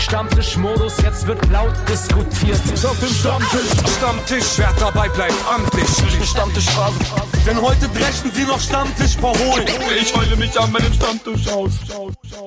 Stammtischmodus, jetzt wird laut diskutiert. Auf dem Stammtisch, Stammtisch, wer dabei bleibt, amtlich. Stammtisch Denn heute dreschen sie noch Stammtisch verholen. Ich heule mich an meinem Stammtisch aus.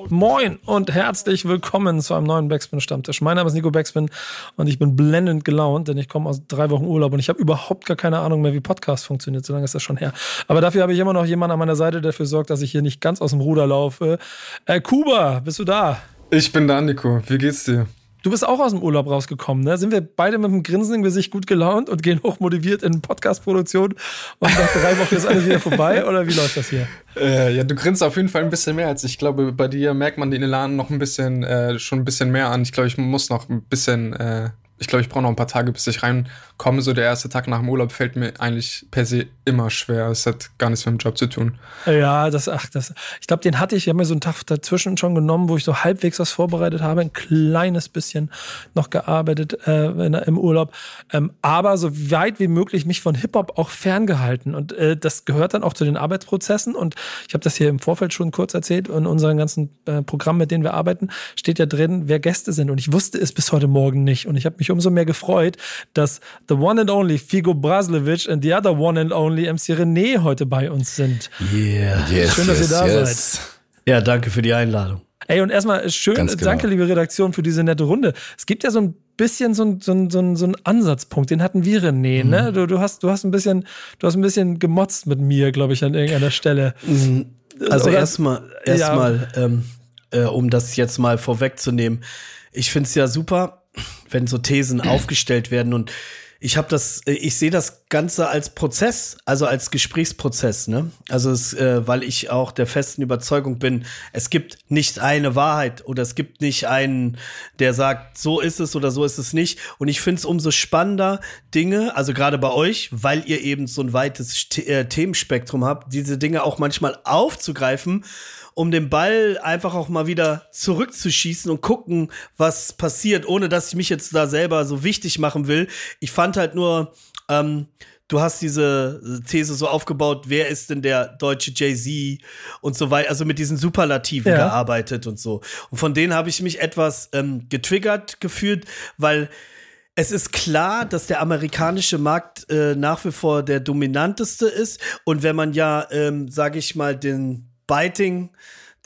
Moin und herzlich willkommen zu einem neuen Backspin Stammtisch. Mein Name ist Nico Backspin und ich bin blendend gelaunt, denn ich komme aus drei Wochen Urlaub und ich habe überhaupt gar keine Ahnung mehr, wie Podcast funktioniert. So lange ist das schon her. Aber dafür habe ich immer noch jemanden an meiner Seite, der dafür sorgt, dass ich hier nicht ganz aus dem Ruder laufe. Äh, Kuba, bist du da? Ich bin da, Nico. Wie geht's dir? Du bist auch aus dem Urlaub rausgekommen, ne? Sind wir beide mit einem Grinsen im Gesicht gut gelaunt und gehen hochmotiviert in Podcast-Produktion und nach drei Wochen ist alles wieder vorbei? Oder wie läuft das hier? Äh, ja, du grinst auf jeden Fall ein bisschen mehr als ich. glaube, bei dir merkt man den Elan noch ein bisschen, äh, schon ein bisschen mehr an. Ich glaube, ich muss noch ein bisschen äh, ich glaube, ich brauche noch ein paar Tage, bis ich reinkomme. So der erste Tag nach dem Urlaub fällt mir eigentlich per se immer schwer. Es hat gar nichts mit dem Job zu tun. Ja, das, ach, das, ich glaube, den hatte ich, ich habe mir so einen Tag dazwischen schon genommen, wo ich so halbwegs was vorbereitet habe, ein kleines bisschen noch gearbeitet äh, im Urlaub. Ähm, aber so weit wie möglich mich von Hip-Hop auch ferngehalten. Und äh, das gehört dann auch zu den Arbeitsprozessen. Und ich habe das hier im Vorfeld schon kurz erzählt. In unseren ganzen äh, Programmen, mit denen wir arbeiten, steht ja drin, wer Gäste sind. Und ich wusste es bis heute Morgen nicht. Und ich habe mich umso mehr gefreut, dass the one and only Figo Braslevic and the other one and only MC René heute bei uns sind. Yeah. Yes, Schön, dass yes, ihr da yes. seid. Ja, danke für die Einladung. Ey, und erstmal schön, genau. danke, liebe Redaktion, für diese nette Runde. Es gibt ja so ein bisschen so ein, so ein, so ein, so ein Ansatzpunkt, den hatten wir, René, ne? Mhm. Du, du, hast, du hast ein bisschen, du hast ein bisschen gemotzt mit mir, glaube ich, an irgendeiner Stelle. Mhm. Also erstmal, erstmal, ja. ähm, äh, um das jetzt mal vorwegzunehmen. Ich finde es ja super, wenn so Thesen aufgestellt werden und ich habe das, äh, ich sehe das Ganze als Prozess, also als Gesprächsprozess, ne? Also es, äh, weil ich auch der festen Überzeugung bin, es gibt nicht eine Wahrheit oder es gibt nicht einen, der sagt, so ist es oder so ist es nicht. Und ich finde es umso spannender, Dinge, also gerade bei euch, weil ihr eben so ein weites äh, Themenspektrum habt, diese Dinge auch manchmal aufzugreifen um den Ball einfach auch mal wieder zurückzuschießen und gucken, was passiert, ohne dass ich mich jetzt da selber so wichtig machen will. Ich fand halt nur, ähm, du hast diese These so aufgebaut, wer ist denn der deutsche Jay-Z und so weiter, also mit diesen Superlativen ja. gearbeitet und so. Und von denen habe ich mich etwas ähm, getriggert gefühlt, weil es ist klar, dass der amerikanische Markt äh, nach wie vor der dominanteste ist. Und wenn man ja, ähm, sage ich mal, den Biting,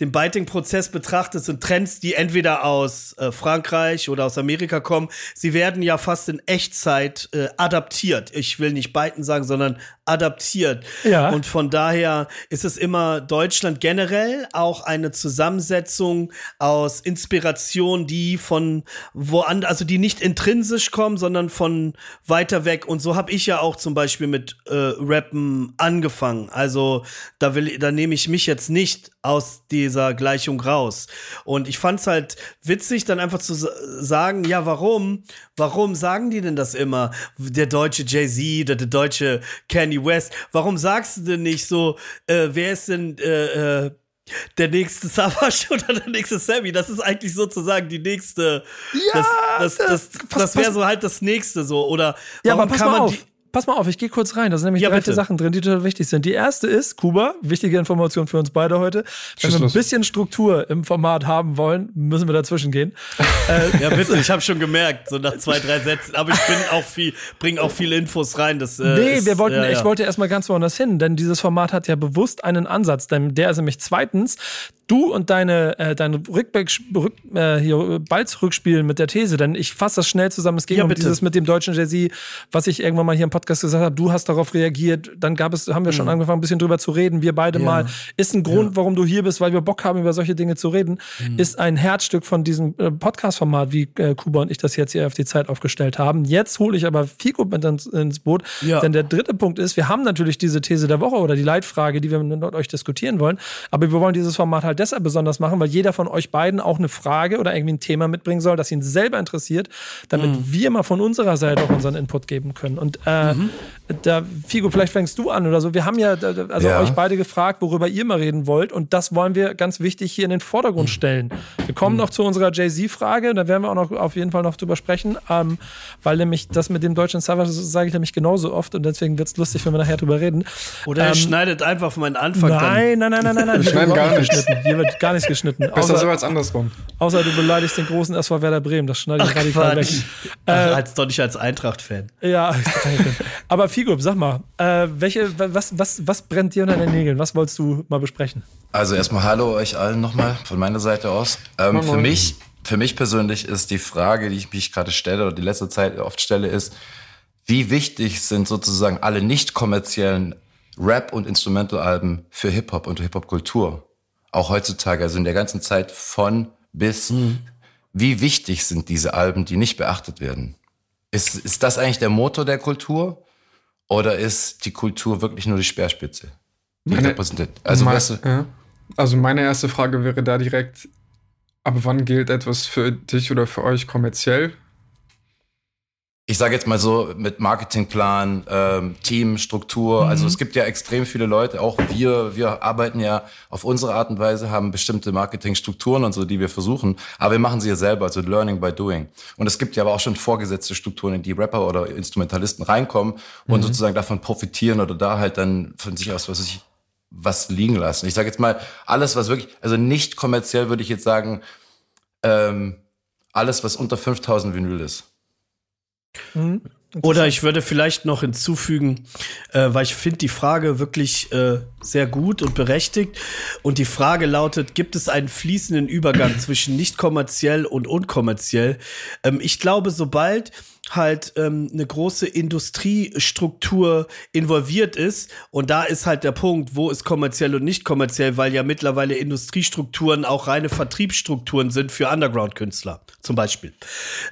den Biting-Prozess betrachtet, sind Trends, die entweder aus äh, Frankreich oder aus Amerika kommen. Sie werden ja fast in Echtzeit äh, adaptiert. Ich will nicht biten sagen, sondern adaptiert. Ja. Und von daher ist es immer Deutschland generell auch eine Zusammensetzung aus Inspiration, die von woanders, also die nicht intrinsisch kommen, sondern von weiter weg. Und so habe ich ja auch zum Beispiel mit äh, Rappen angefangen. Also da will, da nehme ich mich jetzt nicht aus dieser Gleichung raus. Und ich fand es halt witzig, dann einfach zu sagen, ja, warum? Warum sagen die denn das immer? Der deutsche Jay-Z oder der deutsche Kanye West. Warum sagst du denn nicht so, äh, wer ist denn äh, äh, der nächste Savage oder der nächste Sammy. Das ist eigentlich sozusagen die nächste. Ja, das, das, das, das, wäre so halt das nächste so. Oder ja, aber pass kann man auf. die pass mal auf, ich gehe kurz rein. Da sind nämlich ja, drei, vier Sachen drin, die total wichtig sind. Die erste ist, Kuba, wichtige Information für uns beide heute. Wenn wir ein bisschen Struktur im Format haben wollen, müssen wir dazwischen gehen. äh, ja, bitte, ich habe schon gemerkt, so nach zwei, drei Sätzen. Aber ich bin auch viel, bringe auch viele Infos rein. Das, äh, nee, ist, wir wollten, ja, ja. ich wollte erstmal ganz woanders hin, denn dieses Format hat ja bewusst einen Ansatz. Denn der ist nämlich zweitens, du und deine, äh, dein Rückback, Rück, äh, hier, Ballzurückspielen mit der These, denn ich fasse das schnell zusammen. Es ging ja, um dieses mit dem deutschen Jay-Z, was ich irgendwann mal hier im Podcast gesagt habe. Du hast darauf reagiert. Dann gab es, haben wir schon mhm. angefangen, ein bisschen drüber zu reden. Wir beide ja. mal. Ist ein Grund, ja. warum du hier bist, weil wir Bock haben, über solche Dinge zu reden. Mhm. Ist ein Herzstück von diesem äh, Podcast-Format, wie äh, Kuba und ich das jetzt hier auf die Zeit aufgestellt haben. Jetzt hole ich aber Fico mit ins, ins Boot. Ja. Denn der dritte Punkt ist, wir haben natürlich diese These der Woche oder die Leitfrage, die wir mit euch diskutieren wollen. Aber wir wollen dieses Format halt deshalb besonders machen, weil jeder von euch beiden auch eine Frage oder irgendwie ein Thema mitbringen soll, das ihn selber interessiert, damit mhm. wir mal von unserer Seite auch unseren Input geben können. Und äh, mhm. Da, Figo, vielleicht fängst du an oder so. Wir haben ja also ja. euch beide gefragt, worüber ihr mal reden wollt. Und das wollen wir ganz wichtig hier in den Vordergrund stellen. Wir kommen noch zu unserer Jay-Z-Frage. Da werden wir auch noch auf jeden Fall noch drüber sprechen. Ähm, weil nämlich das mit dem deutschen Server, das sage ich nämlich genauso oft. Und deswegen wird es lustig, wenn wir nachher drüber reden. Oder ähm, er schneidet einfach meinen Anfang. Nein, nein, nein, nein, nein, nein. Wir schneiden gar nicht. Geschnitten. Hier wird gar nichts geschnitten. Besser außer, so als andersrum. Außer du beleidigst den großen SV Werder Bremen. Das schneide ich radikal weg. Äh, als doch nicht als Eintracht-Fan. Ja, aber Figo, sag mal, äh, welche, was, was, was brennt dir unter den Nägeln? Was wolltest du mal besprechen? Also erstmal Hallo euch allen nochmal von meiner Seite aus. Ähm, für mich, für mich persönlich ist die Frage, die ich mich gerade stelle oder die letzte Zeit oft stelle, ist, wie wichtig sind sozusagen alle nicht kommerziellen Rap- und Instrumental-Alben für Hip-Hop und Hip-Hop-Kultur? Auch heutzutage, also in der ganzen Zeit von bis. Mhm. Wie wichtig sind diese Alben, die nicht beachtet werden? Ist, ist das eigentlich der Motor der Kultur? Oder ist die Kultur wirklich nur die Speerspitze? Die meine, repräsentiert. Also, mein, weißt du, ja. also meine erste Frage wäre da direkt, ab wann gilt etwas für dich oder für euch kommerziell? Ich sage jetzt mal so mit Marketingplan, ähm, Team, Struktur. Mhm. Also es gibt ja extrem viele Leute, auch wir, wir arbeiten ja auf unsere Art und Weise, haben bestimmte Marketingstrukturen und so, die wir versuchen. Aber wir machen sie ja selber, also Learning by Doing. Und es gibt ja aber auch schon vorgesetzte Strukturen, in die Rapper oder Instrumentalisten reinkommen und mhm. sozusagen davon profitieren oder da halt dann von sich aus, was ich was liegen lassen. Ich sage jetzt mal, alles, was wirklich, also nicht kommerziell würde ich jetzt sagen, ähm, alles, was unter 5000 Vinyl ist. Mhm. Oder ich würde vielleicht noch hinzufügen, äh, weil ich finde die Frage wirklich äh, sehr gut und berechtigt. Und die Frage lautet, gibt es einen fließenden Übergang zwischen nicht kommerziell und unkommerziell? Ähm, ich glaube, sobald halt ähm, eine große Industriestruktur involviert ist. Und da ist halt der Punkt, wo ist kommerziell und nicht kommerziell, weil ja mittlerweile Industriestrukturen auch reine Vertriebsstrukturen sind für Underground-Künstler, zum Beispiel.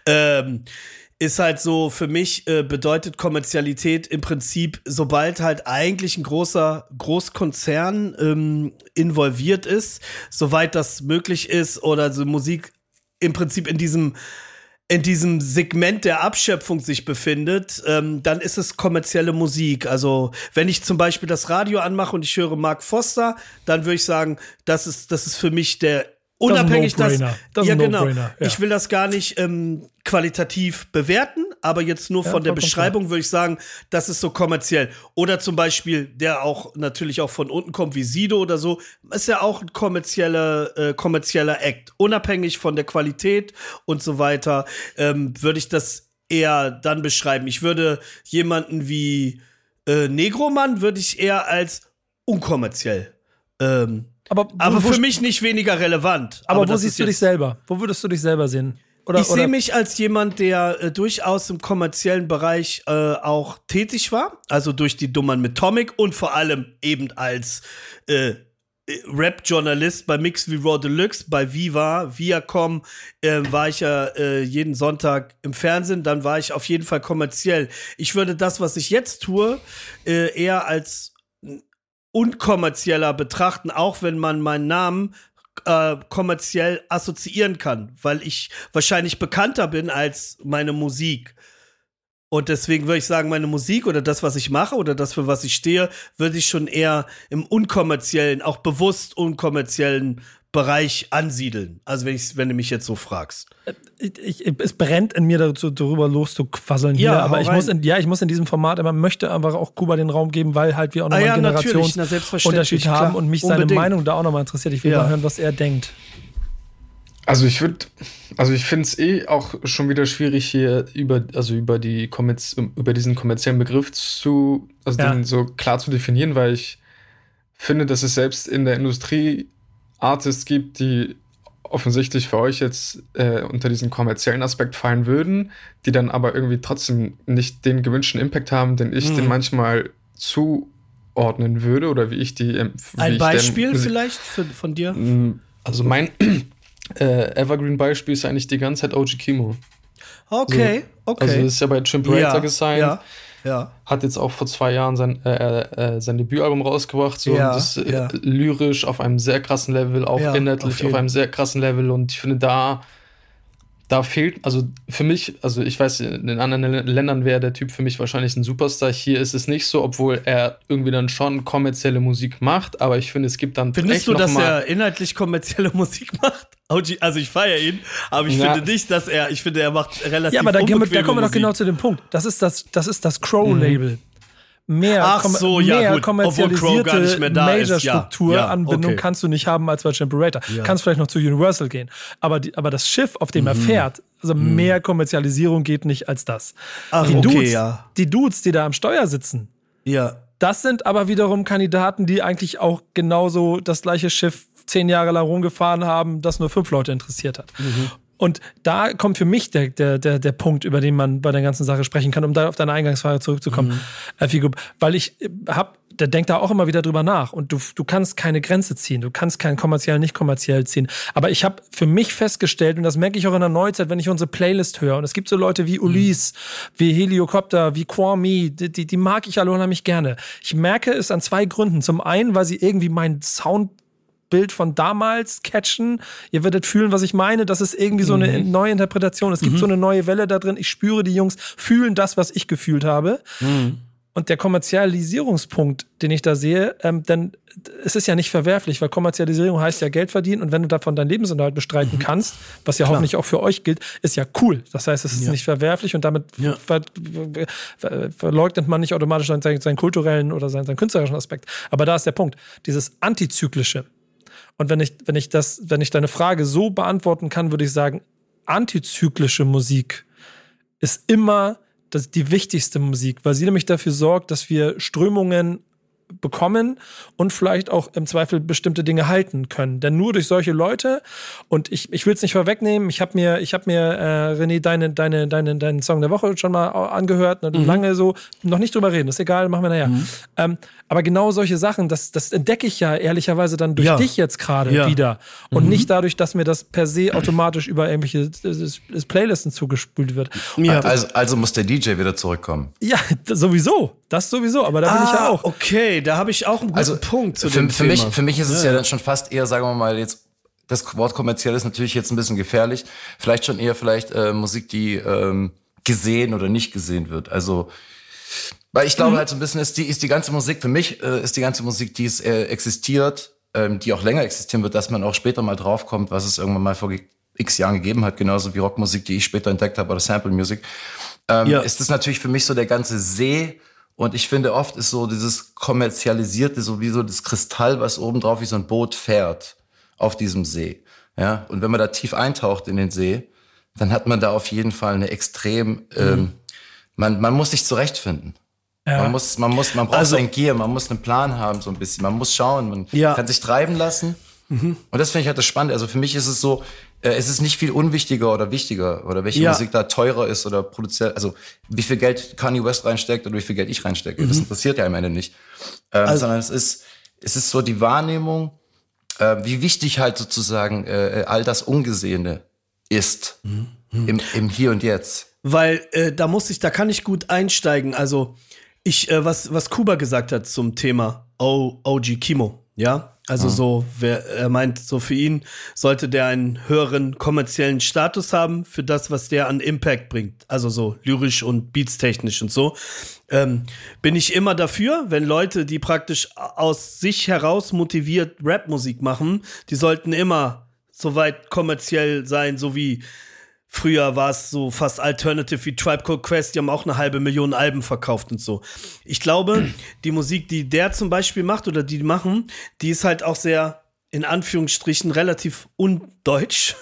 Ähm, ist halt so, für mich äh, bedeutet Kommerzialität im Prinzip, sobald halt eigentlich ein großer Großkonzern ähm, involviert ist, soweit das möglich ist, oder so Musik im Prinzip in diesem in diesem Segment der Abschöpfung sich befindet, ähm, dann ist es kommerzielle Musik. Also wenn ich zum Beispiel das Radio anmache und ich höre Mark Foster, dann würde ich sagen, das ist, das ist für mich der unabhängig das, das, das ja genau. Ja. Ich will das gar nicht ähm, qualitativ bewerten, aber jetzt nur ja, von der Beschreibung klar. würde ich sagen, das ist so kommerziell. Oder zum Beispiel, der auch natürlich auch von unten kommt, wie Sido oder so, ist ja auch ein kommerzieller, äh, kommerzieller Act. Unabhängig von der Qualität und so weiter, ähm, würde ich das eher dann beschreiben. Ich würde jemanden wie äh, Negroman würde ich eher als unkommerziell ähm, aber, aber für mich nicht weniger relevant. Aber, aber wo siehst du dich selber? Wo würdest du dich selber sehen? Oder, ich sehe mich als jemand, der äh, durchaus im kommerziellen Bereich äh, auch tätig war. Also durch die Dummern mit Tomic und vor allem eben als äh, Rap-Journalist bei Mix wie Raw Deluxe, bei Viva, Viacom, äh, war ich ja äh, jeden Sonntag im Fernsehen, dann war ich auf jeden Fall kommerziell. Ich würde das, was ich jetzt tue, äh, eher als unkommerzieller betrachten, auch wenn man meinen Namen äh, kommerziell assoziieren kann, weil ich wahrscheinlich bekannter bin als meine Musik. Und deswegen würde ich sagen, meine Musik oder das, was ich mache oder das, für was ich stehe, würde ich schon eher im unkommerziellen, auch bewusst unkommerziellen Bereich ansiedeln? Also wenn, ich, wenn du mich jetzt so fragst. Ich, ich, es brennt in mir dazu, darüber loszuquasseln ja, hier, aber ich muss in, ja, ich muss in diesem Format immer möchte einfach auch Kuba den Raum geben, weil halt wir auch nochmal ah, ja, einen Generationsunterschied haben und mich Unbedingt. seine Meinung da auch nochmal interessiert. Ich will ja. mal hören, was er denkt. Also ich würde, also ich finde es eh auch schon wieder schwierig hier über, also über die über diesen kommerziellen Begriff zu, also ja. den so klar zu definieren, weil ich finde, dass es selbst in der Industrie Artists gibt, die offensichtlich für euch jetzt äh, unter diesen kommerziellen Aspekt fallen würden, die dann aber irgendwie trotzdem nicht den gewünschten Impact haben, den ich mhm. den manchmal zuordnen würde oder wie ich die. Wie Ein Beispiel den, vielleicht für, von dir? Also mein äh, Evergreen-Beispiel ist eigentlich die ganze Zeit OG Kimo. Okay, so, okay. Also ist ja bei Chimperator ja, gesigned. Ja. Ja. Hat jetzt auch vor zwei Jahren sein, äh, äh, sein Debütalbum rausgebracht. So, ja, das äh, ja. lyrisch auf einem sehr krassen Level, auch ja, inhaltlich auf, auf, einem sehr krassen Level. Und ich finde, da, da fehlt, also für mich, also ich weiß, in den anderen Ländern wäre der Typ für mich wahrscheinlich ein Superstar. Hier ist es nicht so, obwohl er irgendwie dann schon kommerzielle Musik macht, aber ich finde, es gibt dann. Findest du, dass er inhaltlich kommerzielle Musik macht? Also ich feiere ihn, aber ich ja. finde nicht, dass er, ich finde, er macht relativ Ja, aber da, da kommen wir doch genau zu dem Punkt. Das ist das, das ist das Crow-Label. Mhm mehr, Ach so, ja, mehr gut. kommerzialisierte Major-Struktur-Anbindung ja. okay. kannst du nicht haben als bei Chimperator. Ja. Kannst vielleicht noch zu Universal gehen. Aber, die, aber das Schiff, auf dem mhm. er fährt, also mhm. mehr Kommerzialisierung geht nicht als das. Ach, die, okay, Dudes, ja. die Dudes, die da am Steuer sitzen, ja. das sind aber wiederum Kandidaten, die eigentlich auch genauso das gleiche Schiff zehn Jahre lang rumgefahren haben, das nur fünf Leute interessiert hat. Mhm. Und da kommt für mich der, der, der, der Punkt, über den man bei der ganzen Sache sprechen kann, um da auf deine Eingangsfrage zurückzukommen, mhm. äh, weil ich äh, hab, der denkt da auch immer wieder drüber nach und du, du kannst keine Grenze ziehen, du kannst kein kommerziell, nicht kommerziell ziehen. Aber ich habe für mich festgestellt, und das merke ich auch in der Neuzeit, wenn ich unsere Playlist höre, und es gibt so Leute wie Ulysse, mhm. wie Heliocopter, wie Kwame, die, die, die mag ich alle unheimlich gerne. Ich merke es an zwei Gründen. Zum einen, weil sie irgendwie meinen Sound Bild von damals catchen. Ihr werdet fühlen, was ich meine. Das ist irgendwie so eine mhm. neue Interpretation. Es gibt mhm. so eine neue Welle da drin. Ich spüre, die Jungs fühlen das, was ich gefühlt habe. Mhm. Und der Kommerzialisierungspunkt, den ich da sehe, ähm, denn es ist ja nicht verwerflich, weil Kommerzialisierung heißt ja Geld verdienen und wenn du davon deinen Lebensunterhalt bestreiten mhm. kannst, was ja Klar. hoffentlich auch für euch gilt, ist ja cool. Das heißt, es ist ja. nicht verwerflich und damit ja. ver ver verleugnet man nicht automatisch seinen, seinen kulturellen oder seinen, seinen künstlerischen Aspekt. Aber da ist der Punkt. Dieses Antizyklische, und wenn ich, wenn ich das, wenn ich deine Frage so beantworten kann, würde ich sagen, antizyklische Musik ist immer das, die wichtigste Musik, weil sie nämlich dafür sorgt, dass wir Strömungen bekommen und vielleicht auch im Zweifel bestimmte Dinge halten können. Denn nur durch solche Leute, und ich, ich will es nicht vorwegnehmen, ich habe mir, ich habe mir, äh, René, deine, deine, deine, deinen Song der Woche schon mal angehört und mhm. lange so, noch nicht drüber reden, ist egal, machen wir nachher. Mhm. Ähm, aber genau solche Sachen, das, das entdecke ich ja ehrlicherweise dann durch ja. dich jetzt gerade ja. wieder. Und mhm. nicht dadurch, dass mir das per se automatisch über irgendwelche Playlisten zugespült wird. Ja. Also, also muss der DJ wieder zurückkommen. Ja, sowieso. Das sowieso, aber da bin ich ja ah, auch. Okay, da habe ich auch einen guten also, Punkt zu für, dem für Thema. Mich, für mich ist es ja. ja dann schon fast eher, sagen wir mal, jetzt das Wort kommerziell ist natürlich jetzt ein bisschen gefährlich. Vielleicht schon eher vielleicht äh, Musik, die ähm, gesehen oder nicht gesehen wird. Also weil ich glaube mhm. halt so ein bisschen ist die ist die ganze Musik für mich äh, ist die ganze Musik, die es äh, existiert, ähm, die auch länger existieren wird, dass man auch später mal draufkommt, was es irgendwann mal vor x Jahren gegeben hat, genauso wie Rockmusik, die ich später entdeckt habe oder Sample Music. Ähm, ja. Ist das natürlich für mich so der ganze See und ich finde, oft ist so dieses kommerzialisierte, so wie so das Kristall, was oben drauf wie so ein Boot fährt auf diesem See. Ja, und wenn man da tief eintaucht in den See, dann hat man da auf jeden Fall eine extrem, mhm. ähm, man, man muss sich zurechtfinden. Ja. Man muss, man muss, man braucht also, sein Gear, man muss einen Plan haben, so ein bisschen. Man muss schauen, man ja. kann sich treiben lassen. Mhm. Und das finde ich halt das Spannende. Also für mich ist es so, es ist nicht viel unwichtiger oder wichtiger oder welche ja. Musik da teurer ist oder produziert, also wie viel Geld Kanye West reinsteckt oder wie viel Geld ich reinstecke. Mhm. Das interessiert ja am Ende nicht. Ähm, also, sondern es ist, es ist so die Wahrnehmung, äh, wie wichtig halt sozusagen äh, all das Ungesehene ist mhm. im, im Hier und Jetzt. Weil äh, da muss ich, da kann ich gut einsteigen. Also ich, äh, was, was Kuba gesagt hat zum Thema o, OG Kimo, ja, also ah. so, wer, er meint, so für ihn sollte der einen höheren kommerziellen Status haben für das, was der an Impact bringt. Also so lyrisch und beatstechnisch und so. Ähm, bin ich immer dafür, wenn Leute, die praktisch aus sich heraus motiviert Rapmusik machen, die sollten immer so weit kommerziell sein, so wie Früher war es so fast Alternative wie Tribe Called Quest, die haben auch eine halbe Million Alben verkauft und so. Ich glaube, die Musik, die der zum Beispiel macht oder die machen, die ist halt auch sehr in Anführungsstrichen relativ undeutsch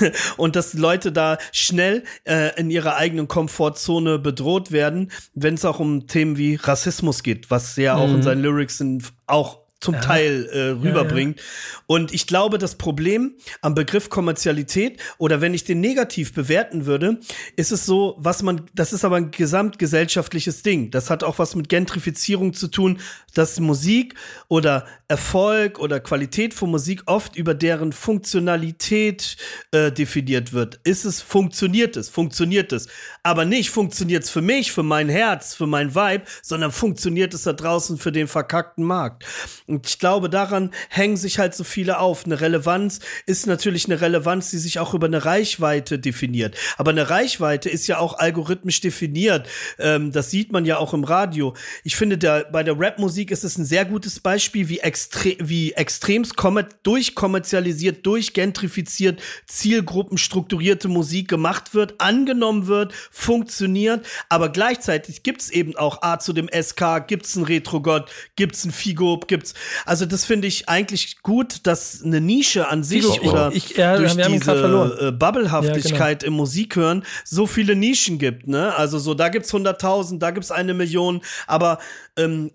und dass Leute da schnell äh, in ihrer eigenen Komfortzone bedroht werden, wenn es auch um Themen wie Rassismus geht, was ja auch in mhm. seinen Lyrics auch zum ja. Teil äh, rüberbringt. Ja, ja. Und ich glaube, das Problem am Begriff Kommerzialität oder wenn ich den negativ bewerten würde, ist es so, was man, das ist aber ein gesamtgesellschaftliches Ding. Das hat auch was mit Gentrifizierung zu tun, dass Musik oder Erfolg oder Qualität von Musik oft über deren Funktionalität äh, definiert wird. Ist es, funktioniert es, funktioniert es. Aber nicht funktioniert es für mich, für mein Herz, für mein Vibe, sondern funktioniert es da draußen für den verkackten Markt. Und ich glaube, daran hängen sich halt so viele auf. Eine Relevanz ist natürlich eine Relevanz, die sich auch über eine Reichweite definiert. Aber eine Reichweite ist ja auch algorithmisch definiert. Ähm, das sieht man ja auch im Radio. Ich finde, der, bei der Rapmusik ist es ein sehr gutes Beispiel, wie, extre wie extremst durchkommerzialisiert, durchgentrifiziert, zielgruppenstrukturierte Musik gemacht wird, angenommen wird, funktioniert. Aber gleichzeitig gibt's eben auch A zu dem SK, gibt's einen Retrogott, gibt's einen Figo, gibt's also das finde ich eigentlich gut, dass eine Nische an sich ich, oder ich, ja, durch diese äh, Bubblehaftigkeit ja, genau. im Musikhören so viele Nischen gibt. Ne? Also so, da gibt's 100.000, da gibt's eine Million, aber ähm,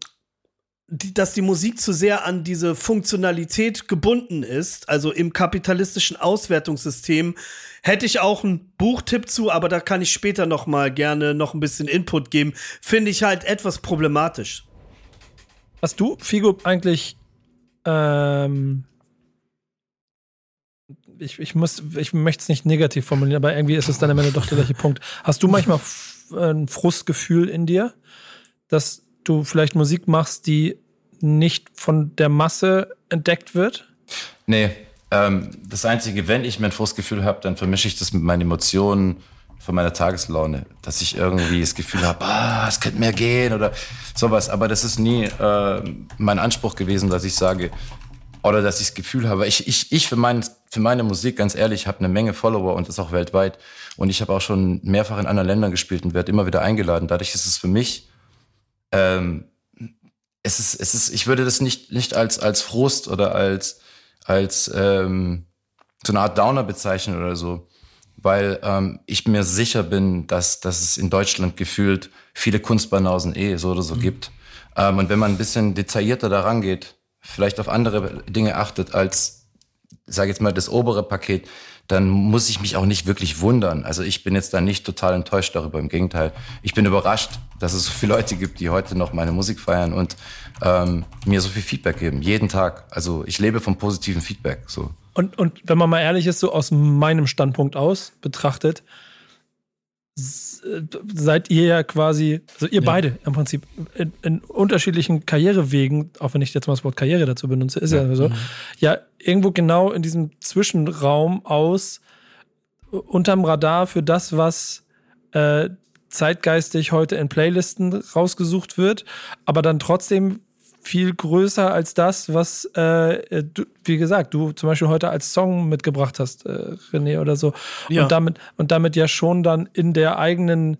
die, dass die Musik zu sehr an diese Funktionalität gebunden ist, also im kapitalistischen Auswertungssystem, hätte ich auch einen Buchtipp zu, aber da kann ich später noch mal gerne noch ein bisschen Input geben. Finde ich halt etwas problematisch. Hast du, Figo, eigentlich ähm, ich, ich muss, ich möchte es nicht negativ formulieren, aber irgendwie ist es dann am Ende doch der gleiche Punkt. Hast du manchmal ein Frustgefühl in dir, dass du vielleicht Musik machst, die nicht von der Masse entdeckt wird? Nee. Ähm, das Einzige, wenn ich mein Frustgefühl habe, dann vermische ich das mit meinen Emotionen von meiner Tageslaune, dass ich irgendwie das Gefühl habe, ah, es könnte mehr gehen oder sowas. Aber das ist nie äh, mein Anspruch gewesen, dass ich sage, oder dass ich das Gefühl habe, ich, ich, ich für, mein, für meine Musik, ganz ehrlich, habe eine Menge Follower und das auch weltweit. Und ich habe auch schon mehrfach in anderen Ländern gespielt und werde immer wieder eingeladen. Dadurch ist es für mich, ähm, es ist, es ist, ich würde das nicht, nicht als, als Frust oder als, als ähm, so eine Art Downer bezeichnen oder so weil ähm, ich mir sicher bin, dass, dass es in Deutschland gefühlt viele Kunstbanausen eh so oder so mhm. gibt. Ähm, und wenn man ein bisschen detaillierter daran geht, vielleicht auf andere Dinge achtet als, sage jetzt mal, das obere Paket, dann muss ich mich auch nicht wirklich wundern. Also ich bin jetzt da nicht total enttäuscht darüber. Im Gegenteil, ich bin überrascht, dass es so viele Leute gibt, die heute noch meine Musik feiern und ähm, mir so viel Feedback geben, jeden Tag. Also ich lebe vom positiven Feedback. So. Und, und wenn man mal ehrlich ist, so aus meinem Standpunkt aus betrachtet, seid ihr ja quasi, also ihr ja. beide im Prinzip, in, in, unterschiedlichen Karrierewegen, auch wenn ich jetzt mal das Wort Karriere dazu benutze, ist ja, ja so, mhm. ja, irgendwo genau in diesem Zwischenraum aus, unterm Radar für das, was äh, zeitgeistig heute in Playlisten rausgesucht wird, aber dann trotzdem viel größer als das, was, äh, du, wie gesagt, du zum Beispiel heute als Song mitgebracht hast, äh, René oder so. Ja. Und, damit, und damit ja schon dann in der eigenen,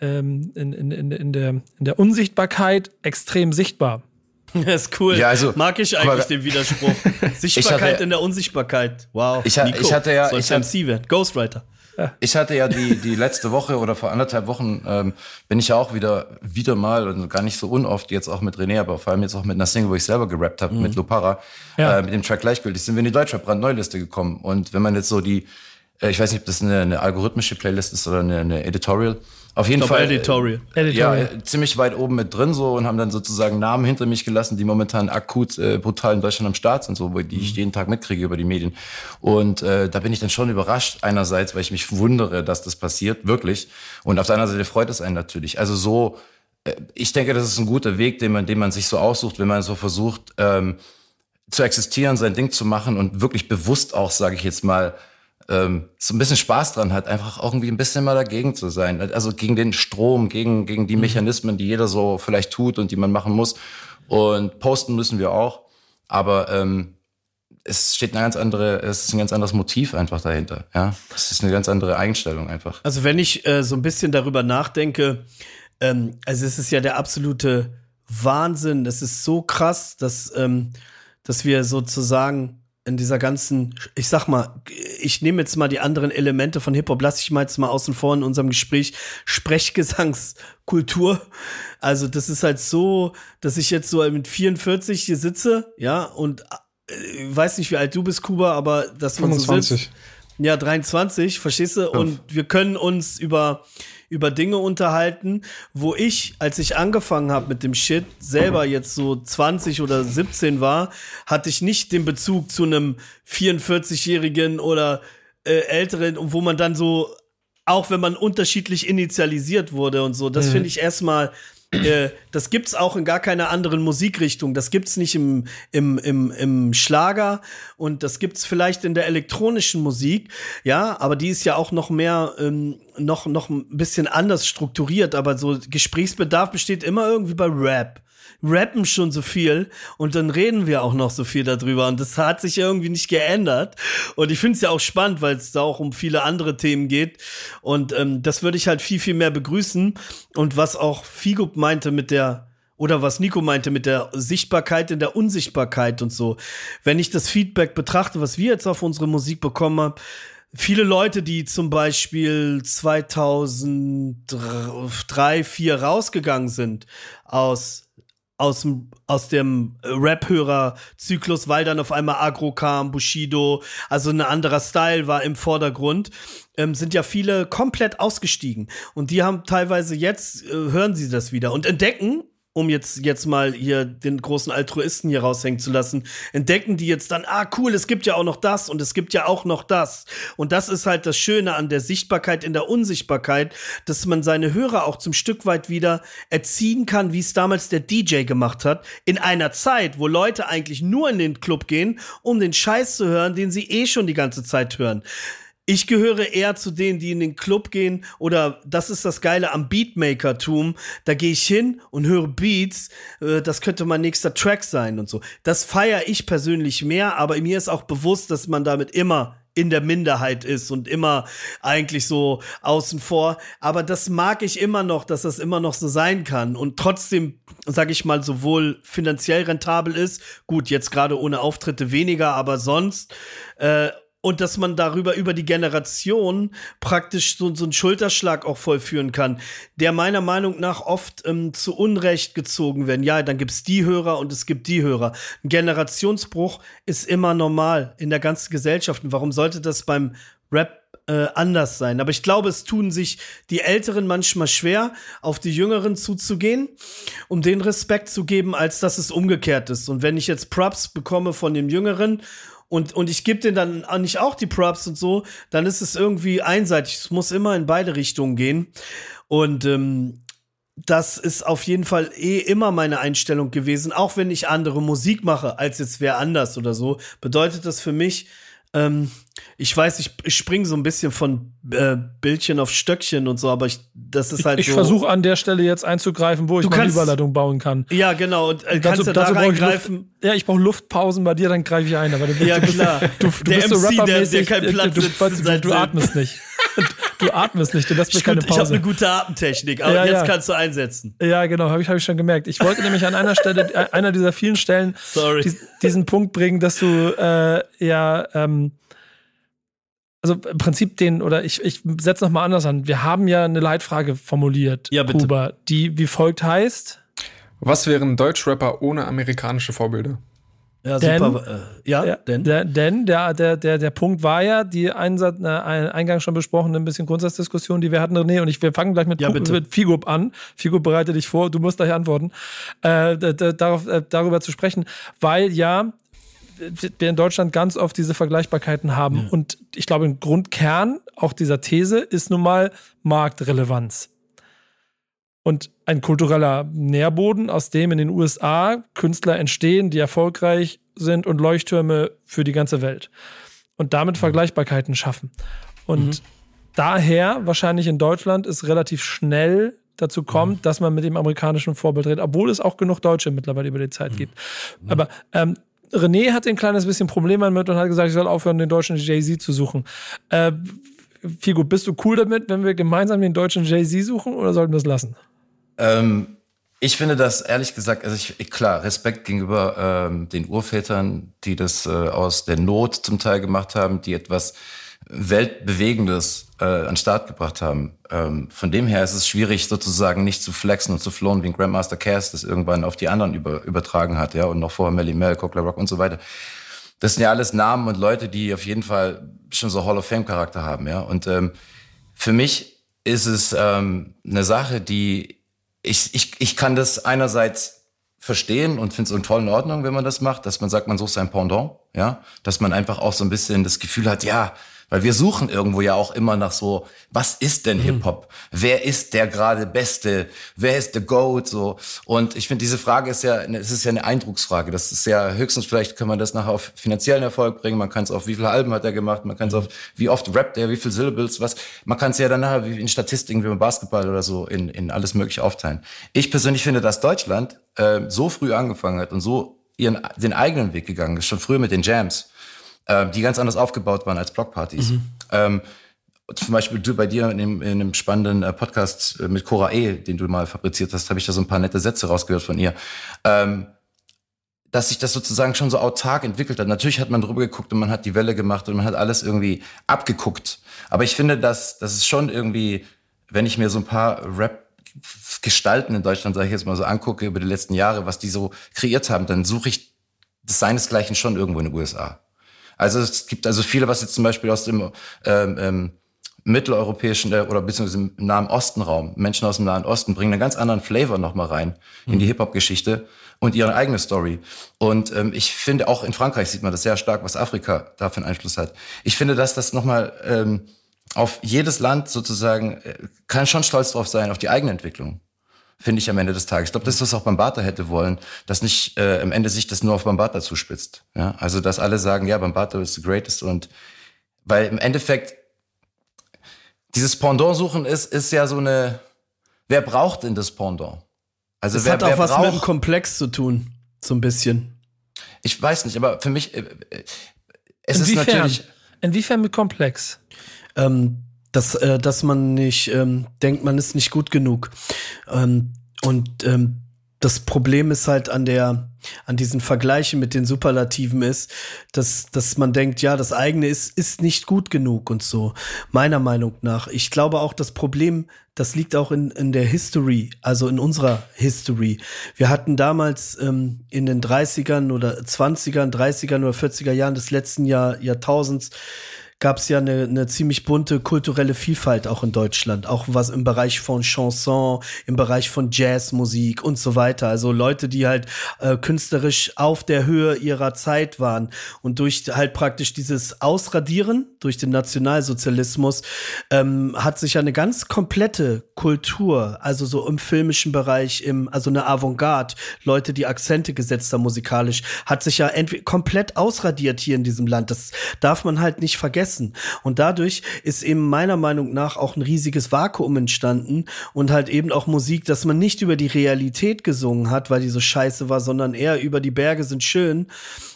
ähm, in, in, in, in, der, in der Unsichtbarkeit extrem sichtbar. Das ist cool. Ja, also, Mag ich eigentlich mal, den Widerspruch. Sichtbarkeit hatte, in der Unsichtbarkeit. Wow. Ich, Nico, ich hatte ja. ich MC werden. Ghostwriter. Ich hatte ja die, die letzte Woche oder vor anderthalb Wochen ähm, bin ich ja auch wieder, wieder mal und gar nicht so unoft jetzt auch mit René, aber vor allem jetzt auch mit einer Single, wo ich selber gerappt habe, mhm. mit Lupara, ja. äh, mit dem Track gleichgültig, sind wir in die Deutschrap brandneuliste gekommen. Und wenn man jetzt so die, äh, ich weiß nicht, ob das eine, eine algorithmische Playlist ist oder eine, eine Editorial, auf jeden Fall. Editorial. Äh, Editorial. Ja, ziemlich weit oben mit drin so und haben dann sozusagen Namen hinter mich gelassen, die momentan akut äh, brutal in Deutschland am Start sind, so, wo die ich mhm. jeden Tag mitkriege über die Medien. Und äh, da bin ich dann schon überrascht, einerseits, weil ich mich wundere, dass das passiert, wirklich. Und auf der anderen Seite freut es einen natürlich. Also so, äh, ich denke, das ist ein guter Weg, den man, den man sich so aussucht, wenn man so versucht, ähm, zu existieren, sein Ding zu machen und wirklich bewusst auch, sage ich jetzt mal, ähm, so ein bisschen Spaß dran hat, einfach irgendwie ein bisschen mal dagegen zu sein. Also gegen den Strom, gegen, gegen die mhm. Mechanismen, die jeder so vielleicht tut und die man machen muss. Und posten müssen wir auch. Aber ähm, es steht eine ganz andere, es ist ein ganz anderes Motiv einfach dahinter. Ja, es ist eine ganz andere Einstellung einfach. Also wenn ich äh, so ein bisschen darüber nachdenke, ähm, also es ist ja der absolute Wahnsinn. Es ist so krass, dass ähm, dass wir sozusagen in dieser ganzen, ich sag mal, ich nehme jetzt mal die anderen Elemente von Hip-Hop, lasse ich mal jetzt mal außen vor in unserem Gespräch, Sprechgesangskultur. Also das ist halt so, dass ich jetzt so mit 44 hier sitze, ja, und äh, weiß nicht, wie alt du bist, Kuba, aber das 25. So sitzt, ja, 23, verstehst du? Und wir können uns über über Dinge unterhalten, wo ich, als ich angefangen habe mit dem Shit, selber jetzt so 20 oder 17 war, hatte ich nicht den Bezug zu einem 44-Jährigen oder äh, Älteren, wo man dann so, auch wenn man unterschiedlich initialisiert wurde und so, das mhm. finde ich erstmal äh, das gibt's auch in gar keiner anderen Musikrichtung. Das gibt's nicht im, im, im, im Schlager und das gibt's vielleicht in der elektronischen Musik, ja, aber die ist ja auch noch mehr, ähm, noch, noch ein bisschen anders strukturiert, aber so Gesprächsbedarf besteht immer irgendwie bei Rap rappen schon so viel und dann reden wir auch noch so viel darüber und das hat sich irgendwie nicht geändert. Und ich finde es ja auch spannend, weil es da auch um viele andere Themen geht. Und ähm, das würde ich halt viel, viel mehr begrüßen. Und was auch Figo meinte mit der oder was Nico meinte mit der Sichtbarkeit in der Unsichtbarkeit und so. Wenn ich das Feedback betrachte, was wir jetzt auf unsere Musik bekommen haben, viele Leute, die zum Beispiel 2003, 2004 rausgegangen sind aus aus dem, aus dem Rap-Hörer-Zyklus, weil dann auf einmal Agro kam, Bushido, also ein anderer Style war im Vordergrund, ähm, sind ja viele komplett ausgestiegen. Und die haben teilweise jetzt, äh, hören sie das wieder und entdecken, um jetzt, jetzt mal hier den großen Altruisten hier raushängen zu lassen, entdecken die jetzt dann, ah, cool, es gibt ja auch noch das und es gibt ja auch noch das. Und das ist halt das Schöne an der Sichtbarkeit in der Unsichtbarkeit, dass man seine Hörer auch zum Stück weit wieder erziehen kann, wie es damals der DJ gemacht hat, in einer Zeit, wo Leute eigentlich nur in den Club gehen, um den Scheiß zu hören, den sie eh schon die ganze Zeit hören. Ich gehöre eher zu denen, die in den Club gehen oder das ist das Geile am Beatmaker-Tum. Da gehe ich hin und höre Beats. Äh, das könnte mein nächster Track sein und so. Das feiere ich persönlich mehr, aber mir ist auch bewusst, dass man damit immer in der Minderheit ist und immer eigentlich so außen vor. Aber das mag ich immer noch, dass das immer noch so sein kann und trotzdem, sag ich mal, sowohl finanziell rentabel ist. Gut, jetzt gerade ohne Auftritte weniger, aber sonst. Äh, und dass man darüber über die Generation praktisch so, so einen Schulterschlag auch vollführen kann, der meiner Meinung nach oft ähm, zu Unrecht gezogen werden. Ja, dann gibt's die Hörer und es gibt die Hörer. Ein Generationsbruch ist immer normal in der ganzen Gesellschaft. Und warum sollte das beim Rap äh, anders sein. Aber ich glaube, es tun sich die Älteren manchmal schwer, auf die Jüngeren zuzugehen, um den Respekt zu geben, als dass es umgekehrt ist. Und wenn ich jetzt Props bekomme von dem Jüngeren und, und ich gebe denen dann nicht auch die Props und so, dann ist es irgendwie einseitig. Es muss immer in beide Richtungen gehen. Und ähm, das ist auf jeden Fall eh immer meine Einstellung gewesen, auch wenn ich andere Musik mache, als jetzt wer anders oder so, bedeutet das für mich, ähm, ich weiß, ich, ich springe so ein bisschen von äh, Bildchen auf Stöckchen und so, aber ich, das ist halt ich, so. Ich versuche an der Stelle jetzt einzugreifen, wo ich eine Überleitung bauen kann. Ja, genau. Und äh, dazu, kannst du da reingreifen? Luft, ja, ich brauche Luftpausen bei dir, dann greife ich ein. Aber du, ja, du klar. Du, du der bist MC, so der, der keinen Platz du, du, du, du atmest nicht. Du atmest nicht, du lässt mir keine Pause. Ich habe eine gute Atemtechnik, aber ja, jetzt ja. kannst du einsetzen. Ja, genau, habe ich, hab ich schon gemerkt. Ich wollte nämlich an einer Stelle, äh, einer dieser vielen Stellen, Sorry. diesen Punkt bringen, dass du äh, ja ähm, also im Prinzip den, oder ich, ich setze nochmal anders an. Wir haben ja eine Leitfrage formuliert, ja, bitte. Kuba, die wie folgt heißt. Was wären Deutschrapper ohne amerikanische Vorbilder? Ja, denn, super. Äh, ja, ja, denn? Der, denn der, der, der, der Punkt war ja, die Einsatz, äh, eingangs schon besprochene ein bisschen Grundsatzdiskussion, die wir hatten, René, und ich, wir fangen gleich mit, ja, mit Figup an. Figup, bereite dich vor, du musst gleich antworten, äh, darauf, äh, darüber zu sprechen, weil ja, wir in Deutschland ganz oft diese Vergleichbarkeiten haben. Ja. Und ich glaube, ein Grundkern auch dieser These ist nun mal Marktrelevanz. Und ein kultureller Nährboden, aus dem in den USA Künstler entstehen, die erfolgreich sind und Leuchttürme für die ganze Welt. Und damit Vergleichbarkeiten schaffen. Und mhm. daher wahrscheinlich in Deutschland ist relativ schnell dazu kommt, mhm. dass man mit dem amerikanischen Vorbild redet, obwohl es auch genug Deutsche mittlerweile über die Zeit mhm. gibt. Aber ähm, René hat ein kleines bisschen Problem damit und hat gesagt, ich soll aufhören, den deutschen Jay-Z zu suchen. Äh, Figo, bist du cool damit, wenn wir gemeinsam den deutschen Jay-Z suchen oder sollten wir das lassen? Ähm, ich finde das ehrlich gesagt, also ich, klar, Respekt gegenüber ähm, den Urvätern, die das äh, aus der Not zum Teil gemacht haben, die etwas Weltbewegendes äh, an Start gebracht haben. Ähm, von dem her ist es schwierig, sozusagen nicht zu flexen und zu flohen, wie ein Grandmaster Cass das irgendwann auf die anderen über, übertragen hat, ja, und noch vorher Melly Mel, Cockler Rock und so weiter. Das sind ja alles Namen und Leute, die auf jeden Fall schon so Hall of Fame Charakter haben, ja. Und ähm, für mich ist es ähm, eine Sache, die ich, ich, ich kann das einerseits verstehen und finde es in voll Ordnung, wenn man das macht, dass man sagt, man sucht sein Pendant, ja, dass man einfach auch so ein bisschen das Gefühl hat, ja, Weil wir suchen irgendwo ja auch immer nach so, was ist denn mhm. Hip-Hop? Wer ist der gerade Beste? Wer ist the GOAT? So. Und ich finde, diese Frage ist ja, es ist ja eine Eindrucksfrage. Das ist ja höchstens, vielleicht kann man das nachher auf finanziellen Erfolg bringen. Man kann es auf, wie viele Alben hat er gemacht? Man kann es auf, wie oft rappt er? Wie viele Syllables? Was? Man kann es ja dann nachher wie in Statistiken, wie beim Basketball oder so, in, in alles mögliche aufteilen. Ich persönlich finde, dass Deutschland äh, so früh angefangen hat und so ihren, den eigenen Weg gegangen ist, schon früher mit den Jams äh, die ganz anders aufgebaut waren als Blockpartys. Mhm. Ähm, zum Beispiel du bei dir in dem, in dem spannenden äh, Podcast äh, mit Cora E., den du mal fabriziert hast, habe ich da so ein paar nette Sätze rausgehört von ihr. Ähm, dass sich das sozusagen schon so autark entwickelt hat. Natürlich hat man drüber geguckt und man hat die Welle gemacht und man hat alles irgendwie abgeguckt. Aber ich finde, dass das ist schon irgendwie, wenn ich mir so ein paar Rap Gestalten in Deutschland, sage ich jetzt mal so, angucke über die letzten Jahre, was die so kreiert haben, dann suche ich das seinesgleichen schon irgendwo in den USA. Also es gibt also viele, was jetzt zum Beispiel aus dem ähm, ähm, mitteleuropäischen äh, oder beziehungsweise im Nahen Osten-Raum, Menschen aus dem Nahen Osten bringen einen ganz anderen Flavor nochmal rein in die mhm. Hip-Hop-Geschichte und ihre eigene Story. Und ähm, ich finde, auch in Frankreich sieht man das sehr stark, was Afrika da für einen Einfluss hat. Ich finde, dass das nochmal ähm, auf jedes Land sozusagen, äh, kann schon stolz drauf sein, auf die eigene Entwicklung finde ich am Ende des Tages. Ich glaube, das ist was auch Bambata hätte wollen, dass nicht äh, am Ende sich das nur auf Bambata zuspitzt. Ja? Also, dass alle sagen, ja, Bambata ist the greatest und weil im Endeffekt dieses Pendant suchen ist, ist ja so eine, wer braucht denn das Pendant? Also, das wer, hat auch wer was braucht, mit dem Komplex zu tun, so ein bisschen. Ich weiß nicht, aber für mich, äh, es Inwiefern? ist natürlich. Inwiefern mit Komplex? Ähm, dass, äh, dass man nicht ähm, denkt, man ist nicht gut genug. Ähm, und ähm, das Problem ist halt an der, an diesen Vergleichen mit den Superlativen ist, dass, dass man denkt, ja, das eigene ist, ist nicht gut genug und so. Meiner Meinung nach. Ich glaube auch, das Problem, das liegt auch in, in der History, also in unserer History. Wir hatten damals ähm, in den 30ern oder 20ern, 30ern oder 40er Jahren des letzten Jahr, Jahrtausends gab es ja eine, eine ziemlich bunte kulturelle Vielfalt auch in Deutschland, auch was im Bereich von Chanson, im Bereich von Jazzmusik und so weiter. Also Leute, die halt äh, künstlerisch auf der Höhe ihrer Zeit waren und durch halt praktisch dieses Ausradieren durch den Nationalsozialismus ähm, hat sich eine ganz komplette Kultur, also so im filmischen Bereich, im also eine Avantgarde, Leute, die Akzente gesetzt haben musikalisch, hat sich ja komplett ausradiert hier in diesem Land. Das darf man halt nicht vergessen vergessen. Und dadurch ist eben meiner Meinung nach auch ein riesiges Vakuum entstanden und halt eben auch Musik, dass man nicht über die Realität gesungen hat, weil die so scheiße war, sondern eher über die Berge sind schön.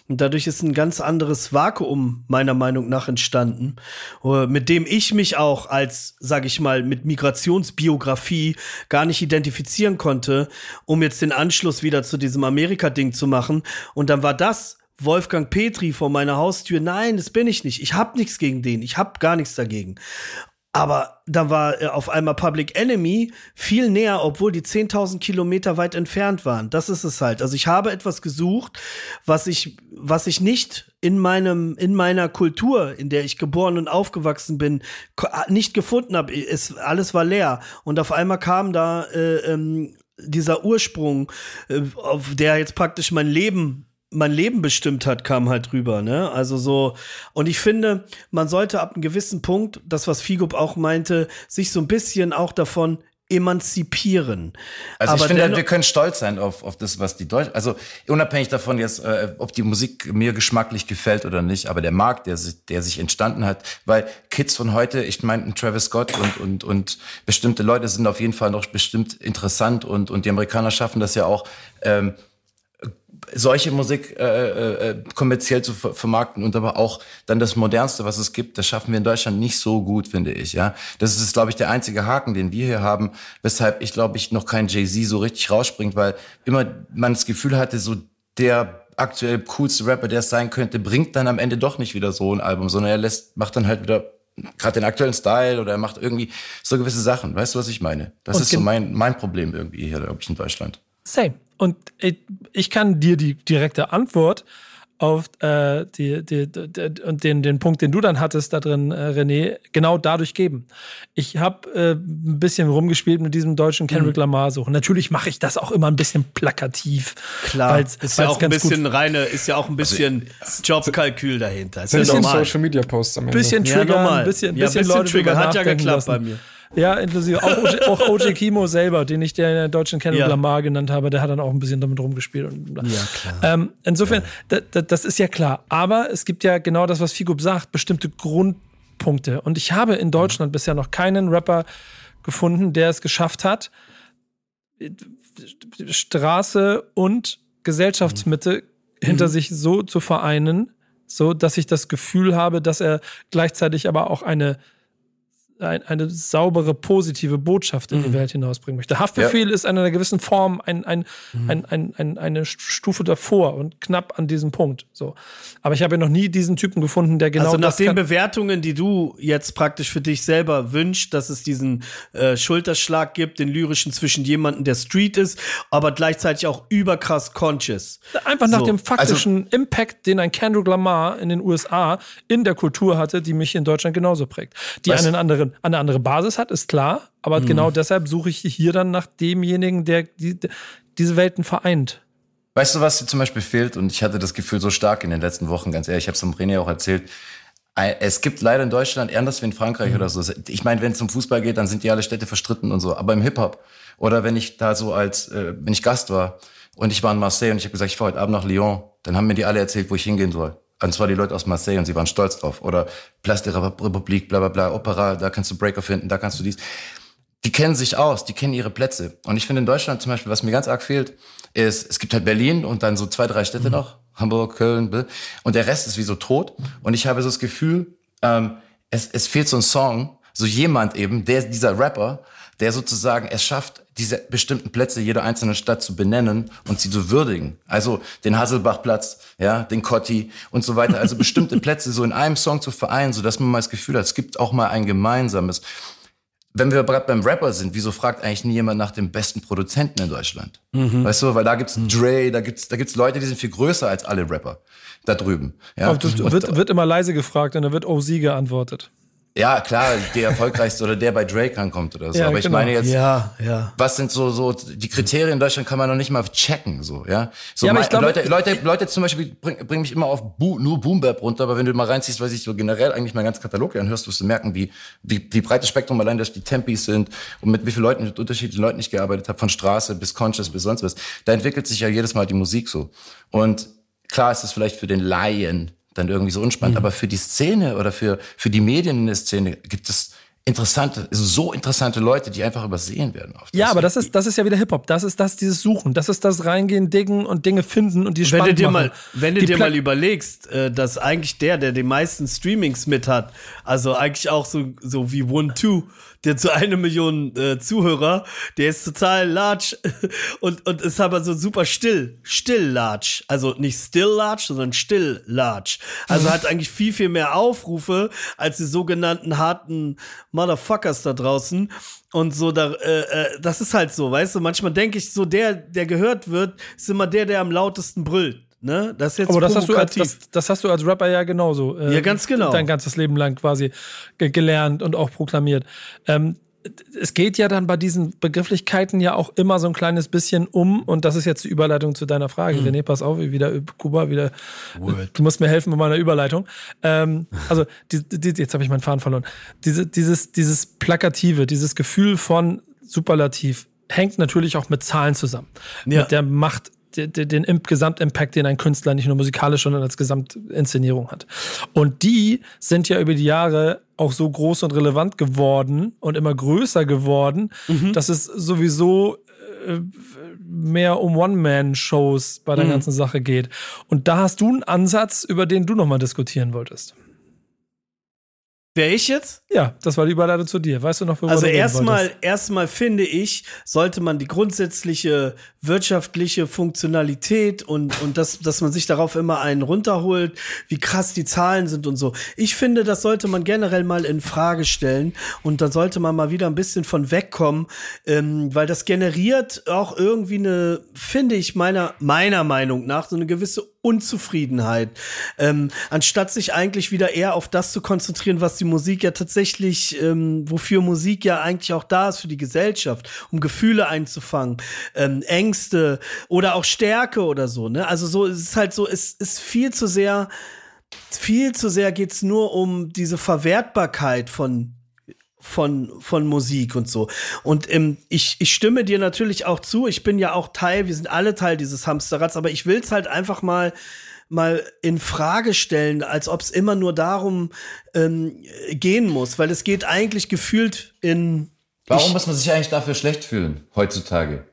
Und dadurch ist ein ganz anderes Vakuum meiner Meinung nach entstanden, mit dem ich mich auch als, sag ich mal, mit Migrationsbiografie gar nicht identifizieren konnte, um jetzt den Anschluss wieder zu diesem Amerika-Ding zu machen. Und dann war das Wolfgang Petri vor meiner Haustür. Nein, das bin ich nicht. Ich habe nichts gegen den. Ich habe gar nichts dagegen. Aber da war äh, auf einmal Public Enemy viel näher, obwohl die 10.000 Kilometer weit entfernt waren. Das ist es halt. Also ich habe etwas gesucht, was ich, was ich nicht in meinem, in meiner Kultur, in der ich geboren und aufgewachsen bin, nicht gefunden habe. Es, alles war leer. Und auf einmal kam da äh, ähm, dieser Ursprung, äh, auf der jetzt praktisch mein Leben mein Leben bestimmt hat, kam halt rüber, ne? Also so, und ich finde, man sollte ab einem gewissen Punkt, das, was Figup auch meinte, sich so ein bisschen auch davon emanzipieren. Also Aber ich finde, wir können stolz sein auf, auf das, was die Deutschen, also unabhängig davon jetzt, äh, ob die Musik mir geschmacklich gefällt oder nicht, aber der Markt, der sich, der sich entstanden hat, weil Kids von heute, ich meine, Travis Scott und, und, und bestimmte Leute sind auf jeden Fall noch bestimmt interessant und, und die Amerikaner schaffen das ja auch, ähm, solche Musik äh, äh, äh, kommerziell zu vermarkten und aber auch dann das Modernste, was es gibt, das schaffen wir in Deutschland nicht so gut, finde ich. Ja, das ist, glaube ich, der einzige Haken, den wir hier haben, weshalb ich glaube ich noch kein Jay Z so richtig rausspringt, weil immer man das Gefühl hatte, so der aktuell coolste Rapper, der es sein könnte, bringt dann am Ende doch nicht wieder so ein Album, sondern er lässt macht dann halt wieder gerade den aktuellen Style oder er macht irgendwie so gewisse Sachen. Weißt du, was ich meine? Das und ist so mein mein Problem irgendwie hier, glaube ich, in Deutschland. Same. Und ich kann dir die direkte Antwort auf äh, die, die, die, und den, den Punkt, den du dann hattest da drin, äh, René, genau dadurch geben. Ich habe äh, ein bisschen rumgespielt mit diesem deutschen Kendrick mhm. Lamar suchen. Natürlich mache ich das auch immer ein bisschen plakativ. Klar, ist ja auch ein bisschen reine, ist ja auch ein bisschen also, Jobkalkül dahinter. Ist ja normal. Social Media Posts am Ende. Bisschen Trigger, ja, ein bisschen, ja, bisschen, bisschen Leute Trigger hat ja geklappt lassen. bei mir. Ja, inklusive auch OJ, auch OJ Kimo selber, den ich der deutschen Kendrick ja. Lamar genannt habe, der hat dann auch ein bisschen damit rumgespielt. Und bla. ja, klar. Ähm, insofern, ja. das ist ja klar. Aber es gibt ja genau das, was Figup sagt, bestimmte Grundpunkte. Und ich habe in Deutschland bisher noch keinen Rapper gefunden, der es geschafft hat, Straße und Gesellschaftsmitte mhm. hinter sich so zu vereinen, so dass ich das Gefühl habe, dass er gleichzeitig aber auch eine ein, eine saubere, positive Botschaft in die mhm. Welt hinausbringen möchte. Haftbefehl ja. ist in einer gewissen Form ein, ein, mhm. ein, ein, ein, eine Stufe davor und knapp an diesem Punkt. So. Aber ich habe ja noch nie diesen Typen gefunden, der genau Also nach den Bewertungen, die du jetzt praktisch für dich selber wünschst, dass es diesen äh, Schulterschlag gibt, den lyrischen zwischen jemandem, der Street ist, aber gleichzeitig auch überkrass conscious. Einfach nach so. dem faktischen also, Impact, den ein Kendrick Lamar in den USA in der Kultur hatte, die mich in Deutschland genauso prägt. Die einen anderen anderen, eine andere Basis hat, ist klar. Aber mhm. genau deshalb suche ich hier dann nach demjenigen, der die, diese Welten vereint. Weißt du, was dir zum Beispiel fehlt? Und ich hatte das Gefühl so stark in den letzten Wochen, ganz ehrlich, ich habe es am René auch erzählt. Es gibt leider in Deutschland, anders wie in Frankreich mhm. oder so. Ich meine, wenn es um Fußball geht, dann sind die alle Städte verstritten und so. Aber im Hip-Hop oder wenn ich da so als, äh, wenn ich Gast war und ich war in Marseille und ich habe gesagt, ich fahre heute Abend nach Lyon, dann haben mir die alle erzählt, wo ich hingehen soll. Und zwar die Leute aus Marseille und sie waren stolz drauf. Oder Place de Republik, bla bla bla, Opera, da kannst du Breaker finden, da kannst du dies. Die kennen sich aus, die kennen ihre Plätze. Und ich finde in Deutschland zum Beispiel, was mir ganz arg fehlt, ist, es gibt halt Berlin und dann so zwei, drei Städte mhm. noch, Hamburg, Köln, und der Rest ist wie so tot. Und ich habe so das Gefühl, ähm, es, es fehlt so ein Song, so jemand eben, der, dieser Rapper, der sozusagen es schafft, diese bestimmten Plätze jeder einzelnen Stadt zu benennen und sie zu würdigen. Also den Hasselbachplatz, ja, den Kotti und so weiter. Also bestimmte Plätze so in einem Song zu vereinen, so dass man mal das Gefühl hat, es gibt auch mal ein gemeinsames. Wenn wir gerade beim Rapper sind, wieso fragt eigentlich nie jemand nach dem besten Produzenten in Deutschland? Mhm. Weißt du, weil da gibt's Dre, da gibt's da gibt's Leute, die sind viel größer als alle Rapper da drüben. Ja. Und, wird, wird immer leise gefragt und dann wird OZ geantwortet. Ja, klar, der erfolgreichste oder der bei Drake ankommt oder so. Ja, Aber ich genau. meine jetzt, ja, ja. was sind so, so, die Kriterien in Deutschland kann man noch nicht mal checken, so, ja. So ja, glaub, Leute, Leute, Leute zum Beispiel bringen bring mich immer auf Bu nur Boombap runter, aber wenn du mal reinziehst, was ich so generell eigentlich mein ganzen Katalog anhörst, wirst du merken, wie, wie, wie breit das Spektrum allein durch die Tempis sind und mit wie vielen Leuten, mit unterschiedlichen Leuten ich gearbeitet habe, von Straße bis Conscious bis sonst was. Da entwickelt sich ja jedes Mal die Musik so. Und klar ist es vielleicht für den Laien dann irgendwie so unspannend. Mhm. Aber für die Szene oder für, für die Medien in der Szene gibt es interessante, so interessante Leute, die einfach übersehen werden. ja, aber das ist, das ist ja wieder Hip-Hop. Das ist das, dieses Suchen. Das ist das Reingehen, Diggen und Dinge finden und die spannend wenn du dir machen. Mal, wenn du die dir Pla mal überlegst, äh, dass eigentlich der, der die meisten Streamings mit hat, also eigentlich auch so, so wie One Two, der zu eine Million äh, Zuhörer, der ist total large und, und ist aber so super still, still large. Also nicht still large, sondern still large. Also hat eigentlich viel, viel mehr Aufrufe als die sogenannten harten Motherfuckers da draußen. Und so, da, äh, äh, das ist halt so, weißt du, manchmal denke ich so, der, der gehört wird, ist immer der, der am lautesten brüllt. Ne? Das ist jetzt Aber das hast, du als, das, das, hast du als Rapper ja genauso. Äh, ja, ganz genau. Dein ganzes Leben lang quasi gelernt und auch proklamiert. Ähm, es geht ja dann bei diesen Begrifflichkeiten ja auch immer so ein kleines bisschen um, und das ist jetzt die Überleitung zu deiner Frage. Mhm. René, pass auf, wieder Kuba, wieder. Word. Du musst mir helfen mit meiner Überleitung. Ähm, also, die, die, jetzt habe ich meinen Faden verloren. Diese, dieses, dieses Plakative, dieses Gefühl von Superlativ hängt natürlich auch mit Zahlen zusammen. Ja. Mit der Macht den Gesamtimpact, den ein Künstler nicht nur musikalisch, sondern als Gesamtinszenierung hat. Und die sind ja über die Jahre auch so groß und relevant geworden und immer größer geworden, mhm. dass es sowieso äh, mehr um One-Man-Shows bei der mhm. ganzen Sache geht. Und da hast du einen Ansatz, über den du nochmal diskutieren wolltest. Wer ich jetzt? Ja, das war die Überleitung zu dir. Weißt du noch, worüber Also erstmal, erstmal finde ich, sollte man die grundsätzliche wirtschaftliche Funktionalität und, und das, dass man sich darauf immer einen runterholt, wie krass die Zahlen sind und so. Ich finde, das sollte man generell mal in Frage stellen und da sollte man mal wieder ein bisschen von wegkommen, ähm, weil das generiert auch irgendwie eine, finde ich meiner, meiner Meinung nach, so eine gewisse Unzufriedenheit. Ähm, anstatt sich eigentlich wieder eher auf das zu konzentrieren, was die Musik ja tatsächlich, ähm, wofür Musik ja eigentlich auch da ist für die Gesellschaft, um Gefühle einzufangen, ähm, Ängste oder auch Stärke oder so. Ne? Also so es ist halt so, es ist viel zu sehr, viel zu sehr geht's nur um diese Verwertbarkeit von von, von Musik und so. Und ähm, ich, ich stimme dir natürlich auch zu. Ich bin ja auch Teil, wir sind alle Teil dieses Hamsterrads, aber ich will es halt einfach mal mal in Frage stellen, als ob es immer nur darum ähm, gehen muss, weil es geht eigentlich gefühlt in. Warum muss man sich eigentlich dafür schlecht fühlen heutzutage?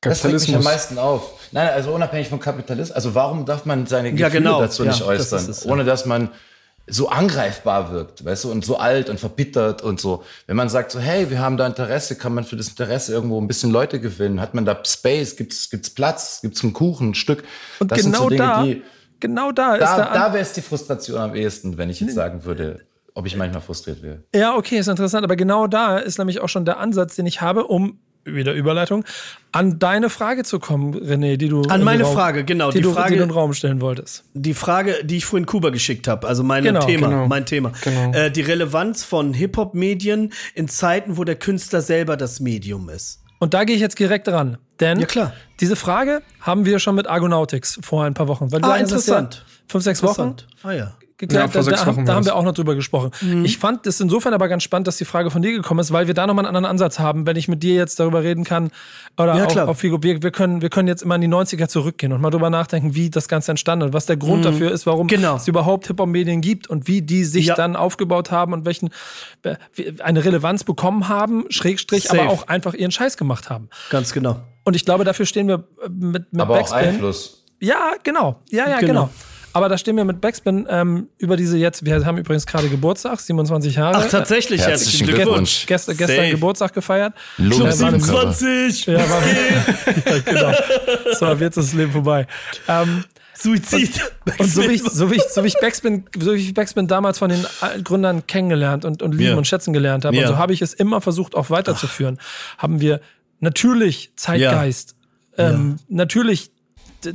Das regt mich am meisten auf. Nein, also unabhängig vom Kapitalismus. Also warum darf man seine Gefühle ja, genau. dazu nicht ja, äußern, das es, ohne dass man so angreifbar wirkt, weißt du, und so alt und verbittert und so. Wenn man sagt so, hey, wir haben da Interesse, kann man für das Interesse irgendwo ein bisschen Leute gewinnen? Hat man da Space? Gibt's, gibt's Platz? Gibt's einen Kuchen, ein Stück? Und das genau so Dinge, da, die, genau da ist da, da wäre es die Frustration am ehesten, wenn ich jetzt sagen würde, ob ich manchmal frustriert wäre. Ja, okay, ist interessant, aber genau da ist nämlich auch schon der Ansatz, den ich habe, um wieder Überleitung, an deine Frage zu kommen, René, die du. An meine Raum, Frage, genau. Die, die du, Frage, die du in den Raum stellen wolltest. Die Frage, die ich vorhin Kuba geschickt habe, also mein genau, Thema. Genau, mein Thema. Genau. Äh, die Relevanz von Hip-Hop-Medien in Zeiten, wo der Künstler selber das Medium ist. Und da gehe ich jetzt direkt ran. Denn ja, klar. diese Frage haben wir schon mit Argonautics vor ein paar Wochen. Weil ah, interessant. fünf, sechs Wochen. Ah ja geklärt. Ja, da, da, da haben wir auch noch drüber gesprochen. Mhm. Ich fand es insofern aber ganz spannend, dass die Frage von dir gekommen ist, weil wir da nochmal einen anderen Ansatz haben, wenn ich mit dir jetzt darüber reden kann. Oder ja, auch, klar. Auch, wir, wir, können, wir können jetzt immer in die 90er zurückgehen und mal drüber nachdenken, wie das Ganze entstanden ist, was der Grund mhm. dafür ist, warum genau. es überhaupt Hip-Hop-Medien gibt und wie die sich ja. dann aufgebaut haben und welchen äh, eine Relevanz bekommen haben, Schrägstrich, Safe. aber auch einfach ihren Scheiß gemacht haben. Ganz genau. Und ich glaube, dafür stehen wir mit, mit aber Backspin. Auch Einfluss. Ja, genau. Ja, ja, genau. genau. Aber da stehen wir mit Backspin ähm, über diese jetzt, wir haben übrigens gerade Geburtstag, 27 Jahre. Ach, tatsächlich, herzlichen Glückwunsch. Gestern, gestern Geburtstag gefeiert. Club 27! Ja, war, ja, genau. So, jetzt ist das Leben vorbei. Ähm, Suizid. Und, und, so, wie ich, so, wie ich, so wie ich Backspin, so wie ich Backspin damals von den Gründern kennengelernt und, und lieben ja. und schätzen gelernt habe, ja. und so habe ich es immer versucht, auch weiterzuführen. Ach. Haben wir natürlich Zeitgeist, ja. Ähm, natürlich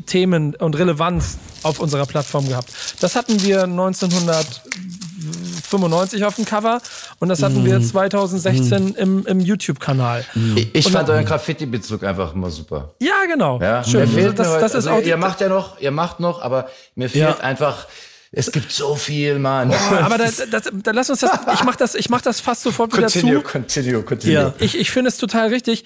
Themen und Relevanz auf unserer Plattform gehabt. Das hatten wir 1995 auf dem Cover und das hatten mm. wir 2016 mm. im, im YouTube-Kanal. Mm. Ich, fand euren Graffiti-Bezug einfach immer super. Ja, genau. Ja? Schön. Mir fehlt das, das ist also auch ihr macht ja noch, ihr macht noch, aber mir fehlt ja. einfach es gibt so viel, Mann. Oh, aber da, das, da, lass uns das. Ich mach das, ich mach das fast sofort continue, wieder zu. Continue, continue. Ja. Ich, ich finde es total richtig.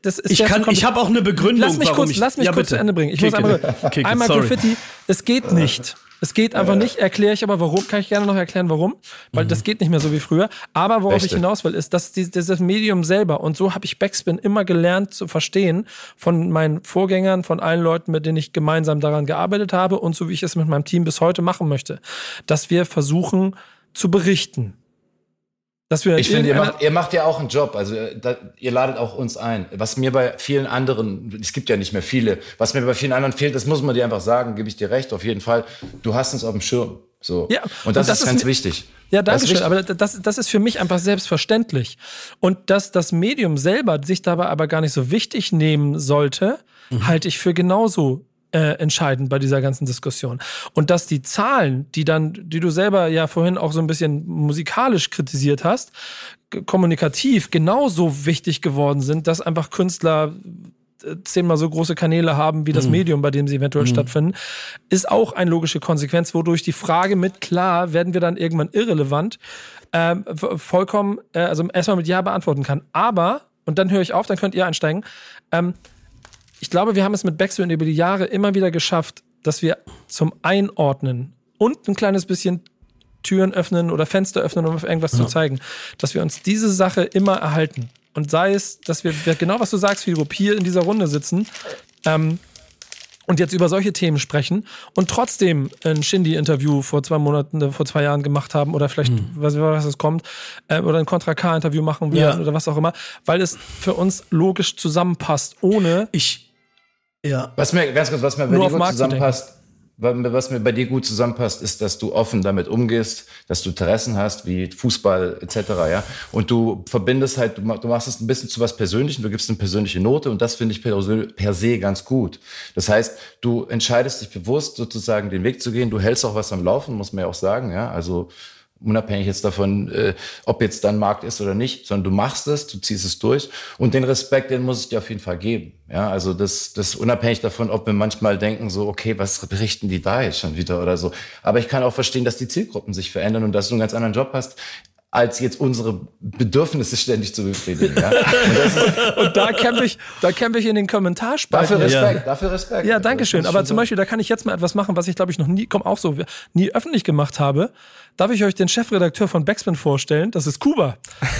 Das ist ich kann, ich habe auch eine Begründung. Lass mich kurz, ich, lass mich ja, kurz zu Ende bringen. Ich Kick muss einmal, it. einmal Graffiti. Es geht nicht. Es geht einfach nicht, erkläre ich aber warum, kann ich gerne noch erklären, warum, weil mhm. das geht nicht mehr so wie früher. Aber worauf Rechte. ich hinaus will, ist, dass dieses Medium selber, und so habe ich Backspin immer gelernt zu verstehen von meinen Vorgängern, von allen Leuten, mit denen ich gemeinsam daran gearbeitet habe und so wie ich es mit meinem Team bis heute machen möchte, dass wir versuchen zu berichten dass wir ich finde, ihr macht, ihr macht ja auch einen Job. Also äh, da, ihr ladet auch uns ein. Was mir bei vielen anderen, es gibt ja nicht mehr viele, was mir bei vielen anderen fehlt, das muss man dir einfach sagen, gebe ich dir recht, auf jeden Fall. Du hast uns auf dem Schirm. So. Ja, und das, und das ist, ist ganz wichtig. Ja, danke schön. Aber das, das ist für mich einfach selbstverständlich. Und dass das Medium selber sich dabei aber gar nicht so wichtig nehmen sollte, mhm. halte ich für genauso äh, entscheidend bei dieser ganzen Diskussion. Und dass die Zahlen, die dann, die du selber ja vorhin auch so ein bisschen musikalisch kritisiert hast, kommunikativ genauso wichtig geworden sind, dass einfach Künstler äh, zehnmal so große Kanäle haben wie das mhm. Medium, bei dem sie eventuell mhm. stattfinden, ist auch eine logische Konsequenz, wodurch die Frage mit klar, werden wir dann irgendwann irrelevant, äh, vollkommen, äh, also erstmal mit Ja beantworten kann. Aber, und dann höre ich auf, dann könnt ihr einsteigen, ähm, ich glaube, wir haben es mit Backspin über die Jahre immer wieder geschafft, dass wir zum Einordnen und ein kleines bisschen Türen öffnen oder Fenster öffnen, um auf irgendwas ja. zu zeigen, dass wir uns diese Sache immer erhalten. Und sei es, dass wir, genau was du sagst, Philipp, hier in dieser Runde sitzen ähm, und jetzt über solche Themen sprechen und trotzdem ein Shindy-Interview vor zwei Monaten, äh, vor zwei Jahren gemacht haben oder vielleicht, hm. was, was es kommt, äh, oder ein Contra K-Interview machen werden ja. oder was auch immer, weil es für uns logisch zusammenpasst, ohne ich ja. Was mir, ganz kurz, was mir bei dir gut zusammenpasst, was mir bei dir gut zusammenpasst, ist, dass du offen damit umgehst, dass du Interessen hast, wie Fußball etc. Ja, und du verbindest halt, du machst es ein bisschen zu was Persönlichem, du gibst eine persönliche Note und das finde ich per se ganz gut. Das heißt, du entscheidest dich bewusst, sozusagen den Weg zu gehen. Du hältst auch was am Laufen, muss man ja auch sagen. Ja, also unabhängig jetzt davon, äh, ob jetzt dann Markt ist oder nicht, sondern du machst es, du ziehst es durch und den Respekt, den muss ich dir auf jeden Fall geben. Ja, also das, das unabhängig davon, ob wir manchmal denken so, okay, was berichten die da jetzt schon wieder oder so. Aber ich kann auch verstehen, dass die Zielgruppen sich verändern und dass du einen ganz anderen Job hast als jetzt unsere Bedürfnisse ständig zu befriedigen. Ja? Und, und, da kämpfe ich, da kämpfe ich in den Kommentarspalten. Dafür Respekt, ja. dafür Respekt. Ja, danke schön. Aber zum Beispiel, da kann ich jetzt mal etwas machen, was ich glaube ich noch nie, komm auch so, nie öffentlich gemacht habe. Darf ich euch den Chefredakteur von Backspin vorstellen? Das ist Kuba.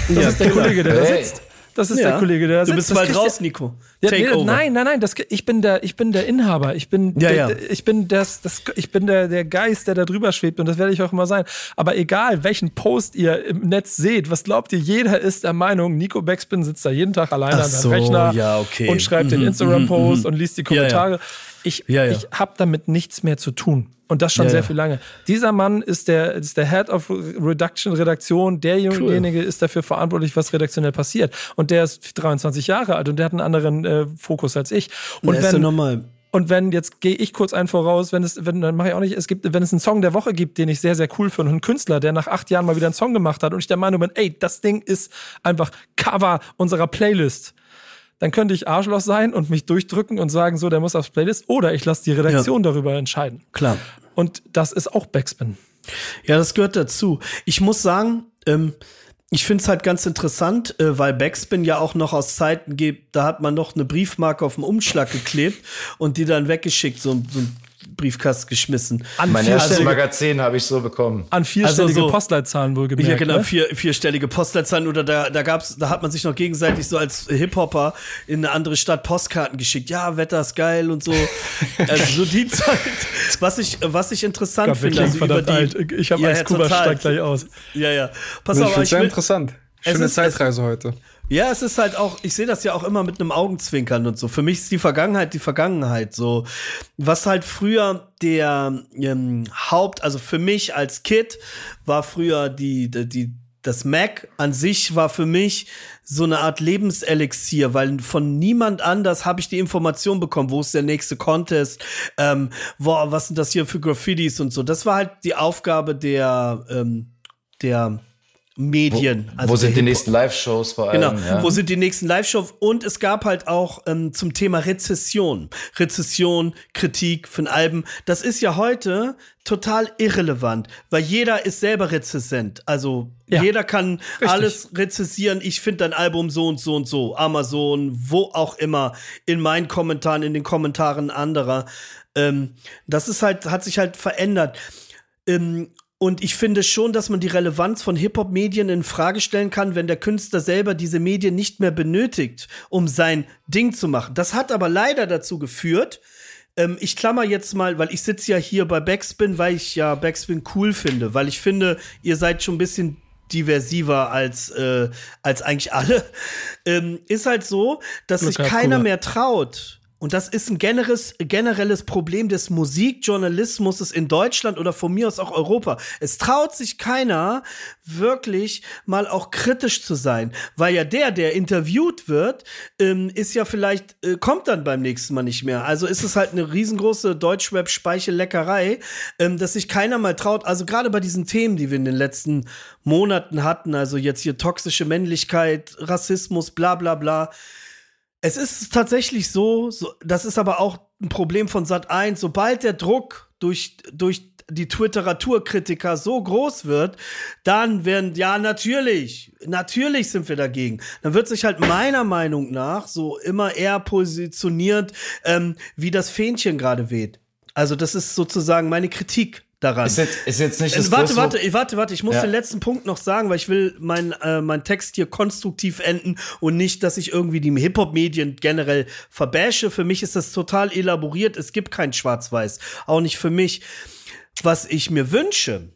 Das ja, ist der Kollege, der hey. da sitzt. Das ist ja. der Kollege, der da sitzt. Du bist bald raus, Nico. Ja, Take nee, over. Nein, nein, nein. Das, ich bin der, ich bin der Inhaber. Ich bin, ja, der, ja. ich bin das, das, ich bin der, der Geist, der da drüber schwebt und das werde ich auch immer sein. Aber egal, welchen Post ihr im Netz seht, was glaubt ihr? Jeder ist der Meinung, Nico Backspin sitzt da jeden Tag alleine Ach an seinem Rechner ja, okay. und schreibt mhm, den Instagram-Post mhm, und liest die Kommentare. Ich, ja, ja. ich habe damit nichts mehr zu tun. Und das schon ja, sehr ja. viel lange. Dieser Mann ist der, ist der Head of Reduction Redaktion. Derjenige cool. ist dafür verantwortlich, was redaktionell passiert. Und der ist 23 Jahre alt und der hat einen anderen äh, Fokus als ich. Und wenn, normal. Und wenn, jetzt gehe ich kurz ein voraus, wenn es, wenn, dann mache ich auch nicht, es gibt, wenn es einen Song der Woche gibt, den ich sehr, sehr cool finde, und einen Künstler, der nach acht Jahren mal wieder einen Song gemacht hat und ich der Meinung bin, ey, das Ding ist einfach Cover unserer Playlist dann könnte ich Arschloch sein und mich durchdrücken und sagen, so, der muss aufs Playlist. Oder ich lasse die Redaktion ja. darüber entscheiden. Klar. Und das ist auch Backspin. Ja, das gehört dazu. Ich muss sagen, ähm, ich finde es halt ganz interessant, äh, weil Backspin ja auch noch aus Zeiten gibt, da hat man noch eine Briefmarke auf dem Umschlag geklebt und die dann weggeschickt, so, so ein Briefkasten geschmissen. An mein erstes Magazin habe ich so bekommen. An vierstellige also so, Postleitzahlen wohlgemerkt. Ja, genau, ne? vier, vierstellige Postleitzahlen. Oder da, da gab's, da hat man sich noch gegenseitig so als Hip-Hopper in eine andere Stadt Postkarten geschickt. Ja, Wetter ist geil und so. also so die Zeit. Was ich, was ich interessant Gott, finde. Also über die, alt. Ich habe ja, als Kuba steigt gleich aus. Ja, ja. Pass auf, ich sehr will, interessant. Schöne ist, Zeitreise heute. Ja, es ist halt auch, ich sehe das ja auch immer mit einem Augenzwinkern und so. Für mich ist die Vergangenheit die Vergangenheit. So, was halt früher der ähm, Haupt, also für mich als Kid war früher die, die, das Mac an sich war für mich so eine Art Lebenselixier, weil von niemand anders habe ich die Information bekommen, wo ist der nächste Contest, ähm, wo, was sind das hier für Graffitis und so. Das war halt die Aufgabe der, ähm, der Medien. Wo, also wo sind die nächsten Live-Shows vor allem? Genau, ja. wo sind die nächsten Live-Shows? Und es gab halt auch ähm, zum Thema Rezession. Rezession, Kritik von Alben. Das ist ja heute total irrelevant, weil jeder ist selber Rezessent. Also ja, jeder kann richtig. alles rezessieren. Ich finde dein Album so und so und so. Amazon, wo auch immer. In meinen Kommentaren, in den Kommentaren anderer. Ähm, das ist halt, hat sich halt verändert. Ähm, und ich finde schon, dass man die Relevanz von Hip-Hop-Medien in Frage stellen kann, wenn der Künstler selber diese Medien nicht mehr benötigt, um sein Ding zu machen. Das hat aber leider dazu geführt, ähm, ich klammer jetzt mal, weil ich sitze ja hier bei Backspin, weil ich ja Backspin cool finde, weil ich finde, ihr seid schon ein bisschen diversiver als, äh, als eigentlich alle. Ähm, ist halt so, dass sich keiner mehr traut, und das ist ein generelles, generelles Problem des Musikjournalismus in Deutschland oder von mir aus auch Europa. Es traut sich keiner, wirklich mal auch kritisch zu sein. Weil ja der, der interviewt wird, ähm, ist ja vielleicht, äh, kommt dann beim nächsten Mal nicht mehr. Also ist es halt eine riesengroße Deutschrap-Speichelleckerei, ähm, dass sich keiner mal traut. Also gerade bei diesen Themen, die wir in den letzten Monaten hatten, also jetzt hier toxische Männlichkeit, Rassismus, bla bla bla es ist tatsächlich so, so, das ist aber auch ein Problem von Sat 1, sobald der Druck durch, durch die Twitteraturkritiker so groß wird, dann werden, ja, natürlich, natürlich sind wir dagegen. Dann wird sich halt meiner Meinung nach so immer eher positioniert, ähm, wie das Fähnchen gerade weht. Also, das ist sozusagen meine Kritik daran. Ist jetzt, ist jetzt nicht das Warte, warte, warte, warte, ich muss ja. den letzten Punkt noch sagen, weil ich will meinen äh, mein Text hier konstruktiv enden und nicht, dass ich irgendwie die Hip-Hop-Medien generell verbashe. Für mich ist das total elaboriert. Es gibt kein Schwarz-Weiß. Auch nicht für mich. Was ich mir wünsche,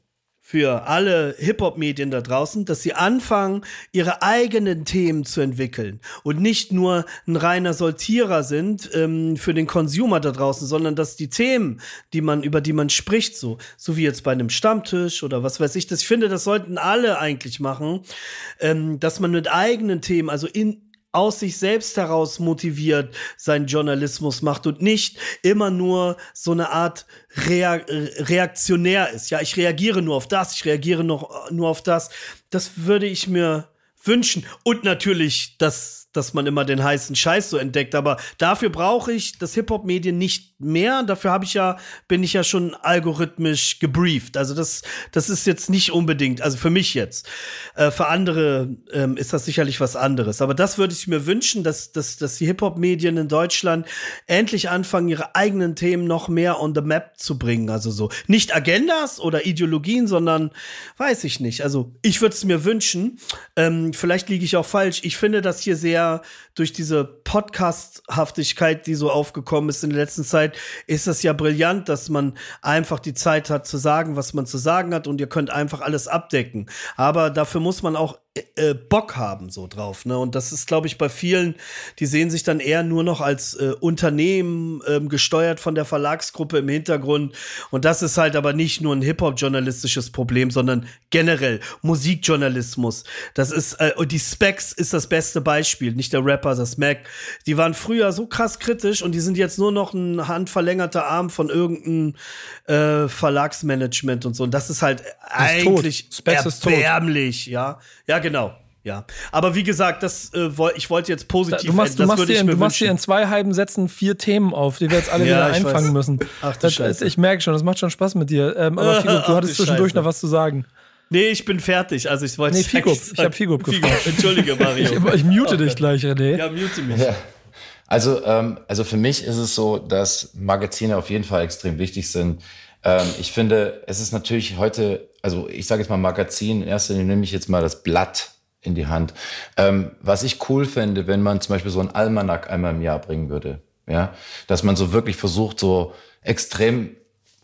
für alle Hip-Hop-Medien da draußen, dass sie anfangen, ihre eigenen Themen zu entwickeln und nicht nur ein reiner Sortierer sind ähm, für den Consumer da draußen, sondern dass die Themen, die man über die man spricht, so so wie jetzt bei einem Stammtisch oder was weiß ich, das ich finde, das sollten alle eigentlich machen, ähm, dass man mit eigenen Themen, also in aus sich selbst heraus motiviert seinen Journalismus macht und nicht immer nur so eine Art Rea reaktionär ist. Ja, ich reagiere nur auf das, ich reagiere noch nur auf das. Das würde ich mir wünschen. Und natürlich, dass dass man immer den heißen Scheiß so entdeckt. Aber dafür brauche ich das Hip-Hop-Medien nicht mehr. Dafür habe ich ja, bin ich ja schon algorithmisch gebrieft. Also das, das ist jetzt nicht unbedingt, also für mich jetzt. Äh, für andere ähm, ist das sicherlich was anderes. Aber das würde ich mir wünschen, dass, dass, dass die Hip-Hop-Medien in Deutschland endlich anfangen, ihre eigenen Themen noch mehr on the map zu bringen. Also so nicht Agendas oder Ideologien, sondern weiß ich nicht. Also ich würde es mir wünschen. Ähm, vielleicht liege ich auch falsch. Ich finde das hier sehr durch diese Podcasthaftigkeit, die so aufgekommen ist in der letzten Zeit, ist das ja brillant, dass man einfach die Zeit hat zu sagen, was man zu sagen hat und ihr könnt einfach alles abdecken. Aber dafür muss man auch äh, Bock haben so drauf. Ne? Und das ist, glaube ich, bei vielen, die sehen sich dann eher nur noch als äh, Unternehmen ähm, gesteuert von der Verlagsgruppe im Hintergrund. Und das ist halt aber nicht nur ein Hip-Hop-journalistisches Problem, sondern generell Musikjournalismus. Das ist, äh, und die Specs ist das beste Beispiel, nicht der Rapper, das Mac. Die waren früher so krass kritisch und die sind jetzt nur noch ein handverlängerter Arm von irgendeinem äh, Verlagsmanagement und so. Und das ist halt ist eigentlich erbärmlich, ja. Ja, genau. Ja, aber wie gesagt, das äh, ich wollte jetzt positiv. Du machst, du machst, dir, du machst dir in zwei halben Sätzen vier Themen auf, die wir jetzt alle ja, wieder einfangen weiß. müssen. Ach, das, Scheiße. ich merke schon, das macht schon Spaß mit dir. Ähm, aber Figo, du hattest zwischendurch noch was zu sagen. Nee, ich bin fertig. Also ich wollte. Nee, Figo. Ich habe Figo gefragt. Entschuldige, Mario. ich, ich mute oh, dich gleich, René. Ja, mute mich. Ja. Also, ähm, also für mich ist es so, dass Magazine auf jeden Fall extrem wichtig sind. Ähm, ich finde, es ist natürlich heute also ich sage jetzt mal Magazin, in erster Linie nehme ich jetzt mal das Blatt in die Hand. Ähm, was ich cool fände, wenn man zum Beispiel so ein Almanack einmal im Jahr bringen würde. Ja, dass man so wirklich versucht, so extrem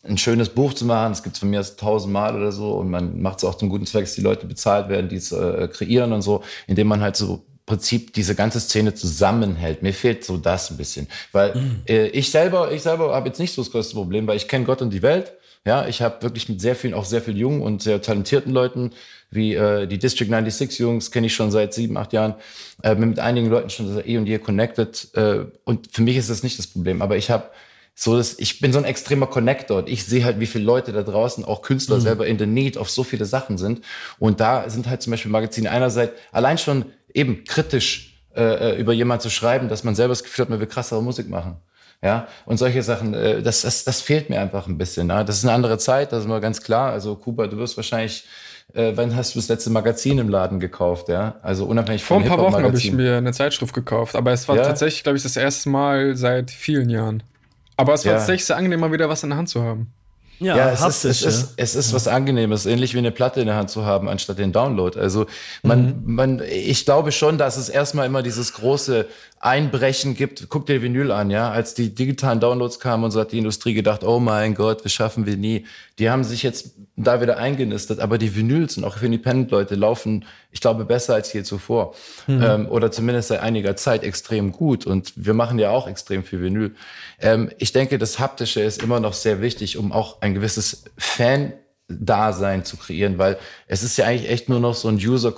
ein schönes Buch zu machen. Es gibt von mir tausendmal oder so und man macht es auch zum guten Zweck, dass die Leute bezahlt werden, die es äh, kreieren und so, indem man halt so Prinzip diese ganze Szene zusammenhält. Mir fehlt so das ein bisschen, weil mhm. äh, ich selber, ich selber habe jetzt nicht so das größte Problem, weil ich kenne Gott und die Welt. Ja, ich habe wirklich mit sehr vielen, auch sehr vielen jungen und sehr talentierten Leuten, wie äh, die District 96 Jungs, kenne ich schon seit sieben, acht Jahren, äh, mit einigen Leuten schon eh und je connected. Äh, und für mich ist das nicht das Problem. Aber ich habe so dass ich bin so ein extremer Connector und ich sehe halt, wie viele Leute da draußen, auch Künstler mhm. selber in the need auf so viele Sachen sind. Und da sind halt zum Beispiel Magazine einerseits allein schon eben kritisch äh, äh über jemanden zu schreiben, dass man selber das Gefühl hat, man will krassere Musik machen. Ja, und solche Sachen, äh, das, das, das fehlt mir einfach ein bisschen. Ne? Das ist eine andere Zeit, das ist mal ganz klar. Also Kuba, du wirst wahrscheinlich äh, wann hast du das letzte Magazin im Laden gekauft, ja? Also unabhängig von Vor ein paar Wochen habe ich mir eine Zeitschrift gekauft, aber es war ja? tatsächlich, glaube ich, das erste Mal seit vielen Jahren. Aber es war ja. tatsächlich sehr angenehm, mal wieder was in der Hand zu haben. Ja, ja es, ist, es, ist, es ist was Angenehmes, ähnlich wie eine Platte in der Hand zu haben, anstatt den Download. Also man, mhm. man, ich glaube schon, dass es erstmal immer dieses große Einbrechen gibt. Guck dir Vinyl an, ja. Als die digitalen Downloads kamen und so hat die Industrie gedacht, oh mein Gott, das schaffen wir nie. Die haben sich jetzt da wieder eingenistet, aber die Vinyls und auch für Independent-Leute laufen, ich glaube, besser als je zuvor. Mhm. Ähm, oder zumindest seit einiger Zeit extrem gut. Und wir machen ja auch extrem viel Vinyl. Ähm, ich denke, das Haptische ist immer noch sehr wichtig, um auch ein gewisses Fan Dasein zu kreieren, weil es ist ja eigentlich echt nur noch so ein User,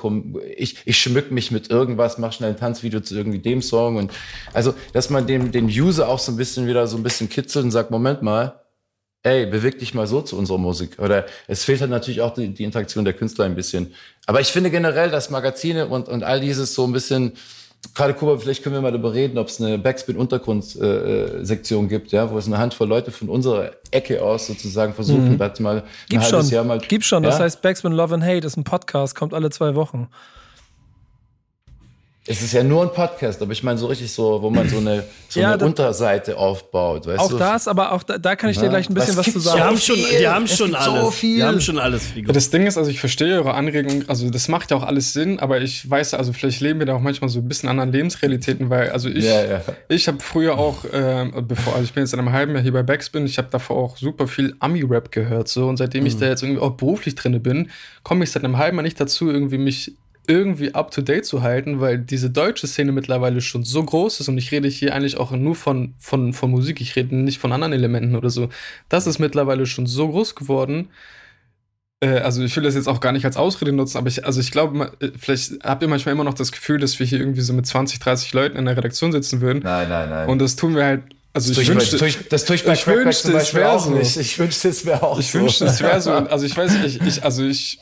ich, ich schmück mich mit irgendwas, mach schnell ein Tanzvideo zu irgendwie dem Song und also, dass man dem, den User auch so ein bisschen wieder so ein bisschen kitzelt und sagt, Moment mal, ey, beweg dich mal so zu unserer Musik. Oder es fehlt halt natürlich auch die, die Interaktion der Künstler ein bisschen. Aber ich finde generell, dass Magazine und, und all dieses so ein bisschen, gerade Kuba, vielleicht können wir mal darüber reden, ob es eine Backspin-Untergrund-Sektion äh, gibt, ja, wo es eine Handvoll Leute von unserer Ecke aus sozusagen versuchen, mhm. das mal ein Gibt halbes schon. Jahr mal. Gibt schon, ja? das heißt Backspin Love and Hate ist ein Podcast, kommt alle zwei Wochen. Es ist ja nur ein Podcast, aber ich meine so richtig so, wo man so eine, so ja, eine Unterseite aufbaut. Weißt auch du? das, aber auch da, da kann ich dir gleich ein bisschen was, was zu sagen. Die haben schon, die haben schon alles. So viel. Die haben schon alles. Ja, das Ding ist, also ich verstehe eure Anregung, also das macht ja auch alles Sinn, aber ich weiß, also vielleicht leben wir da auch manchmal so ein bisschen anderen Lebensrealitäten, weil also ich, ja, ja. ich habe früher auch, äh, bevor, also ich bin jetzt in einem halben Jahr hier bei Backspin, ich habe davor auch super viel Ami-Rap gehört so und seitdem mhm. ich da jetzt irgendwie auch beruflich drin bin, komme ich seit einem halben Jahr nicht dazu, irgendwie mich irgendwie up to date zu halten, weil diese deutsche Szene mittlerweile schon so groß ist und ich rede hier eigentlich auch nur von, von, von Musik, ich rede nicht von anderen Elementen oder so. Das ist mittlerweile schon so groß geworden. Äh, also ich will das jetzt auch gar nicht als Ausrede nutzen, aber ich, also ich glaube, äh, vielleicht habt ihr manchmal immer noch das Gefühl, dass wir hier irgendwie so mit 20, 30 Leuten in der Redaktion sitzen würden. Nein, nein, nein. Und das tun wir halt also das ich wünschte, bei, das tue ich bei ich wünschte, es wäre so. Nicht. Ich wünschte, es wäre auch ich so. Ich wünschte, es wäre so. Also ich weiß nicht, ich, ich, also ich,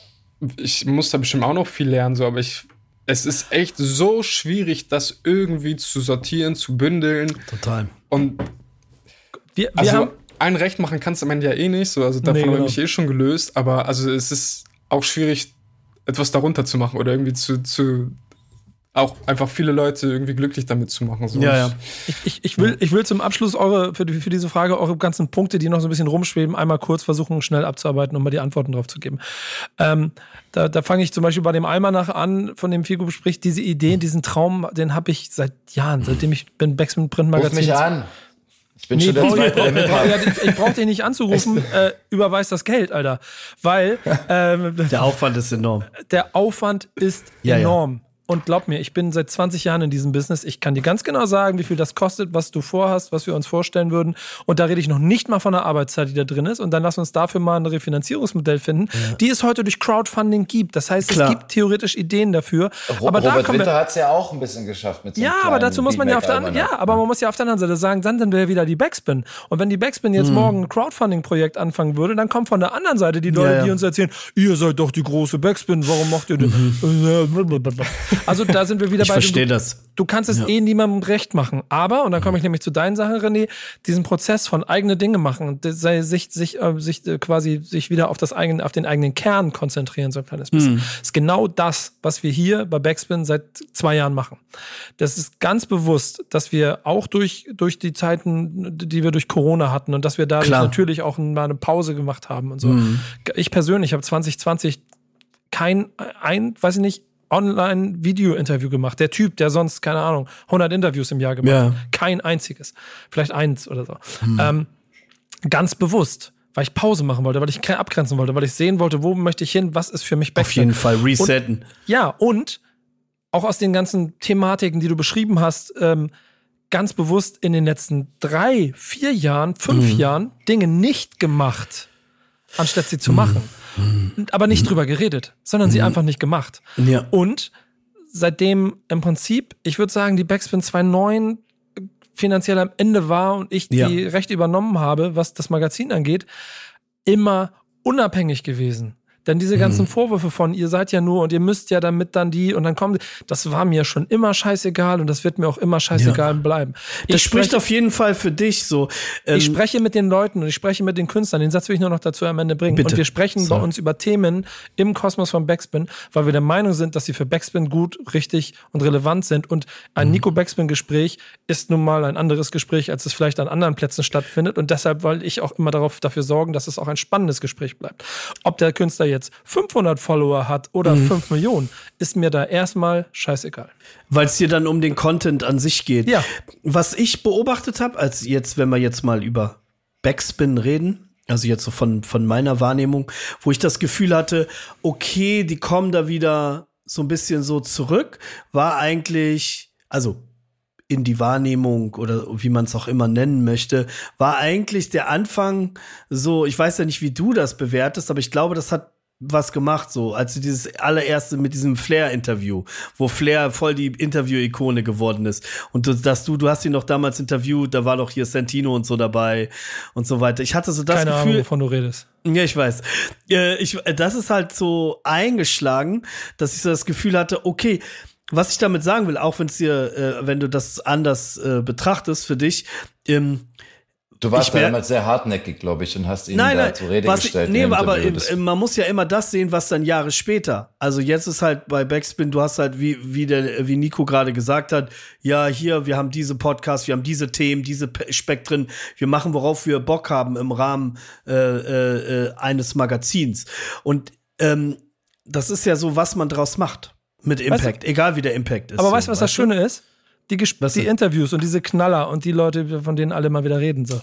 ich muss da bestimmt auch noch viel lernen, so, aber ich es ist echt so schwierig, das irgendwie zu sortieren, zu bündeln. Total. Und wir, wir also ein Recht machen kannst du am Ende ja eh nicht, so, also davon nee, genau. habe ich eh schon gelöst, aber also es ist auch schwierig, etwas darunter zu machen oder irgendwie zu, zu auch einfach viele Leute irgendwie glücklich damit zu machen. So. Ja, ja. Ich, ich, ich, will, ich will zum Abschluss eure, für, für diese Frage eure ganzen Punkte, die noch so ein bisschen rumschweben, einmal kurz versuchen, schnell abzuarbeiten, um mal die Antworten drauf zu geben. Ähm, da da fange ich zum Beispiel bei dem Almanach an, von dem Figo spricht, diese Idee, diesen Traum, den habe ich seit Jahren, seitdem ich bin Backspin Print Magazin. Ruf mich an. Ich bin nee, schon der Zweite, der mitmacht. Ich, ich brauche dich nicht anzurufen, äh, überweis das Geld, Alter. Weil ähm, der Aufwand ist enorm. Der Aufwand ist ja, enorm. Ja. Und glaub mir, ich bin seit 20 Jahren in diesem Business. Ich kann dir ganz genau sagen, wie viel das kostet, was du vorhast, was wir uns vorstellen würden. Und da rede ich noch nicht mal von der Arbeitszeit, die da drin ist. Und dann lass uns dafür mal ein Refinanzierungsmodell finden, ja. die es heute durch Crowdfunding gibt. Das heißt, Klar. es gibt theoretisch Ideen dafür. Ro aber Robert da Winter hat es ja auch ein bisschen geschafft mit so Ja, aber dazu muss man ja auf der anderen, ja, aber man muss ja auf der anderen Seite sagen, dann sind wir wieder die Backspin. Und wenn die Backspin jetzt mhm. morgen ein Crowdfunding-Projekt anfangen würde, dann kommt von der anderen Seite die Leute, ja, ja. die uns erzählen, ihr seid doch die große Backspin, warum macht ihr das? Mhm. Also da sind wir wieder ich bei. Ich verstehe das. Du kannst es ja. eh niemandem recht machen. Aber, und dann komme ich nämlich zu deinen Sachen, René, diesen Prozess von eigene Dinge machen, sich, sich, äh, sich äh, quasi sich wieder auf das eigene, auf den eigenen Kern konzentrieren, so ein kleines bisschen. Mhm. ist genau das, was wir hier bei Backspin seit zwei Jahren machen. Das ist ganz bewusst, dass wir auch durch, durch die Zeiten, die wir durch Corona hatten und dass wir da natürlich auch mal eine Pause gemacht haben und so. Mhm. Ich persönlich habe 2020 kein, ein, weiß ich nicht, Online-Video-Interview gemacht. Der Typ, der sonst, keine Ahnung, 100 Interviews im Jahr gemacht ja. hat. Kein einziges. Vielleicht eins oder so. Hm. Ähm, ganz bewusst, weil ich Pause machen wollte, weil ich abgrenzen wollte, weil ich sehen wollte, wo möchte ich hin, was ist für mich besser. Auf jeden Fall resetten. Und, ja, und auch aus den ganzen Thematiken, die du beschrieben hast, ähm, ganz bewusst in den letzten drei, vier Jahren, fünf mhm. Jahren Dinge nicht gemacht, anstatt sie zu mhm. machen aber nicht drüber geredet, sondern sie einfach nicht gemacht. Ja. Und seitdem im Prinzip, ich würde sagen, die Backspin 2.9 finanziell am Ende war und ich die ja. Rechte übernommen habe, was das Magazin angeht, immer unabhängig gewesen. Denn diese ganzen mhm. Vorwürfe von, ihr seid ja nur und ihr müsst ja damit dann die und dann kommen, das war mir schon immer scheißegal und das wird mir auch immer scheißegal ja. bleiben. Das ich spricht auf jeden Fall für dich so. Ähm, ich spreche mit den Leuten und ich spreche mit den Künstlern. Den Satz will ich nur noch dazu am Ende bringen. Bitte. Und wir sprechen so. bei uns über Themen im Kosmos von Backspin, weil wir der Meinung sind, dass sie für Backspin gut, richtig und relevant sind. Und ein mhm. Nico Backspin-Gespräch ist nun mal ein anderes Gespräch, als es vielleicht an anderen Plätzen stattfindet. Und deshalb wollte ich auch immer darauf, dafür sorgen, dass es auch ein spannendes Gespräch bleibt. Ob der Künstler jetzt 500 Follower hat oder mhm. 5 Millionen, ist mir da erstmal scheißegal. Weil es dir dann um den Content an sich geht. Ja. Was ich beobachtet habe, als jetzt, wenn wir jetzt mal über Backspin reden, also jetzt so von, von meiner Wahrnehmung, wo ich das Gefühl hatte, okay, die kommen da wieder so ein bisschen so zurück, war eigentlich, also in die Wahrnehmung oder wie man es auch immer nennen möchte, war eigentlich der Anfang so, ich weiß ja nicht, wie du das bewertest, aber ich glaube, das hat was gemacht, so als dieses allererste mit diesem Flair-Interview, wo Flair voll die Interview-Ikone geworden ist. Und du, dass du, du hast ihn noch damals interviewt, da war doch hier Santino und so dabei und so weiter. Ich hatte so das Keine Gefühl. Ahnung, wovon du redest. Ja, ich weiß. Äh, ich, das ist halt so eingeschlagen, dass ich so das Gefühl hatte, okay, was ich damit sagen will, auch wenn es dir, äh, wenn du das anders äh, betrachtest für dich, ähm, Du warst damals sehr hartnäckig, glaube ich, und hast ihn nein, da nein, zur Rede was, gestellt. Nee, aber man muss ja immer das sehen, was dann Jahre später. Also jetzt ist halt bei Backspin, du hast halt, wie, wie, der, wie Nico gerade gesagt hat, ja, hier, wir haben diese Podcasts, wir haben diese Themen, diese Spektren, wir machen, worauf wir Bock haben im Rahmen äh, äh, eines Magazins. Und ähm, das ist ja so, was man draus macht mit Impact, weißt du, egal wie der Impact ist. Aber so, weißt du, was das Schöne ist? Die, die Interviews und diese Knaller und die Leute, von denen alle mal wieder reden, so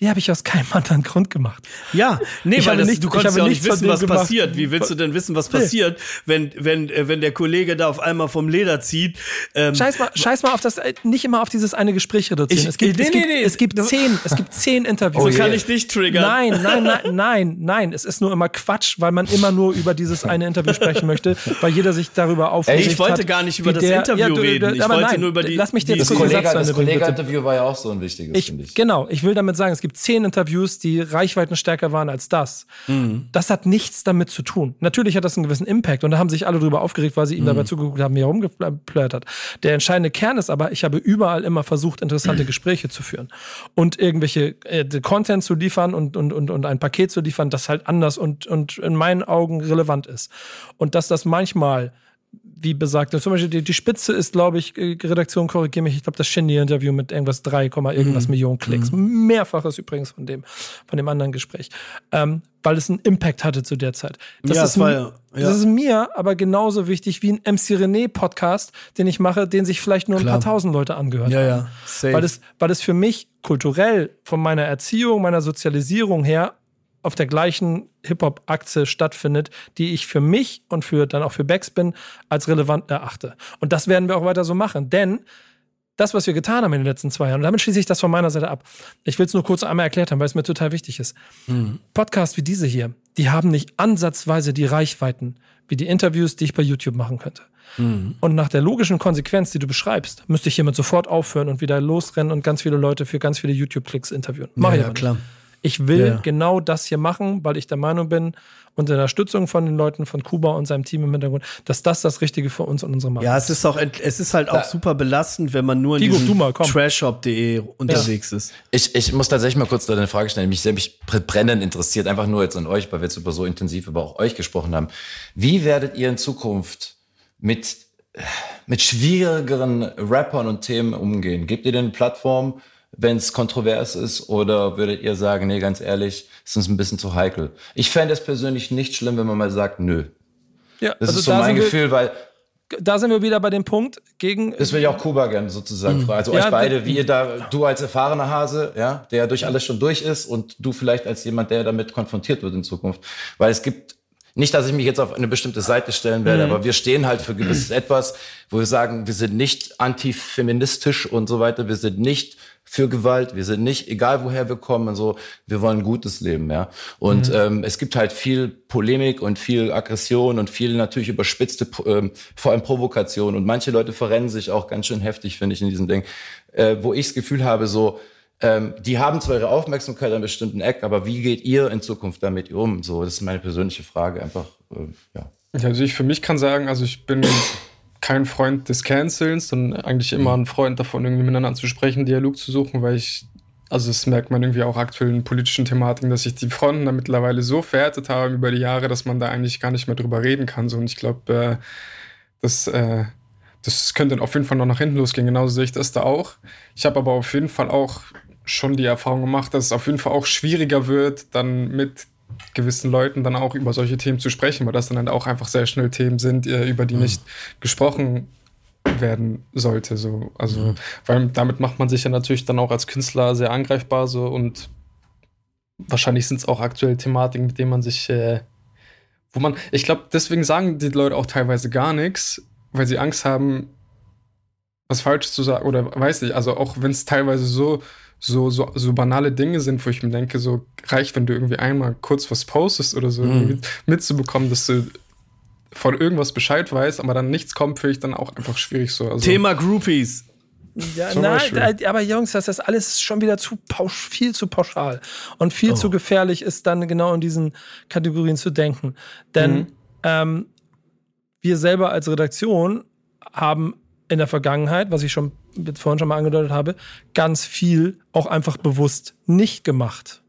die habe ich aus keinem anderen Grund gemacht. Ja, nee, ich weil das, nicht, du konntest ja auch nicht wissen, was gemacht. passiert. Wie willst du denn wissen, was passiert, nee. wenn, wenn, äh, wenn der Kollege da auf einmal vom Leder zieht? Ähm, scheiß, mal, scheiß mal auf das, äh, nicht immer auf dieses eine Gespräch reduzieren. Ich, es gibt, nee, es, gibt, nee, es gibt zehn, es gibt zehn Interviews. Oh, so kann ich dich triggern. Nein, nein, nein, nein, nein. Es ist nur immer Quatsch, weil man immer nur über dieses eine Interview sprechen möchte, weil jeder sich darüber aufregt. Ich wollte hat, gar nicht über das der, Interview ja, du, reden. Ich wollte nein, nur über die. Lass mich dir das Kollege-Interview war ja auch so ein wichtiges, ich, ich. Genau, ich will damit sagen, es gibt zehn Interviews, die reichweitenstärker waren als das. Mhm. Das hat nichts damit zu tun. Natürlich hat das einen gewissen Impact und da haben sich alle drüber aufgeregt, weil sie ihm mhm. dabei zugeguckt haben, wie er rumgeplört hat. Der entscheidende Kern ist aber, ich habe überall immer versucht, interessante Gespräche zu führen und irgendwelche äh, Content zu liefern und, und, und, und ein Paket zu liefern, das halt anders und, und in meinen Augen relevant ist. Und dass das manchmal wie besagt, zum Beispiel die, die Spitze ist, glaube ich, äh, Redaktion korrigiere mich, ich glaube, das Shindy-Interview mit irgendwas 3, irgendwas mhm. Millionen Klicks. Mhm. Mehrfaches übrigens von dem, von dem anderen Gespräch. Ähm, weil es einen Impact hatte zu der Zeit. Das, ja, ist, war, ja. das ist mir aber genauso wichtig wie ein MC René Podcast, den ich mache, den sich vielleicht nur Klar. ein paar tausend Leute angehört ja, haben. Ja, safe. Weil es, weil es für mich kulturell von meiner Erziehung, meiner Sozialisierung her auf der gleichen Hip-Hop-Achse stattfindet, die ich für mich und für dann auch für Backspin als relevant erachte. Und das werden wir auch weiter so machen, denn das, was wir getan haben in den letzten zwei Jahren, und damit schließe ich das von meiner Seite ab. Ich will es nur kurz einmal erklärt haben, weil es mir total wichtig ist. Mhm. Podcasts wie diese hier, die haben nicht ansatzweise die Reichweiten wie die Interviews, die ich bei YouTube machen könnte. Mhm. Und nach der logischen Konsequenz, die du beschreibst, müsste ich hiermit sofort aufhören und wieder losrennen und ganz viele Leute für ganz viele YouTube-Klicks interviewen. Mach ja, ja klar. Nicht. Ich will ja. genau das hier machen, weil ich der Meinung bin, unter der Unterstützung von den Leuten von Kuba und seinem Team im Hintergrund, dass das das Richtige für uns und unsere Marke ist. Ja, es ist auch, es ist halt auch ja. super belastend, wenn man nur in diesem trashshop.de unterwegs ja. ist. Ich, ich muss tatsächlich mal kurz da eine Frage stellen, mich sehr mich brennend interessiert, einfach nur jetzt an euch, weil wir jetzt über so intensiv über auch euch gesprochen haben. Wie werdet ihr in Zukunft mit mit schwierigeren Rappern und Themen umgehen? Gebt ihr denn Plattform, wenn es kontrovers ist? Oder würdet ihr sagen, nee, ganz ehrlich, ist uns ein bisschen zu heikel? Ich fände es persönlich nicht schlimm, wenn man mal sagt, nö. Ja, das also ist so mein Gefühl, weil da sind wir wieder bei dem Punkt gegen. Das will ich auch Kuba gerne sozusagen mhm. fragen. Also ja, euch beide, wie ihr da, du als erfahrener Hase, ja, der durch alles schon durch ist und du vielleicht als jemand, der damit konfrontiert wird in Zukunft. Weil es gibt nicht, dass ich mich jetzt auf eine bestimmte Seite stellen werde, mhm. aber wir stehen halt für gewisses etwas, wo wir sagen, wir sind nicht antifeministisch und so weiter, wir sind nicht für Gewalt, wir sind nicht, egal woher wir kommen, so, wir wollen ein gutes Leben, ja. Und mhm. ähm, es gibt halt viel Polemik und viel Aggression und viel natürlich überspitzte, ähm, vor allem Provokation. Und manche Leute verrennen sich auch ganz schön heftig, finde ich, in diesem Ding, äh, wo ich das Gefühl habe, so, ähm, die haben zwar ihre Aufmerksamkeit an bestimmten Ecken, aber wie geht ihr in Zukunft damit um? So, das ist meine persönliche Frage, einfach, äh, ja. Also ich für mich kann sagen, also ich bin kein Freund des Cancels, sondern eigentlich immer ein Freund davon, irgendwie miteinander zu sprechen, Dialog zu suchen, weil ich, also das merkt man irgendwie auch aktuell in politischen Thematiken, dass sich die Fronten da mittlerweile so verhärtet haben über die Jahre, dass man da eigentlich gar nicht mehr drüber reden kann. So, und ich glaube, äh, das, äh, das könnte auf jeden Fall noch nach hinten losgehen. Genauso sehe ich das da auch. Ich habe aber auf jeden Fall auch schon die Erfahrung gemacht, dass es auf jeden Fall auch schwieriger wird, dann mit gewissen Leuten dann auch über solche Themen zu sprechen, weil das dann halt auch einfach sehr schnell Themen sind, äh, über die mhm. nicht gesprochen werden sollte. So. Also, mhm. weil damit macht man sich ja natürlich dann auch als Künstler sehr angreifbar so und wahrscheinlich sind es auch aktuell Thematiken, mit denen man sich, äh, wo man, ich glaube, deswegen sagen die Leute auch teilweise gar nichts, weil sie Angst haben, was falsch zu sagen oder weiß nicht, also auch wenn es teilweise so so, so, so banale Dinge sind, wo ich mir denke, so reicht, wenn du irgendwie einmal kurz was postest oder so, mhm. mitzubekommen, dass du von irgendwas Bescheid weißt, aber dann nichts kommt, finde ich dann auch einfach schwierig so. Also, Thema Groupies. Ja, nein, aber Jungs, das ist alles schon wieder zu pausch, viel zu pauschal und viel oh. zu gefährlich ist dann genau in diesen Kategorien zu denken. Denn mhm. ähm, wir selber als Redaktion haben in der Vergangenheit, was ich schon vorhin schon mal angedeutet habe, ganz viel auch einfach bewusst nicht gemacht.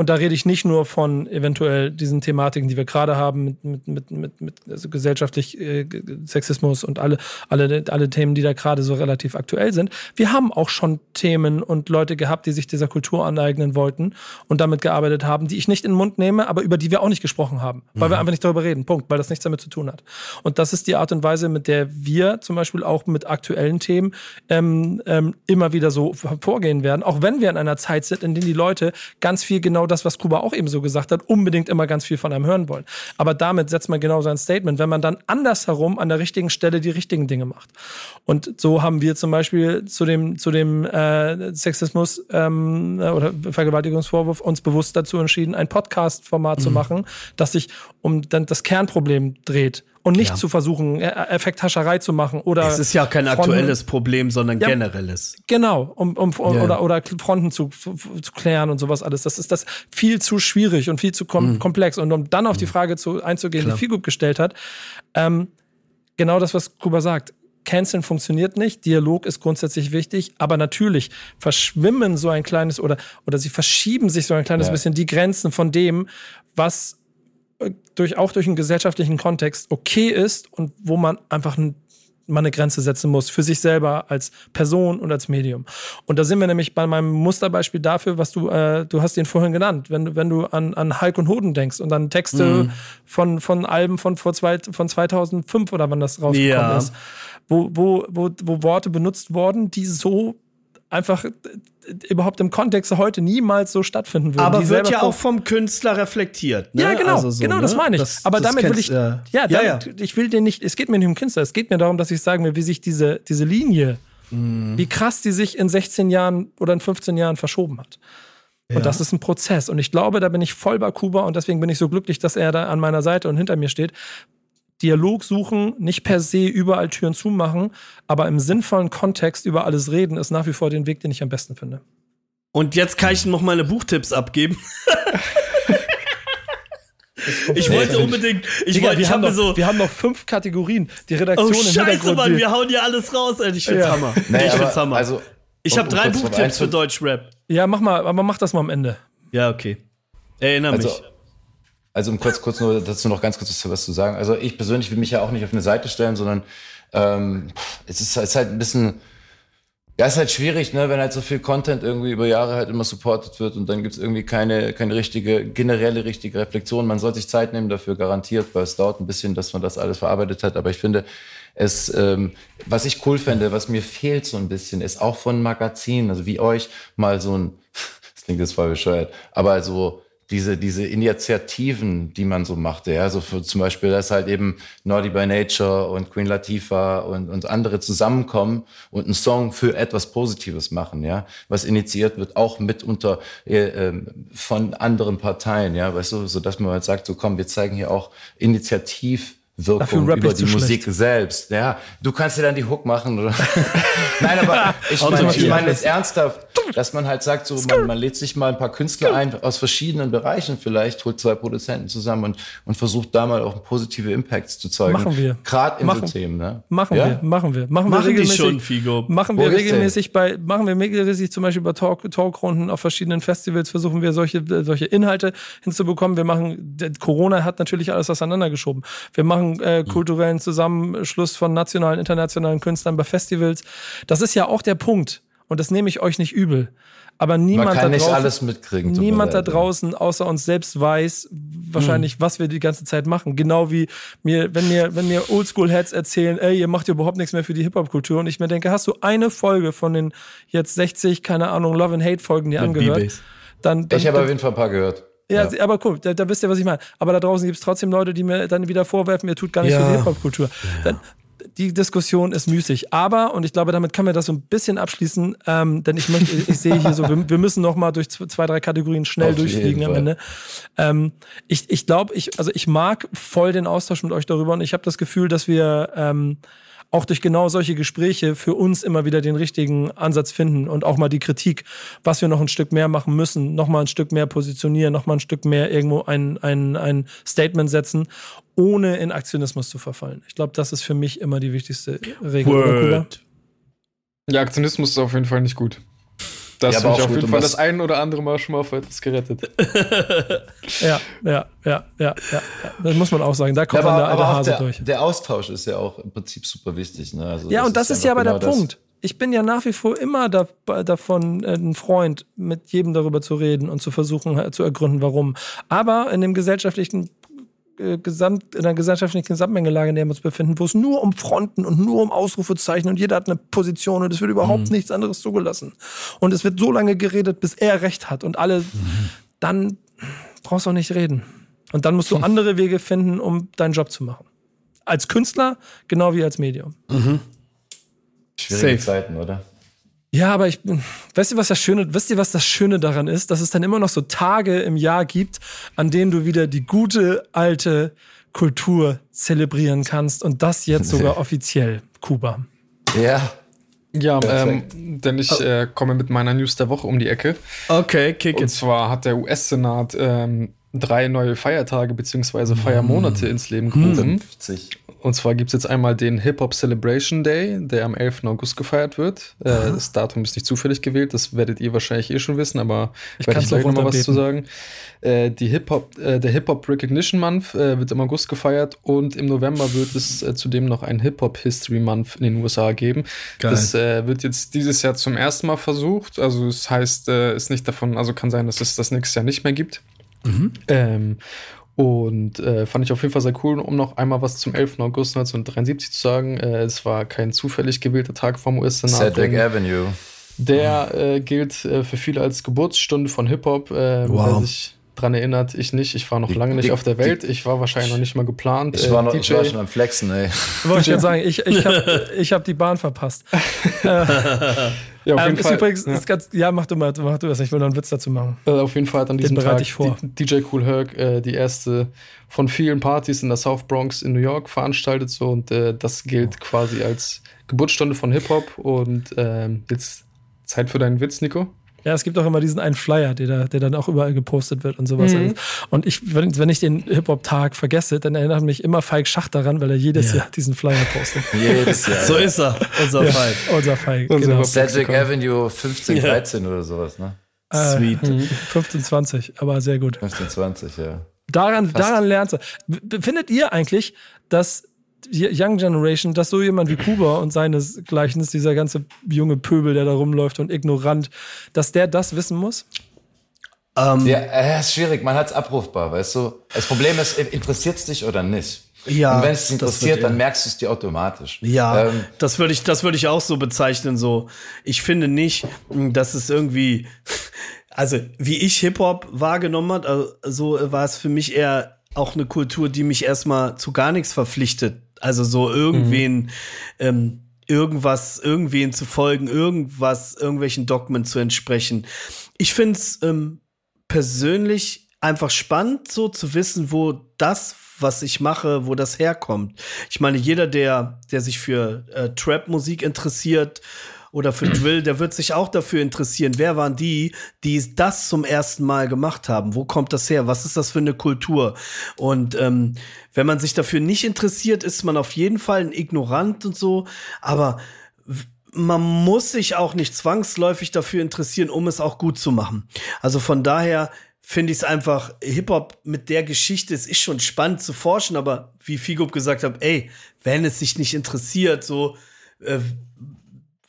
Und da rede ich nicht nur von eventuell diesen Thematiken, die wir gerade haben, mit, mit, mit, mit, also gesellschaftlich äh, Sexismus und alle, alle, alle Themen, die da gerade so relativ aktuell sind. Wir haben auch schon Themen und Leute gehabt, die sich dieser Kultur aneignen wollten und damit gearbeitet haben, die ich nicht in den Mund nehme, aber über die wir auch nicht gesprochen haben, weil mhm. wir einfach nicht darüber reden. Punkt, weil das nichts damit zu tun hat. Und das ist die Art und Weise, mit der wir zum Beispiel auch mit aktuellen Themen ähm, ähm, immer wieder so vorgehen werden, auch wenn wir in einer Zeit sind, in der die Leute ganz viel genau das, was Kuba auch eben so gesagt hat, unbedingt immer ganz viel von einem hören wollen. Aber damit setzt man genau sein Statement, wenn man dann andersherum an der richtigen Stelle die richtigen Dinge macht. Und so haben wir zum Beispiel zu dem, zu dem äh, Sexismus ähm, oder Vergewaltigungsvorwurf uns bewusst dazu entschieden, ein Podcast-Format mhm. zu machen, das sich um dann das Kernproblem dreht und nicht ja. zu versuchen, e-, Effekthascherei zu machen oder. Es ist ja kein Fronten, aktuelles Problem, sondern ja, generelles. Genau, um, um ja. oder, oder Fronten zu, zu klären und sowas alles. Das ist das viel zu schwierig und viel zu kom mhm. komplex. Und um dann auf die mhm. Frage zu, einzugehen, Klar. die Figut gestellt hat, ähm, genau das, was Kuba sagt. Canceln funktioniert nicht, Dialog ist grundsätzlich wichtig, aber natürlich verschwimmen so ein kleines oder, oder sie verschieben sich so ein kleines bisschen die Grenzen von dem, was durch, auch durch einen gesellschaftlichen Kontext okay ist und wo man einfach ein, mal eine Grenze setzen muss für sich selber als Person und als Medium. Und da sind wir nämlich bei meinem Musterbeispiel dafür, was du, äh, du hast ihn vorhin genannt, wenn, wenn du an, an Hulk und Hoden denkst und an Texte mhm. von, von Alben von, vor zwei, von 2005 oder wann das rausgekommen ja. ist, wo, wo, wo, wo Worte benutzt wurden, die so einfach äh, überhaupt im Kontext heute niemals so stattfinden würden. Aber wird ja auch vom Künstler reflektiert. Ne? Ja, genau, also so, genau, ne? das meine ich. Das, Aber das damit will ich, äh, ja, damit, ja, ja, ich will den nicht, es geht mir nicht um Künstler, es geht mir darum, dass ich sagen will, wie sich diese, diese Linie, mhm. wie krass die sich in 16 Jahren oder in 15 Jahren verschoben hat. Und ja. das ist ein Prozess. Und ich glaube, da bin ich voll bei Kuba und deswegen bin ich so glücklich, dass er da an meiner Seite und hinter mir steht, Dialog suchen, nicht per se überall Türen zumachen, aber im sinnvollen Kontext über alles reden, ist nach wie vor den Weg, den ich am besten finde. Und jetzt kann ich noch meine Buchtipps abgeben. ich wollte unbedingt. Ich, Digga, wollte, ich hab noch, so. Wir haben noch fünf Kategorien. Die Redaktion oh, im Scheiße, Mann, wir hauen hier alles raus. Ey. Ich find's ja. Hammer. Nee, ich find's Hammer. Also, ich habe drei Buchtipps für Deutschrap. Ja, mach mal, aber mach das mal am Ende. Ja, okay. Erinnere also, mich. Also um kurz, kurz nur dazu noch ganz kurz was zu sagen. Also ich persönlich will mich ja auch nicht auf eine Seite stellen, sondern ähm, es, ist, es ist halt ein bisschen, ja, es ist halt schwierig, ne, wenn halt so viel Content irgendwie über Jahre halt immer supported wird und dann gibt's irgendwie keine, keine richtige, generelle richtige Reflexion. Man soll sich Zeit nehmen dafür, garantiert, weil es dauert ein bisschen, dass man das alles verarbeitet hat. Aber ich finde, es, ähm, was ich cool fände, was mir fehlt so ein bisschen, ist auch von Magazinen, also wie euch, mal so ein, das klingt jetzt voll bescheuert, aber so diese, diese Initiativen, die man so machte, ja, so für zum Beispiel, dass halt eben Naughty by Nature und Queen Latifah und, und andere zusammenkommen und einen Song für etwas Positives machen, ja, was initiiert wird, auch mitunter äh, ähm, von anderen Parteien, ja, weißt du, so dass man halt sagt, so komm, wir zeigen hier auch Initiativ Wirkung über die Musik schlecht. selbst. Ja, du kannst dir dann die Hook machen oder. Nein, aber ich meine, ich meine jetzt ernsthaft, dass man halt sagt, so man, man lädt sich mal ein paar Künstler ein aus verschiedenen Bereichen vielleicht, holt zwei Produzenten zusammen und, und versucht da mal auch positive Impacts zu zeigen. Machen wir. Gerade in machen, so Themen, ne? Machen ja? wir, machen wir, machen, machen wir regelmäßig. schon, Figo. Machen wir regelmäßig bei, machen wir regelmäßig zum Beispiel bei Talk, Talkrunden auf verschiedenen Festivals versuchen wir solche, solche Inhalte hinzubekommen. Wir machen, Corona hat natürlich alles auseinandergeschoben. Wir machen äh, kulturellen Zusammenschluss von nationalen, internationalen Künstlern bei Festivals. Das ist ja auch der Punkt. Und das nehme ich euch nicht übel. Aber niemand, da draußen, niemand da draußen außer uns selbst weiß wahrscheinlich, hm. was wir die ganze Zeit machen. Genau wie mir, wenn mir, wenn mir Oldschool-Heads erzählen, ey, ihr macht überhaupt nichts mehr für die Hip-Hop-Kultur. Und ich mir denke, hast du eine Folge von den jetzt 60, keine Ahnung, Love and Hate-Folgen dir angehört? Dann, dann, ich habe auf jeden Fall ein paar gehört. Ja, ja, aber cool, da, da wisst ihr, was ich meine. Aber da draußen gibt es trotzdem Leute, die mir dann wieder vorwerfen, ihr tut gar nichts ja. für die Hip-Hop-Kultur. Ja. Die Diskussion ist müßig. Aber, und ich glaube, damit können wir das so ein bisschen abschließen, ähm, denn ich möchte, ich sehe hier so, wir, wir müssen noch mal durch zwei, drei Kategorien schnell Auf durchfliegen am Ende. Ähm, ich ich glaube, ich, also ich mag voll den Austausch mit euch darüber und ich habe das Gefühl, dass wir ähm, auch durch genau solche Gespräche für uns immer wieder den richtigen Ansatz finden und auch mal die Kritik, was wir noch ein Stück mehr machen müssen, noch mal ein Stück mehr positionieren, noch mal ein Stück mehr irgendwo ein, ein, ein Statement setzen, ohne in Aktionismus zu verfallen. Ich glaube, das ist für mich immer die wichtigste Regel. Word. Ja, Aktionismus ist auf jeden Fall nicht gut. Das ja, habe ich auf jeden Fall das ein oder andere Mal schon mal auf etwas gerettet. ja, ja, ja, ja, ja, Das muss man auch sagen. Da kommt ja, aber, dann der alte Hase der, durch. Der Austausch ist ja auch im Prinzip super wichtig. Ne? Also ja, und das ist, ist ja aber genau der Punkt. Ich bin ja nach wie vor immer da, davon äh, ein Freund, mit jedem darüber zu reden und zu versuchen äh, zu ergründen, warum. Aber in dem gesellschaftlichen äh, Gesamt, in einer gesellschaftlichen Gesamtmengelage, in der wir uns befinden, wo es nur um Fronten und nur um Ausrufezeichen und jeder hat eine Position und es wird überhaupt mhm. nichts anderes zugelassen. Und es wird so lange geredet, bis er recht hat und alle, mhm. dann brauchst du auch nicht reden. Und dann musst du andere Wege finden, um deinen Job zu machen. Als Künstler, genau wie als Medium. Mhm. Schwierige Safe. Zeiten, oder? Ja, aber ich bin, weißt du, was das Schöne, wisst ihr, was das Schöne daran ist? Dass es dann immer noch so Tage im Jahr gibt, an denen du wieder die gute alte Kultur zelebrieren kannst und das jetzt sogar offiziell, Kuba. Ja. Ja, ähm, denn ich oh. äh, komme mit meiner News der Woche um die Ecke. Okay, kick it. Und zwar hat der US-Senat ähm, drei neue Feiertage bzw. Feiermonate mm. ins Leben gerufen. 50. Und zwar gibt es jetzt einmal den Hip-Hop Celebration Day, der am 11. August gefeiert wird. Äh, das Datum ist nicht zufällig gewählt, das werdet ihr wahrscheinlich eh schon wissen, aber ich werde gleich noch mal was zu sagen. Äh, die Hip -Hop, äh, der Hip-Hop Recognition Month äh, wird im August gefeiert und im November wird es äh, zudem noch ein Hip-Hop History Month in den USA geben. Geil. Das äh, wird jetzt dieses Jahr zum ersten Mal versucht. Also es das heißt, ist nicht davon, also kann sein, dass es das nächstes Jahr nicht mehr gibt. Mhm. Ähm, und äh, fand ich auf jeden Fall sehr cool, um noch einmal was zum 11. August 1973 zu sagen. Äh, es war kein zufällig gewählter Tag vom US-Senat. Cedric Avenue. Der äh, gilt äh, für viele als Geburtsstunde von Hip-Hop. Äh, wow. Wer sich dran erinnert, ich nicht. Ich war noch die, lange nicht die, auf der Welt. Ich war wahrscheinlich noch nicht mal geplant. Ich war, noch, ich war schon am Flexen, ey. Wollte ich jetzt sagen, ich, ich habe ich hab die Bahn verpasst. Ja, auf ähm, jeden ist Fall. Übrigens, ja. Ist ganz, ja, mach du mal, mach du das. Ich will noch einen Witz dazu machen. Also auf jeden Fall hat an diesem Tag DJ Cool Herc äh, die erste von vielen Partys in der South Bronx in New York veranstaltet so und äh, das gilt quasi als Geburtsstunde von Hip Hop und äh, jetzt Zeit für deinen Witz, Nico. Ja, es gibt auch immer diesen einen Flyer, der, da, der dann auch überall gepostet wird und sowas. Mhm. Und ich, wenn, wenn ich den Hip-Hop-Tag vergesse, dann erinnert mich immer Falk Schach daran, weil er jedes ja. Jahr diesen Flyer postet. jedes Jahr. so ist er, unser ja, Falk. Unser Falk, genau. Cedric Avenue 15, 13 oder sowas, ne? Äh, Sweet. 15, 20, aber sehr gut. 15, 20, ja. Daran, daran lernst du. Findet ihr eigentlich, dass Young Generation, dass so jemand wie Kuba und seinesgleichen ist, dieser ganze junge Pöbel, der da rumläuft und ignorant, dass der das wissen muss? Um, ähm, ja, äh, ist schwierig, man hat es abrufbar, weißt du. Das Problem ist, interessiert es dich oder nicht? Ja. Und wenn es dich interessiert, dann merkst du es dir automatisch. Ja, ähm, das würde ich, das würde ich auch so bezeichnen. So, ich finde nicht, dass es irgendwie, also wie ich Hip Hop wahrgenommen hat, also, so war es für mich eher auch eine Kultur, die mich erstmal zu gar nichts verpflichtet also so irgendwen, mhm. ähm, irgendwas, irgendwen zu folgen, irgendwas, irgendwelchen Dogmen zu entsprechen. Ich finde es ähm, persönlich einfach spannend, so zu wissen, wo das, was ich mache, wo das herkommt. Ich meine, jeder, der, der sich für äh, Trap-Musik interessiert oder für Drill, der wird sich auch dafür interessieren, wer waren die, die das zum ersten Mal gemacht haben? Wo kommt das her? Was ist das für eine Kultur? Und ähm, wenn man sich dafür nicht interessiert, ist man auf jeden Fall ein Ignorant und so, aber man muss sich auch nicht zwangsläufig dafür interessieren, um es auch gut zu machen. Also von daher finde ich es einfach, Hip-Hop mit der Geschichte, es ist schon spannend zu forschen, aber wie Figo gesagt hat, ey, wenn es sich nicht interessiert, so, äh,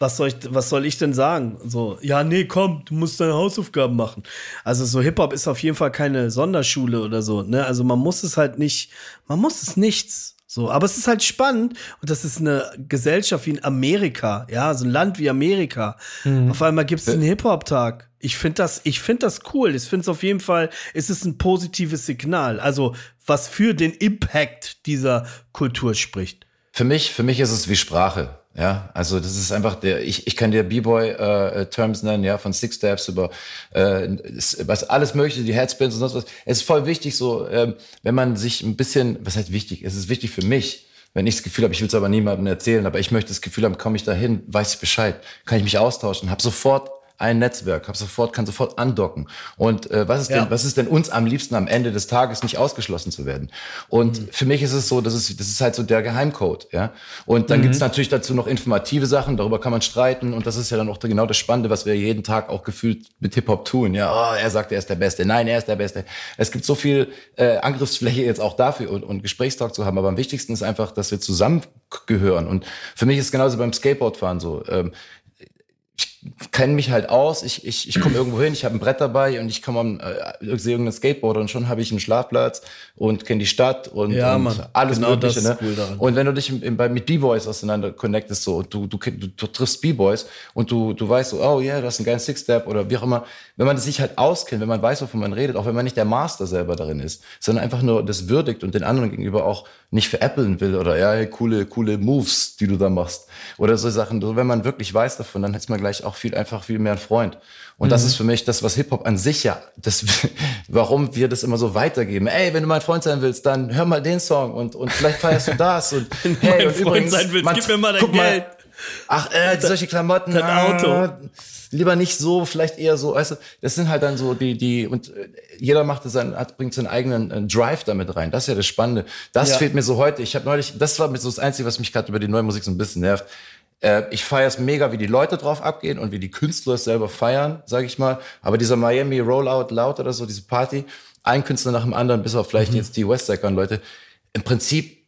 was soll ich, was soll ich denn sagen? So, ja, nee, komm, du musst deine Hausaufgaben machen. Also so Hip-Hop ist auf jeden Fall keine Sonderschule oder so, ne? Also man muss es halt nicht, man muss es nichts. So, aber es ist halt spannend und das ist eine Gesellschaft wie in Amerika, ja, so ein Land wie Amerika. Mhm. Auf einmal gibt es einen Hip-Hop-Tag. Ich finde das, ich finde das cool. Ich finde es auf jeden Fall, es ist ein positives Signal. Also, was für den Impact dieser Kultur spricht. Für mich, für mich ist es wie Sprache. Ja, also das ist einfach der, ich, ich kann dir B-Boy-Terms äh, nennen, ja, von Six Steps über äh, was alles mögliche, die Headspins und sonst was. Es ist voll wichtig, so, ähm, wenn man sich ein bisschen, was heißt wichtig, es ist wichtig für mich, Wenn ich das Gefühl habe, ich will es aber niemandem erzählen, aber ich möchte das Gefühl haben, komme ich dahin, weiß ich Bescheid, kann ich mich austauschen, habe sofort ein Netzwerk, hab sofort, kann sofort andocken. Und äh, was ist ja. denn, was ist denn uns am liebsten am Ende des Tages nicht ausgeschlossen zu werden? Und mhm. für mich ist es so, das ist, das ist halt so der Geheimcode, ja. Und dann mhm. gibt's natürlich dazu noch informative Sachen, darüber kann man streiten und das ist ja dann auch genau das Spannende, was wir jeden Tag auch gefühlt mit Hip Hop tun. Ja, oh, er sagt, er ist der Beste, nein, er ist der Beste. Es gibt so viel äh, Angriffsfläche jetzt auch dafür und, und Gesprächstalk zu haben, aber am wichtigsten ist einfach, dass wir zusammengehören. Und für mich ist es genauso beim Skateboardfahren so. Ähm, kenne mich halt aus, ich, ich, ich komme irgendwo hin, ich habe ein Brett dabei und ich komme am äh, sehe irgendein Skateboard und schon habe ich einen Schlafplatz und kenne die Stadt und, ja, und Mann, alles genau Mögliche. Ne? cool. Und wenn du dich im, im, bei, mit B-Boys auseinander connectest so und du, du, du, du triffst B-Boys und du, du weißt so, oh ja, yeah, das ist ein geiler Six-Step oder wie auch immer, wenn man sich halt auskennt, wenn man weiß, wovon man redet, auch wenn man nicht der Master selber darin ist, sondern einfach nur das würdigt und den anderen gegenüber auch nicht veräppeln will oder ja, hey, coole, coole Moves, die du da machst oder so Sachen. So, wenn man wirklich weiß davon, dann ist man gleich auch viel einfach viel mehr ein Freund. Und mhm. das ist für mich das, was Hip-Hop an sich ja, das, warum wir das immer so weitergeben. Ey, wenn du mein Freund sein willst, dann hör mal den Song und, und vielleicht feierst du das und hey, und Freund übrigens, sein willst, man, gib mir mal dein Geld. Mal, ach, äh, solche Klamotten. Dein Auto. Ah, lieber nicht so, vielleicht eher so, weißt du, das sind halt dann so die, die, und äh, jeder macht sein, hat, bringt seinen eigenen äh, Drive damit rein. Das ist ja das Spannende. Das ja. fehlt mir so heute. Ich habe neulich, das war so das Einzige, was mich gerade über die neue Musik so ein bisschen nervt. Äh, ich feiere es mega, wie die Leute drauf abgehen und wie die Künstler es selber feiern, sage ich mal. Aber dieser Miami Rollout Loud oder so, diese Party, ein Künstler nach dem anderen, bis auf vielleicht mhm. jetzt die Westside-Leute, im Prinzip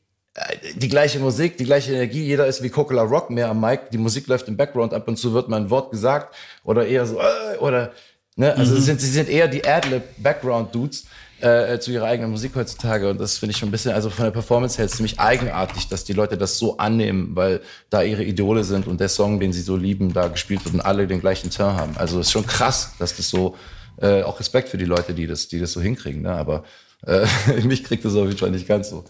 die gleiche Musik, die gleiche Energie, jeder ist wie Coca Rock mehr am Mic, die Musik läuft im Background, ab und zu wird mal ein Wort gesagt oder eher so, äh, oder, ne, also mhm. sie, sind, sie sind eher die Adlib Background Dudes äh, zu ihrer eigenen Musik heutzutage und das finde ich schon ein bisschen, also von der Performance her ziemlich eigenartig, dass die Leute das so annehmen, weil da ihre Idole sind und der Song, den sie so lieben, da gespielt wird und alle den gleichen Turn haben. Also es ist schon krass, dass das so, äh, auch Respekt für die Leute, die das, die das so hinkriegen, ne, aber äh, mich kriegt das auf jeden Fall nicht ganz so.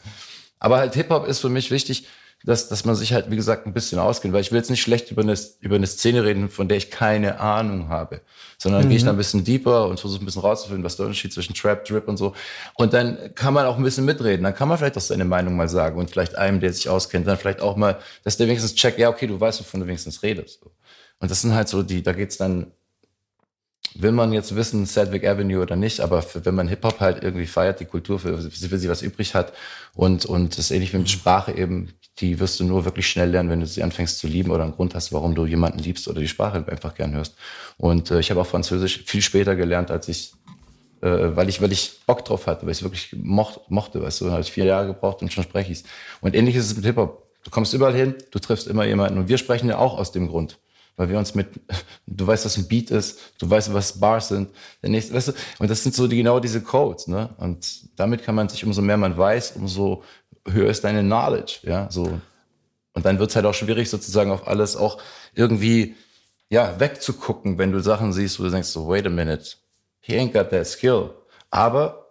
Aber halt Hip-Hop ist für mich wichtig, dass, dass man sich halt, wie gesagt, ein bisschen auskennt, weil ich will jetzt nicht schlecht über eine, über eine Szene reden, von der ich keine Ahnung habe, sondern mhm. gehe ich da ein bisschen deeper und versuche ein bisschen rauszufinden, was der Unterschied zwischen Trap, Drip und so. Und dann kann man auch ein bisschen mitreden, dann kann man vielleicht auch seine Meinung mal sagen und vielleicht einem, der sich auskennt, dann vielleicht auch mal, dass der wenigstens checkt, ja, okay, du weißt, wovon du wenigstens redest. Und das sind halt so die, da geht's dann, will man jetzt wissen, Sedgwick Avenue oder nicht, aber für, wenn man Hip-Hop halt irgendwie feiert, die Kultur, für, für sie was übrig hat und, und das ist ähnlich wie mit Sprache eben, die wirst du nur wirklich schnell lernen, wenn du sie anfängst zu lieben oder einen Grund hast, warum du jemanden liebst oder die Sprache einfach gern hörst. Und äh, ich habe auch Französisch viel später gelernt, als ich, äh, weil ich, weil ich Bock drauf hatte, weil ich es wirklich mocht, mochte, weißt du, dann habe ich vier Jahre gebraucht und schon spreche ich's. Und ähnlich ist es mit Hip-Hop. Du kommst überall hin, du triffst immer jemanden und wir sprechen ja auch aus dem Grund weil wir uns mit, du weißt, was ein Beat ist, du weißt, was Bars sind, der nächste, weißt du, und das sind so die, genau diese Codes, ne, und damit kann man sich, umso mehr man weiß, umso höher ist deine Knowledge, ja, so. Und dann wird's halt auch schwierig, sozusagen auf alles auch irgendwie, ja, wegzugucken, wenn du Sachen siehst, wo du denkst so, wait a minute, he ain't got that skill. Aber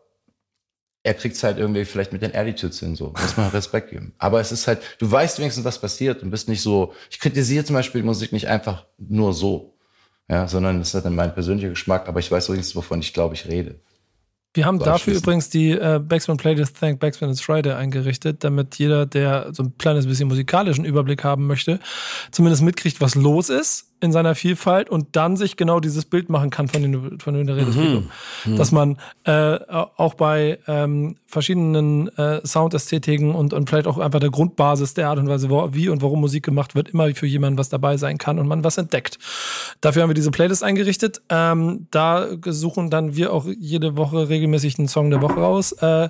er kriegt's halt irgendwie vielleicht mit den Attitudes hin, so. Muss man Respekt geben. Aber es ist halt, du weißt wenigstens, was passiert und bist nicht so, ich kritisiere zum Beispiel Musik nicht einfach nur so. Ja, sondern es ist halt dann mein persönlicher Geschmack, aber ich weiß übrigens, wovon ich glaube, ich rede. Wir haben dafür übrigens die äh, Backspin Playlist Thank Backspin It's Friday eingerichtet, damit jeder, der so ein kleines bisschen musikalischen Überblick haben möchte, zumindest mitkriegt, was los ist in seiner Vielfalt und dann sich genau dieses Bild machen kann, von dem du, von dem du redest, mhm. mhm. Dass man äh, auch bei ähm, verschiedenen äh, Soundästhetiken und, und vielleicht auch einfach der Grundbasis der Art und Weise, wo, wie und warum Musik gemacht wird, immer für jemanden was dabei sein kann und man was entdeckt. Dafür haben wir diese Playlist eingerichtet. Ähm, da suchen dann wir auch jede Woche regelmäßig einen Song der Woche raus. Äh,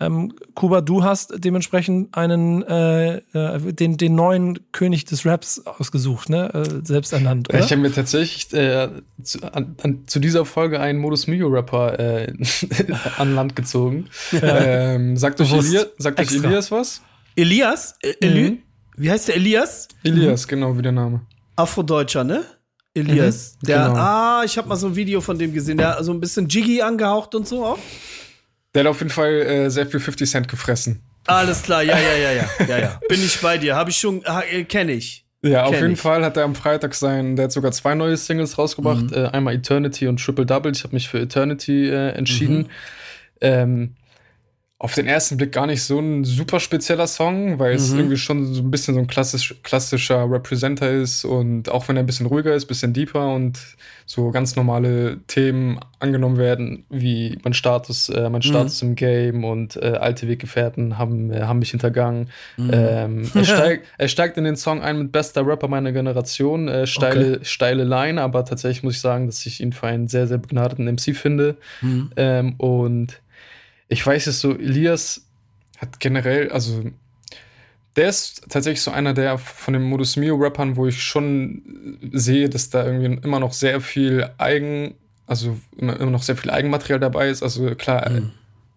ähm, Kuba, du hast dementsprechend einen äh, äh, den, den neuen König des Raps ausgesucht, ne? Äh, selbst ernannt. Oder? Ich habe mir tatsächlich äh, zu, an, an, zu, dieser Folge einen Modus Mio Rapper äh, an Land gezogen. ähm, sagt euch, Elias, sagt euch Elias was? Elias? Äh, Eli mhm. Wie heißt der Elias? Elias, mhm. genau wie der Name. Afrodeutscher, ne? Elias. Mhm, der, genau. ah, ich habe mal so ein Video von dem gesehen. Der hat so ein bisschen Jiggy angehaucht und so auch. Der hat auf jeden Fall äh, sehr viel 50 Cent gefressen. Alles klar, ja, ja, ja, ja, ja, ja. Bin ich bei dir, habe ich schon, äh, kenne ich. Ja, auf jeden ich. Fall hat er am Freitag sein, der hat sogar zwei neue Singles rausgebracht, mhm. äh, einmal Eternity und Triple Double. Ich habe mich für Eternity äh, entschieden. Mhm. Ähm, auf den ersten Blick gar nicht so ein super spezieller Song, weil es mhm. irgendwie schon so ein bisschen so ein klassisch, klassischer Representer ist und auch wenn er ein bisschen ruhiger ist, ein bisschen deeper und so ganz normale Themen angenommen werden, wie mein Status, äh, mein mhm. Status mhm. im Game und äh, alte Weggefährten haben, äh, haben mich hintergangen. Mhm. Ähm, er, steigt, er steigt in den Song ein mit bester Rapper meiner Generation, äh, steile, okay. steile Line, aber tatsächlich muss ich sagen, dass ich ihn für einen sehr, sehr begnadeten MC finde. Mhm. Ähm, und ich weiß es so, Elias hat generell, also der ist tatsächlich so einer der von den Modus Mio Rappern, wo ich schon sehe, dass da irgendwie immer noch sehr viel Eigen, also immer, immer noch sehr viel Eigenmaterial dabei ist. Also klar, mhm.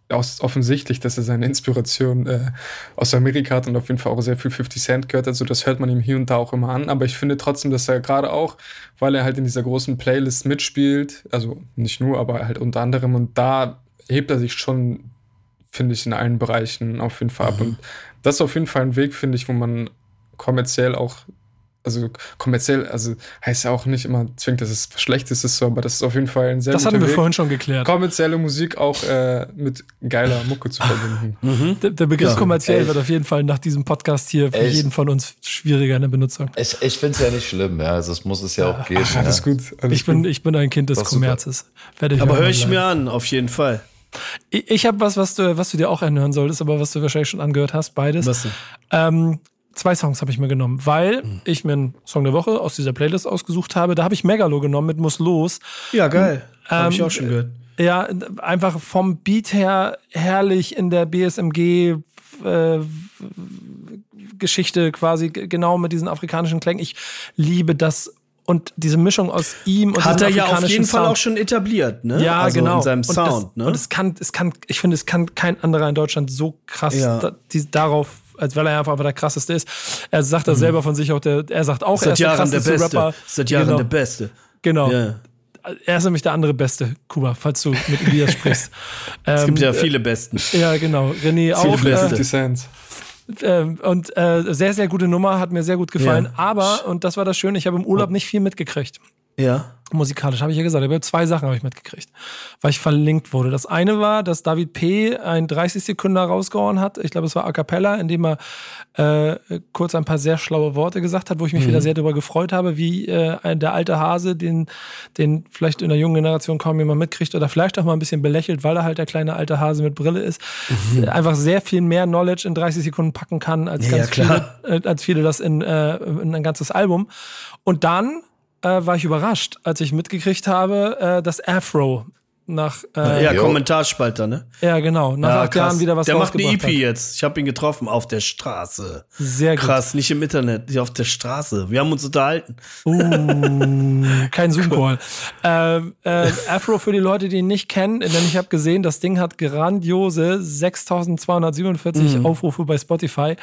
aus, offensichtlich, dass er seine Inspiration äh, aus Amerika hat und auf jeden Fall auch sehr viel 50 Cent gehört. Also das hört man ihm hier und da auch immer an. Aber ich finde trotzdem, dass er gerade auch, weil er halt in dieser großen Playlist mitspielt, also nicht nur, aber halt unter anderem und da hebt er sich schon, finde ich, in allen Bereichen auf jeden Fall ab. Mhm. Und das ist auf jeden Fall ein Weg, finde ich, wo man kommerziell auch, also kommerziell, also heißt ja auch nicht immer zwingend, dass es schlecht ist, ist so, aber das ist auf jeden Fall ein sehr Das hatten wir Weg, vorhin schon geklärt. Kommerzielle Musik auch äh, mit geiler Mucke zu verbinden. Mhm. Der, der, Begriff ja, kommerziell ey. wird auf jeden Fall nach diesem Podcast hier für ey, jeden von uns schwieriger in der Benutzung. Ich, ich finde es ja nicht schlimm, ja. Also es muss es ja, ja auch geben. Ach, alles ja. gut. Alles ich, bin, ich bin ein Kind des Kommerzes. Aber höre ich mir an, auf jeden Fall. Ich, ich habe was, was du, was du dir auch anhören solltest, aber was du wahrscheinlich schon angehört hast, beides. Was denn? Ähm, zwei Songs habe ich mir genommen, weil mhm. ich mir einen Song der Woche aus dieser Playlist ausgesucht habe. Da habe ich Megalo genommen mit Muss los. Ja, geil. Ähm, habe ich auch schon gehört. Ja, einfach vom Beat her herrlich in der BSMG äh, Geschichte quasi genau mit diesen afrikanischen Klängen. Ich liebe das und diese Mischung aus ihm und hat er ja auf jeden Sound. Fall auch schon etabliert, ne? Ja, also genau. In seinem Sound, und das, ne? Und es kann, es kann, ich finde, es kann kein anderer in Deutschland so krass ja. da, die, darauf als weil er einfach der krasseste ist. Er sagt das mhm. selber von sich auch, der, er sagt auch, Seit er ist Jahren der, der Beste. Rapper. Seit Jahren genau. der Beste. Genau. Ja. Er ist nämlich der andere Beste, Kuba, falls du mit Elias sprichst. es ähm, gibt ja viele Besten. Ja, genau. René viele auch. Beste. Äh, ähm, und äh, sehr, sehr gute Nummer, hat mir sehr gut gefallen. Ja. Aber, und das war das Schöne, ich habe im Urlaub nicht viel mitgekriegt. Ja. Musikalisch habe ich ja gesagt, aber zwei Sachen habe ich mitgekriegt, weil ich verlinkt wurde. Das eine war, dass David P. ein 30 Sekunden rausgehauen hat. Ich glaube, es war A Cappella, in dem er äh, kurz ein paar sehr schlaue Worte gesagt hat, wo ich mich mhm. wieder sehr darüber gefreut habe, wie äh, der alte Hase, den, den vielleicht in der jungen Generation kaum jemand mitkriegt oder vielleicht auch mal ein bisschen belächelt, weil er halt der kleine alte Hase mit Brille ist, mhm. einfach sehr viel mehr Knowledge in 30 Sekunden packen kann, als, ja, ganz ja, viele, äh, als viele das in, äh, in ein ganzes Album. Und dann äh, war ich überrascht, als ich mitgekriegt habe, äh, dass Afro nach äh, ja Kommentarspalter, ne? Ja, genau. Nach ja, acht krass. Jahren wieder was Der macht eine EP hat. jetzt. Ich habe ihn getroffen auf der Straße. Sehr gut. Krass, nicht im Internet, auf der Straße. Wir haben uns unterhalten. Uh, kein Zoom-Call. äh, äh, Afro für die Leute, die ihn nicht kennen, denn ich habe gesehen, das Ding hat grandiose 6247 mhm. Aufrufe bei Spotify.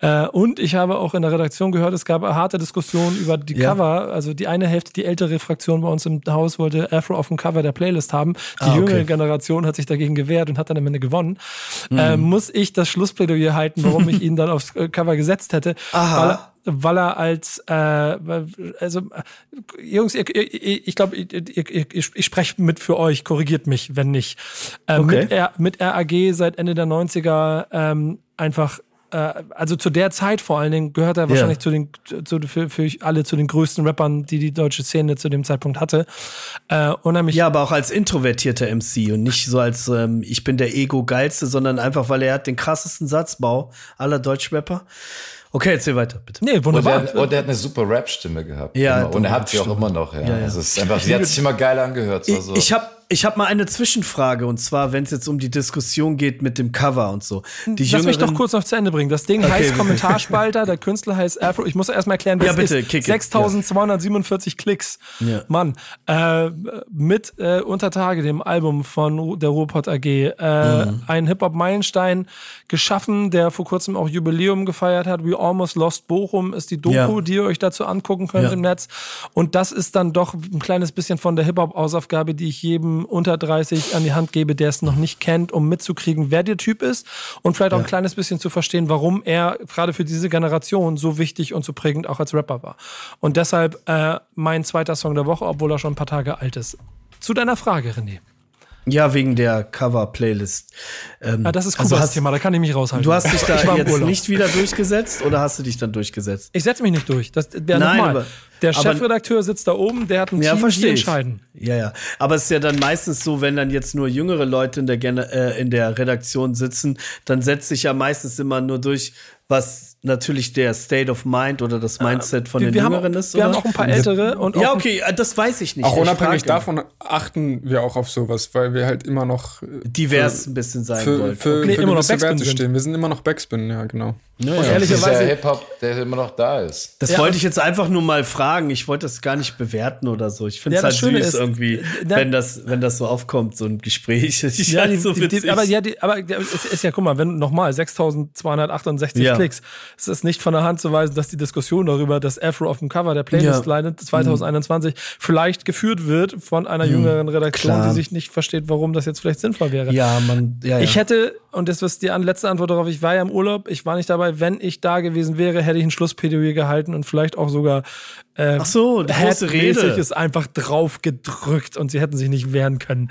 Äh, und ich habe auch in der Redaktion gehört, es gab harte Diskussionen über die ja. Cover. Also die eine Hälfte, die ältere Fraktion bei uns im Haus wollte Afro auf dem Cover der Playlist haben. Die ah, okay. jüngere Generation hat sich dagegen gewehrt und hat dann am Ende gewonnen. Mhm. Äh, muss ich das Schlussplädoyer halten, warum ich ihn dann aufs äh, Cover gesetzt hätte? Aha weil er als äh, also Jungs, ihr, ihr, ich glaube, ich, ich, spreche mit für euch, korrigiert mich, wenn nicht. Äh, okay. mit, R, mit RAG seit Ende der 90er ähm, einfach also zu der Zeit vor allen Dingen gehört er wahrscheinlich yeah. zu den, zu, für, für alle zu den größten Rappern, die die deutsche Szene zu dem Zeitpunkt hatte. Äh, unheimlich ja, aber auch als introvertierter MC und nicht so als ähm, ich bin der Ego-geilste, sondern einfach, weil er hat den krassesten Satzbau aller Deutschrapper. Okay, erzähl weiter, bitte. Nee, wunderbar. Und er, und er hat eine super Rap-Stimme gehabt. Ja, und er hat sie auch immer noch. Ja. ja, ja. Also es ist einfach, sie hat sich immer geil angehört. So. Ich, ich habe ich habe mal eine Zwischenfrage und zwar, wenn es jetzt um die Diskussion geht mit dem Cover und so. Die Lass mich doch kurz noch zu Ende bringen. Das Ding okay. heißt Kommentarspalter, der Künstler heißt Afro. Ich muss erst mal erklären, was ja, bitte, ist. 6247 ja. Klicks. Ja. Mann. Äh, mit äh, Untertage, dem Album von der Ruhrpott AG. Äh, mhm. Ein Hip-Hop-Meilenstein geschaffen, der vor kurzem auch Jubiläum gefeiert hat. We Almost Lost Bochum ist die Doku, die ihr euch dazu angucken könnt im Netz. Und das ist dann doch ein kleines bisschen von der Hip-Hop-Ausaufgabe, die ich jedem unter 30 an die Hand gebe, der es noch nicht kennt, um mitzukriegen, wer der Typ ist und vielleicht auch ein kleines bisschen zu verstehen, warum er gerade für diese Generation so wichtig und so prägend auch als Rapper war. Und deshalb äh, mein zweiter Song der Woche, obwohl er schon ein paar Tage alt ist. Zu deiner Frage, René. Ja, wegen der Cover-Playlist. Ähm, ah, das ist Kubas also Thema, da kann ich mich raushalten. Du hast dich da jetzt nicht wieder durchgesetzt oder hast du dich dann durchgesetzt? Ich setze mich nicht durch. Das wäre nochmal. Der Chefredakteur sitzt da oben, der hat ein ja, Team, die entscheiden. Ja, ja. Aber es ist ja dann meistens so, wenn dann jetzt nur jüngere Leute in der, äh, in der Redaktion sitzen, dann setzt sich ja meistens immer nur durch, was natürlich der State of Mind oder das Mindset von wir, den wir Jüngeren haben, ist. Wir oder? haben auch ein paar ältere und ja, okay, das weiß ich nicht. Auch unabhängig davon achten wir auch auf sowas, weil wir halt immer noch äh, divers für, ein bisschen sein für, wollen. Für, für, nee, für immer noch Werte stehen. Wir sind immer noch Backspin, ja genau. Ja, und ja. ehrlicherweise der Hip Hop, der immer noch da ist. Das ja. wollte ich jetzt einfach nur mal fragen. Ich wollte das gar nicht bewerten oder so. Ich finde es halt süß ist, irgendwie, wenn das wenn das so aufkommt, so ein Gespräch. ja, halt die, so die, die, aber ja, die, aber es ist ja, guck mal, wenn nochmal 6268 Klicks, es ist nicht von der Hand zu weisen, dass die Diskussion darüber, dass Afro auf dem Cover der Playlist ja. leidet 2021 mhm. vielleicht geführt wird von einer mhm. jüngeren Redaktion, Klar. die sich nicht versteht, warum das jetzt vielleicht sinnvoll wäre. Ja, man, ja, Ich hätte, und das ist die letzte Antwort darauf, ich war ja im Urlaub, ich war nicht dabei, wenn ich da gewesen wäre, hätte ich ein Schlussplädoyer gehalten und vielleicht auch sogar äh, Ach so, große Rede ist einfach drauf gedrückt und sie hätten sich nicht wehren können.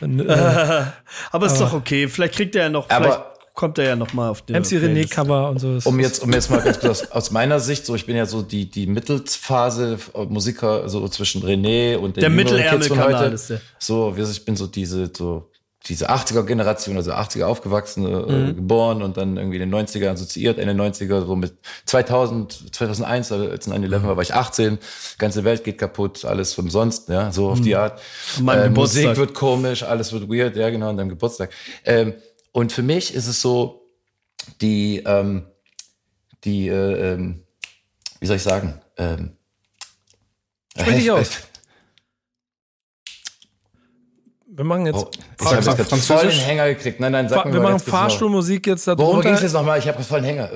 Dann, äh, aber ist doch okay. Vielleicht kriegt er ja noch. Aber kommt er ja noch mal auf den MC René Cover und so. Um jetzt, um jetzt mal ganz kurz aus meiner Sicht, so ich bin ja so die die Mittelsphase Musiker so zwischen René und den der Mittelärmelkanal ist der. So, ich bin so diese so diese 80er Generation, also 80er aufgewachsene, äh, mhm. äh, geboren und dann irgendwie in den 90er assoziiert, Ende 90er, so mit 2000, 2001, als 9-11 war, war ich 18, ganze Welt geht kaputt, alles umsonst, ja, so auf mhm. die Art. Äh, Musik wird komisch, alles wird weird, ja genau, an deinem Geburtstag. Ähm, und für mich ist es so, die, ähm, die, äh, ähm, wie soll ich sagen, ähm, Sprich dich aus. Wir machen jetzt. Oh, ich habe jetzt gerade voll den Hänger gekriegt. Nein, nein, sag Fa mir Wir machen Fahrstuhlmusik jetzt da drunter. Worum ging es jetzt nochmal? Ich habe voll den Hänger.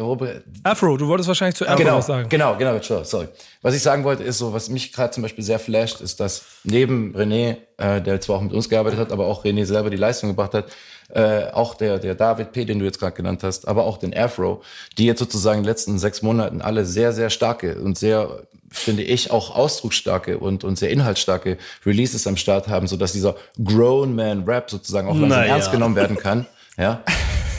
Afro, du wolltest wahrscheinlich zu Afro genau, was sagen. Genau, genau, sure, sorry. Was ich sagen wollte, ist so, was mich gerade zum Beispiel sehr flasht, ist, dass neben René, äh, der zwar auch mit uns gearbeitet hat, aber auch René selber die Leistung gebracht hat, äh, auch der, der David P., den du jetzt gerade genannt hast, aber auch den Afro, die jetzt sozusagen in den letzten sechs Monaten alle sehr, sehr starke und sehr finde ich, auch ausdrucksstarke und, und sehr inhaltsstarke Releases am Start haben, so dass dieser Grown Man Rap sozusagen auch langsam naja. ernst genommen werden kann. Ja.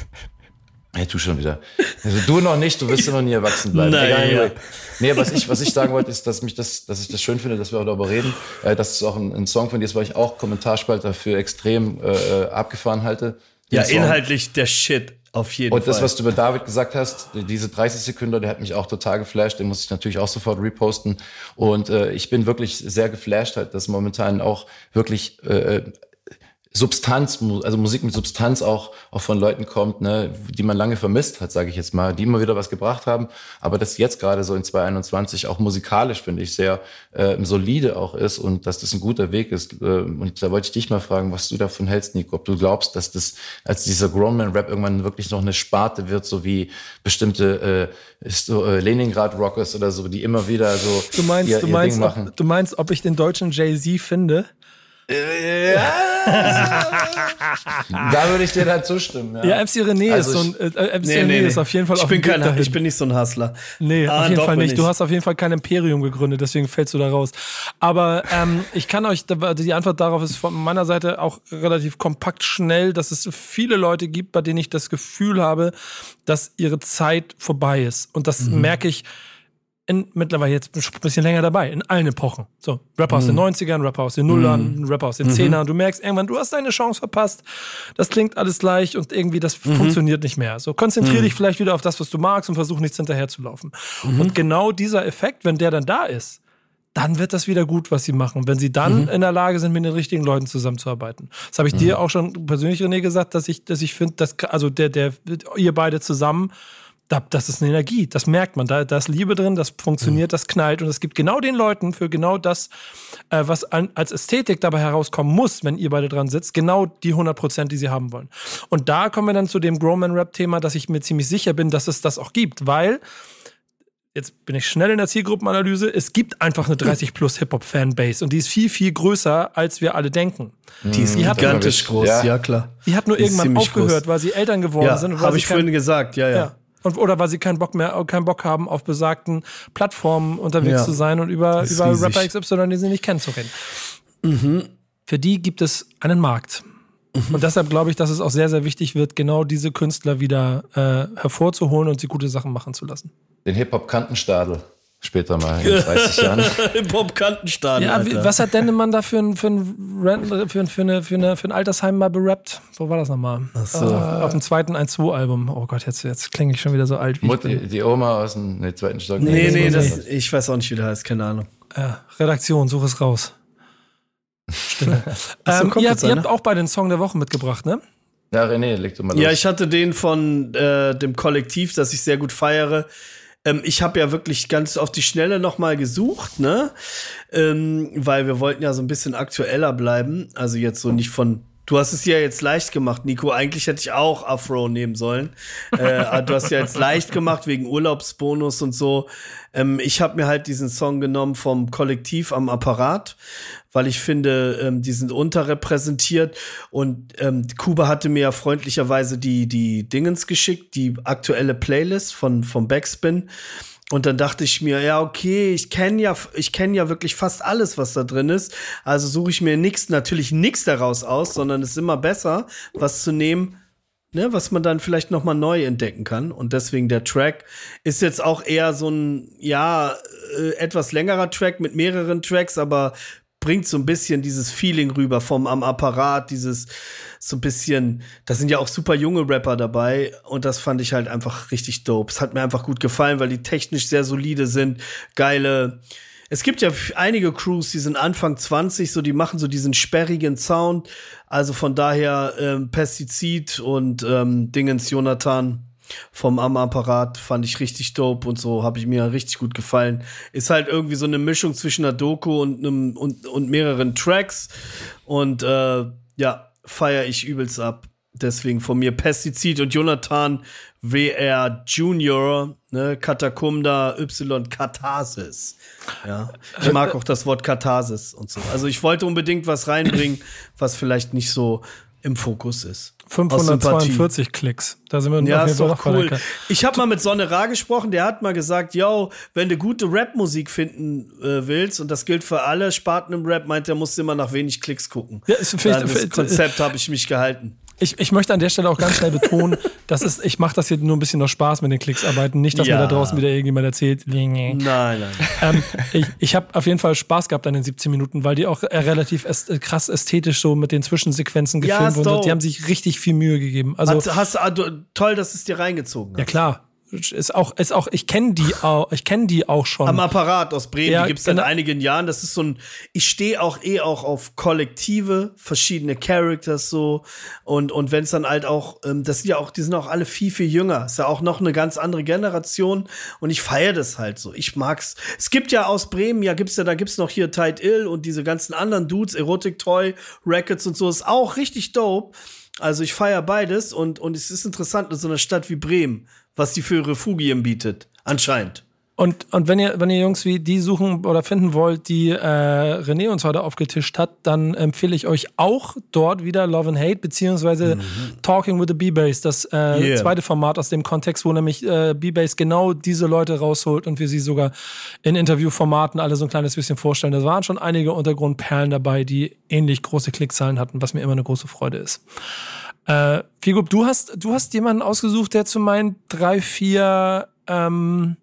Hey, du schon wieder. Also du noch nicht, du wirst immer nie erwachsen bleiben. Naja. Egal, nee, was ich, was ich sagen wollte, ist, dass mich das, dass ich das schön finde, dass wir auch darüber reden. Äh, das ist auch ein, ein Song von dir, weil ich auch Kommentarspalter für extrem äh, äh abgefahren halte. Ja, Song. inhaltlich der Shit. Auf jeden und Fall. Und das, was du über David gesagt hast, diese 30 Sekunden, der hat mich auch total geflasht. Den muss ich natürlich auch sofort reposten. Und äh, ich bin wirklich sehr geflasht, halt, dass momentan auch wirklich äh, Substanz, also Musik mit Substanz auch, auch von Leuten kommt, ne, die man lange vermisst hat, sage ich jetzt mal, die immer wieder was gebracht haben, aber das jetzt gerade so in 2021 auch musikalisch, finde ich, sehr äh, solide auch ist und dass das ein guter Weg ist. Äh, und da wollte ich dich mal fragen, was du davon hältst, Nico, ob du glaubst, dass das als dieser Grownman-Rap irgendwann wirklich noch eine Sparte wird, so wie bestimmte äh, so, äh, Leningrad-Rockers oder so, die immer wieder so du meinst, ihr, du ihr meinst, Ding machen. Ob, du meinst, ob ich den deutschen Jay-Z finde? Ja. da würde ich dir dann zustimmen. Ja, ja MC René also ist so ein äh, MC nee, René nee, ist auf jeden Fall ich bin kein, Ich bin nicht so ein Hustler. Nee, ah, auf jeden Fall nicht. Du hast auf jeden Fall kein Imperium gegründet, deswegen fällst du da raus. Aber ähm, ich kann euch, die Antwort darauf ist von meiner Seite auch relativ kompakt schnell, dass es viele Leute gibt, bei denen ich das Gefühl habe, dass ihre Zeit vorbei ist. Und das mhm. merke ich in, mittlerweile jetzt ein bisschen länger dabei, in allen Epochen. So, Rapper aus den 90ern, mhm. Rapper aus den Nullern, mhm. Rapper aus den mhm. Zehnern. Du merkst irgendwann, du hast deine Chance verpasst. Das klingt alles gleich und irgendwie das mhm. funktioniert nicht mehr. So, konzentriere mhm. dich vielleicht wieder auf das, was du magst und versuch nichts hinterherzulaufen. Mhm. Und genau dieser Effekt, wenn der dann da ist, dann wird das wieder gut, was sie machen. Wenn sie dann in der Lage sind, mit den richtigen Leuten zusammenzuarbeiten. Das habe ich dir auch schon persönlich, René, gesagt, dass ich, dass ich finde, dass, also der, der, ihr beide zusammen das ist eine Energie, das merkt man. Da, da ist Liebe drin, das funktioniert, mhm. das knallt. Und es gibt genau den Leuten für genau das, äh, was an, als Ästhetik dabei herauskommen muss, wenn ihr beide dran sitzt, genau die 100 Prozent, die sie haben wollen. Und da kommen wir dann zu dem Growman-Rap-Thema, dass ich mir ziemlich sicher bin, dass es das auch gibt, weil jetzt bin ich schnell in der Zielgruppenanalyse, es gibt einfach eine 30 plus Hip-Hop-Fanbase und die ist viel, viel größer, als wir alle denken. Die ist die gigantisch groß, ja. ja. klar. Die hat nur die irgendwann aufgehört, groß. weil sie Eltern geworden ja, sind. Habe ich vorhin gesagt, ja, ja. ja. Und, oder weil sie keinen Bock mehr, keinen Bock haben, auf besagten Plattformen unterwegs ja. zu sein und über, über Rapper XY, die sie nicht kennen, zu reden. Mhm. Für die gibt es einen Markt. Mhm. Und deshalb glaube ich, dass es auch sehr, sehr wichtig wird, genau diese Künstler wieder äh, hervorzuholen und sie gute Sachen machen zu lassen. Den Hip-Hop-Kantenstadel später mal in 30 Jahren. Hip-Hop-Kantenstadel. Ja, wie, was hat Dennemann da für ein, für, ein, für, ein, für, eine, für, eine, für ein Altersheim mal berappt? Wo war das nochmal? Ach so. Uh, auf dem zweiten 1-2-Album. Oh Gott, jetzt, jetzt klinge ich schon wieder so alt. Wie Mutti, die Oma aus dem nee, zweiten Stock. Nee, nee, nee das, ich weiß auch nicht, wie der heißt, keine Ahnung. Ja, Redaktion, such es raus. Stille. ähm, ihr, habt, ihr habt auch bei den Song der Woche mitgebracht, ne? Ja, René, leg du mal los. Ja, ich hatte den von äh, dem Kollektiv, das ich sehr gut feiere. Ähm, ich habe ja wirklich ganz auf die Schnelle noch mal gesucht, ne? Ähm, weil wir wollten ja so ein bisschen aktueller bleiben. Also jetzt so nicht von Du hast es ja jetzt leicht gemacht, Nico. Eigentlich hätte ich auch Afro nehmen sollen. äh, du hast ja jetzt leicht gemacht wegen Urlaubsbonus und so. Ähm, ich habe mir halt diesen Song genommen vom Kollektiv am Apparat, weil ich finde, ähm, die sind unterrepräsentiert. Und ähm, Kuba hatte mir ja freundlicherweise die, die Dingens geschickt, die aktuelle Playlist von, vom Backspin. Und dann dachte ich mir, ja, okay, ich kenne ja, ich kenne ja wirklich fast alles, was da drin ist. Also suche ich mir nix, natürlich nichts daraus aus, sondern es ist immer besser, was zu nehmen, ne, was man dann vielleicht noch mal neu entdecken kann. Und deswegen der Track ist jetzt auch eher so ein, ja, äh, etwas längerer Track mit mehreren Tracks, aber bringt so ein bisschen dieses Feeling rüber vom am Apparat, dieses so ein bisschen, da sind ja auch super junge Rapper dabei und das fand ich halt einfach richtig dope. Es hat mir einfach gut gefallen, weil die technisch sehr solide sind, geile es gibt ja einige Crews, die sind Anfang 20, so die machen so diesen sperrigen Sound. Also von daher ähm, Pestizid und ähm, Dingens Jonathan vom Am-Apparat fand ich richtig dope und so habe ich mir richtig gut gefallen. Ist halt irgendwie so eine Mischung zwischen einer Doku und einem und, und mehreren Tracks und äh, ja, feiere ich übelst ab. Deswegen von mir Pestizid und Jonathan WR Junior, ne, Katakumda Y Katharsis. Ja, ich mag auch das Wort Katharsis und so. Also ich wollte unbedingt was reinbringen, was vielleicht nicht so im Fokus ist. 542 Klicks. Da sind wir ja, ist doch cool. Ich habe mal mit Sonne Ra gesprochen, der hat mal gesagt, yo, wenn du gute Rap-Musik finden äh, willst, und das gilt für alle Sparten im Rap, meint er, musst du immer nach wenig Klicks gucken. Ja, ist, An das Konzept habe ich mich gehalten. Ich, ich möchte an der Stelle auch ganz schnell betonen, dass es, ich mache das hier nur ein bisschen noch Spaß mit den Klicks arbeiten. Nicht, dass ja. mir da draußen wieder irgendjemand erzählt. Nein, nein. Ähm, ich ich habe auf jeden Fall Spaß gehabt an den 17 Minuten, weil die auch äh, relativ äh, krass ästhetisch so mit den Zwischensequenzen gefilmt ja, wurden. Die haben sich richtig viel Mühe gegeben. Also, hast, hast, ah, toll, dass es dir reingezogen hat. Ja, klar ist auch, ist auch, ich kenne die auch, ich kenne die auch schon. Am Apparat aus Bremen, ja, die gibt's seit genau. einigen Jahren. Das ist so ein, ich stehe auch eh auch auf Kollektive, verschiedene Characters so. Und, und wenn es dann halt auch, ähm, das sind ja auch, die sind auch alle viel, viel jünger. Ist ja auch noch eine ganz andere Generation. Und ich feiere das halt so. Ich mag's. Es gibt ja aus Bremen, ja, gibt's ja, da gibt's noch hier Tide Ill und diese ganzen anderen Dudes, Erotic Toy, Records und so, ist auch richtig dope. Also ich feiere beides und, und es ist interessant in so einer Stadt wie Bremen was die für Refugien bietet. Anscheinend. Und, und wenn ihr, wenn ihr Jungs wie die suchen oder finden wollt, die äh, René uns heute aufgetischt hat, dann empfehle ich euch auch dort wieder Love and Hate, beziehungsweise mhm. Talking with the B-Bass, das äh, yeah. zweite Format aus dem Kontext, wo nämlich äh, B-Bass genau diese Leute rausholt und wir sie sogar in Interviewformaten alle so ein kleines bisschen vorstellen. Da waren schon einige Untergrundperlen dabei, die ähnlich große Klickzahlen hatten, was mir immer eine große Freude ist. Äh, Figup, du hast, du hast jemanden ausgesucht, der zu meinen drei, vier ähm,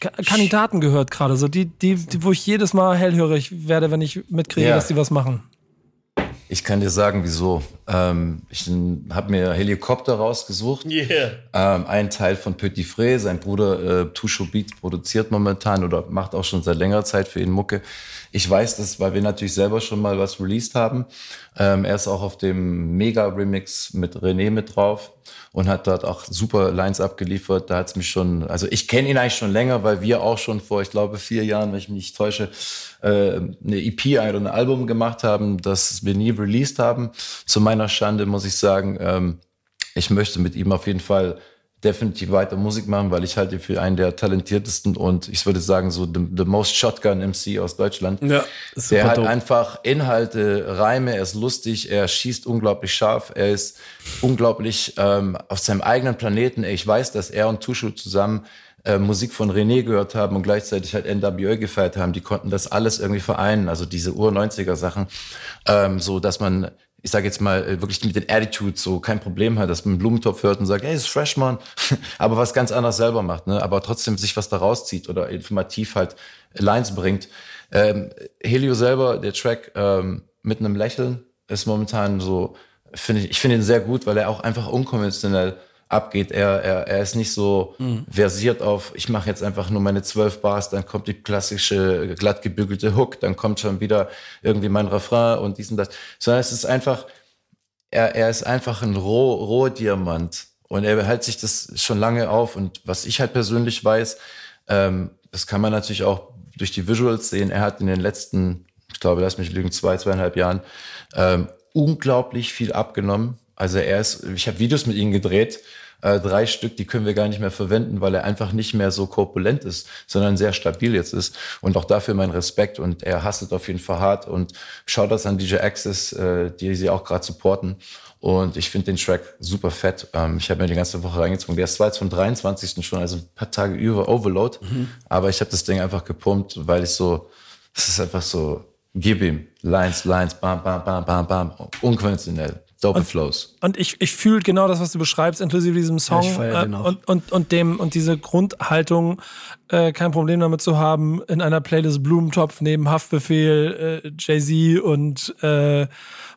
Kandidaten gehört gerade. So die, die, die, wo ich jedes Mal hellhörig werde, wenn ich mitkriege, ja. dass die was machen. Ich kann dir sagen, wieso. Ähm, ich habe mir Helikopter rausgesucht. Yeah. Ähm, ein Teil von Petit Fré, sein Bruder äh, Tusho Beats produziert momentan oder macht auch schon seit längerer Zeit für ihn Mucke. Ich weiß das, weil wir natürlich selber schon mal was released haben. Ähm, er ist auch auf dem Mega-Remix mit René mit drauf und hat dort auch super Lines abgeliefert. Da hat's mich schon, also ich kenne ihn eigentlich schon länger, weil wir auch schon vor, ich glaube, vier Jahren, wenn ich mich nicht täusche, äh, eine EP oder ein Album gemacht haben, das wir nie released haben. Zu meiner Schande muss ich sagen, ähm, ich möchte mit ihm auf jeden Fall definitiv weiter Musik machen, weil ich halte ihn für einen der talentiertesten und ich würde sagen so the, the most Shotgun MC aus Deutschland. Ja, der hat dope. einfach Inhalte, Reime, er ist lustig, er schießt unglaublich scharf, er ist unglaublich ähm, auf seinem eigenen Planeten. Ich weiß, dass er und Tushu zusammen äh, Musik von René gehört haben und gleichzeitig halt NWO gefeiert haben. Die konnten das alles irgendwie vereinen, also diese Ur-90er Sachen, ähm, so dass man ich sage jetzt mal, äh, wirklich mit den Attitudes so kein Problem hat, dass man einen Blumentopf hört und sagt, hey, ist fresh, man. aber was ganz anderes selber macht, ne? aber trotzdem sich was da rauszieht oder informativ halt Lines bringt. Ähm, Helio selber, der Track ähm, mit einem Lächeln, ist momentan so, finde ich, ich finde ihn sehr gut, weil er auch einfach unkonventionell abgeht. Er, er, er ist nicht so mhm. versiert auf, ich mache jetzt einfach nur meine zwölf Bars, dann kommt die klassische glatt gebügelte Hook, dann kommt schon wieder irgendwie mein Refrain und dies und das. Sondern es ist einfach, er, er ist einfach ein Roh, Rohdiamant. Und er hält sich das schon lange auf. Und was ich halt persönlich weiß, ähm, das kann man natürlich auch durch die Visuals sehen. Er hat in den letzten, ich glaube, lass mich lügen, zwei, zweieinhalb Jahren ähm, unglaublich viel abgenommen. Also er ist, ich habe Videos mit ihm gedreht, äh, drei Stück, die können wir gar nicht mehr verwenden, weil er einfach nicht mehr so korpulent ist, sondern sehr stabil jetzt ist. Und auch dafür mein Respekt. Und er hasselt auf jeden Fall hart und schaut das an DJ Access, äh, die sie auch gerade supporten. Und ich finde den Track super fett. Ähm, ich habe mir die ganze Woche reingezogen. Der ist zwar jetzt vom 23. schon, also ein paar Tage über Overload. Mhm. Aber ich habe das Ding einfach gepumpt, weil ich so, es ist einfach so, gib ihm. Lines, Lines, bam, bam, bam, bam, bam. Unkonventionell. Dope und, Flows. Und ich, ich fühle genau das, was du beschreibst, inklusive diesem Song ja, äh, und, und, und dem und diese Grundhaltung, äh, kein Problem damit zu haben, in einer Playlist Blumentopf neben Haftbefehl, äh, Jay-Z und äh,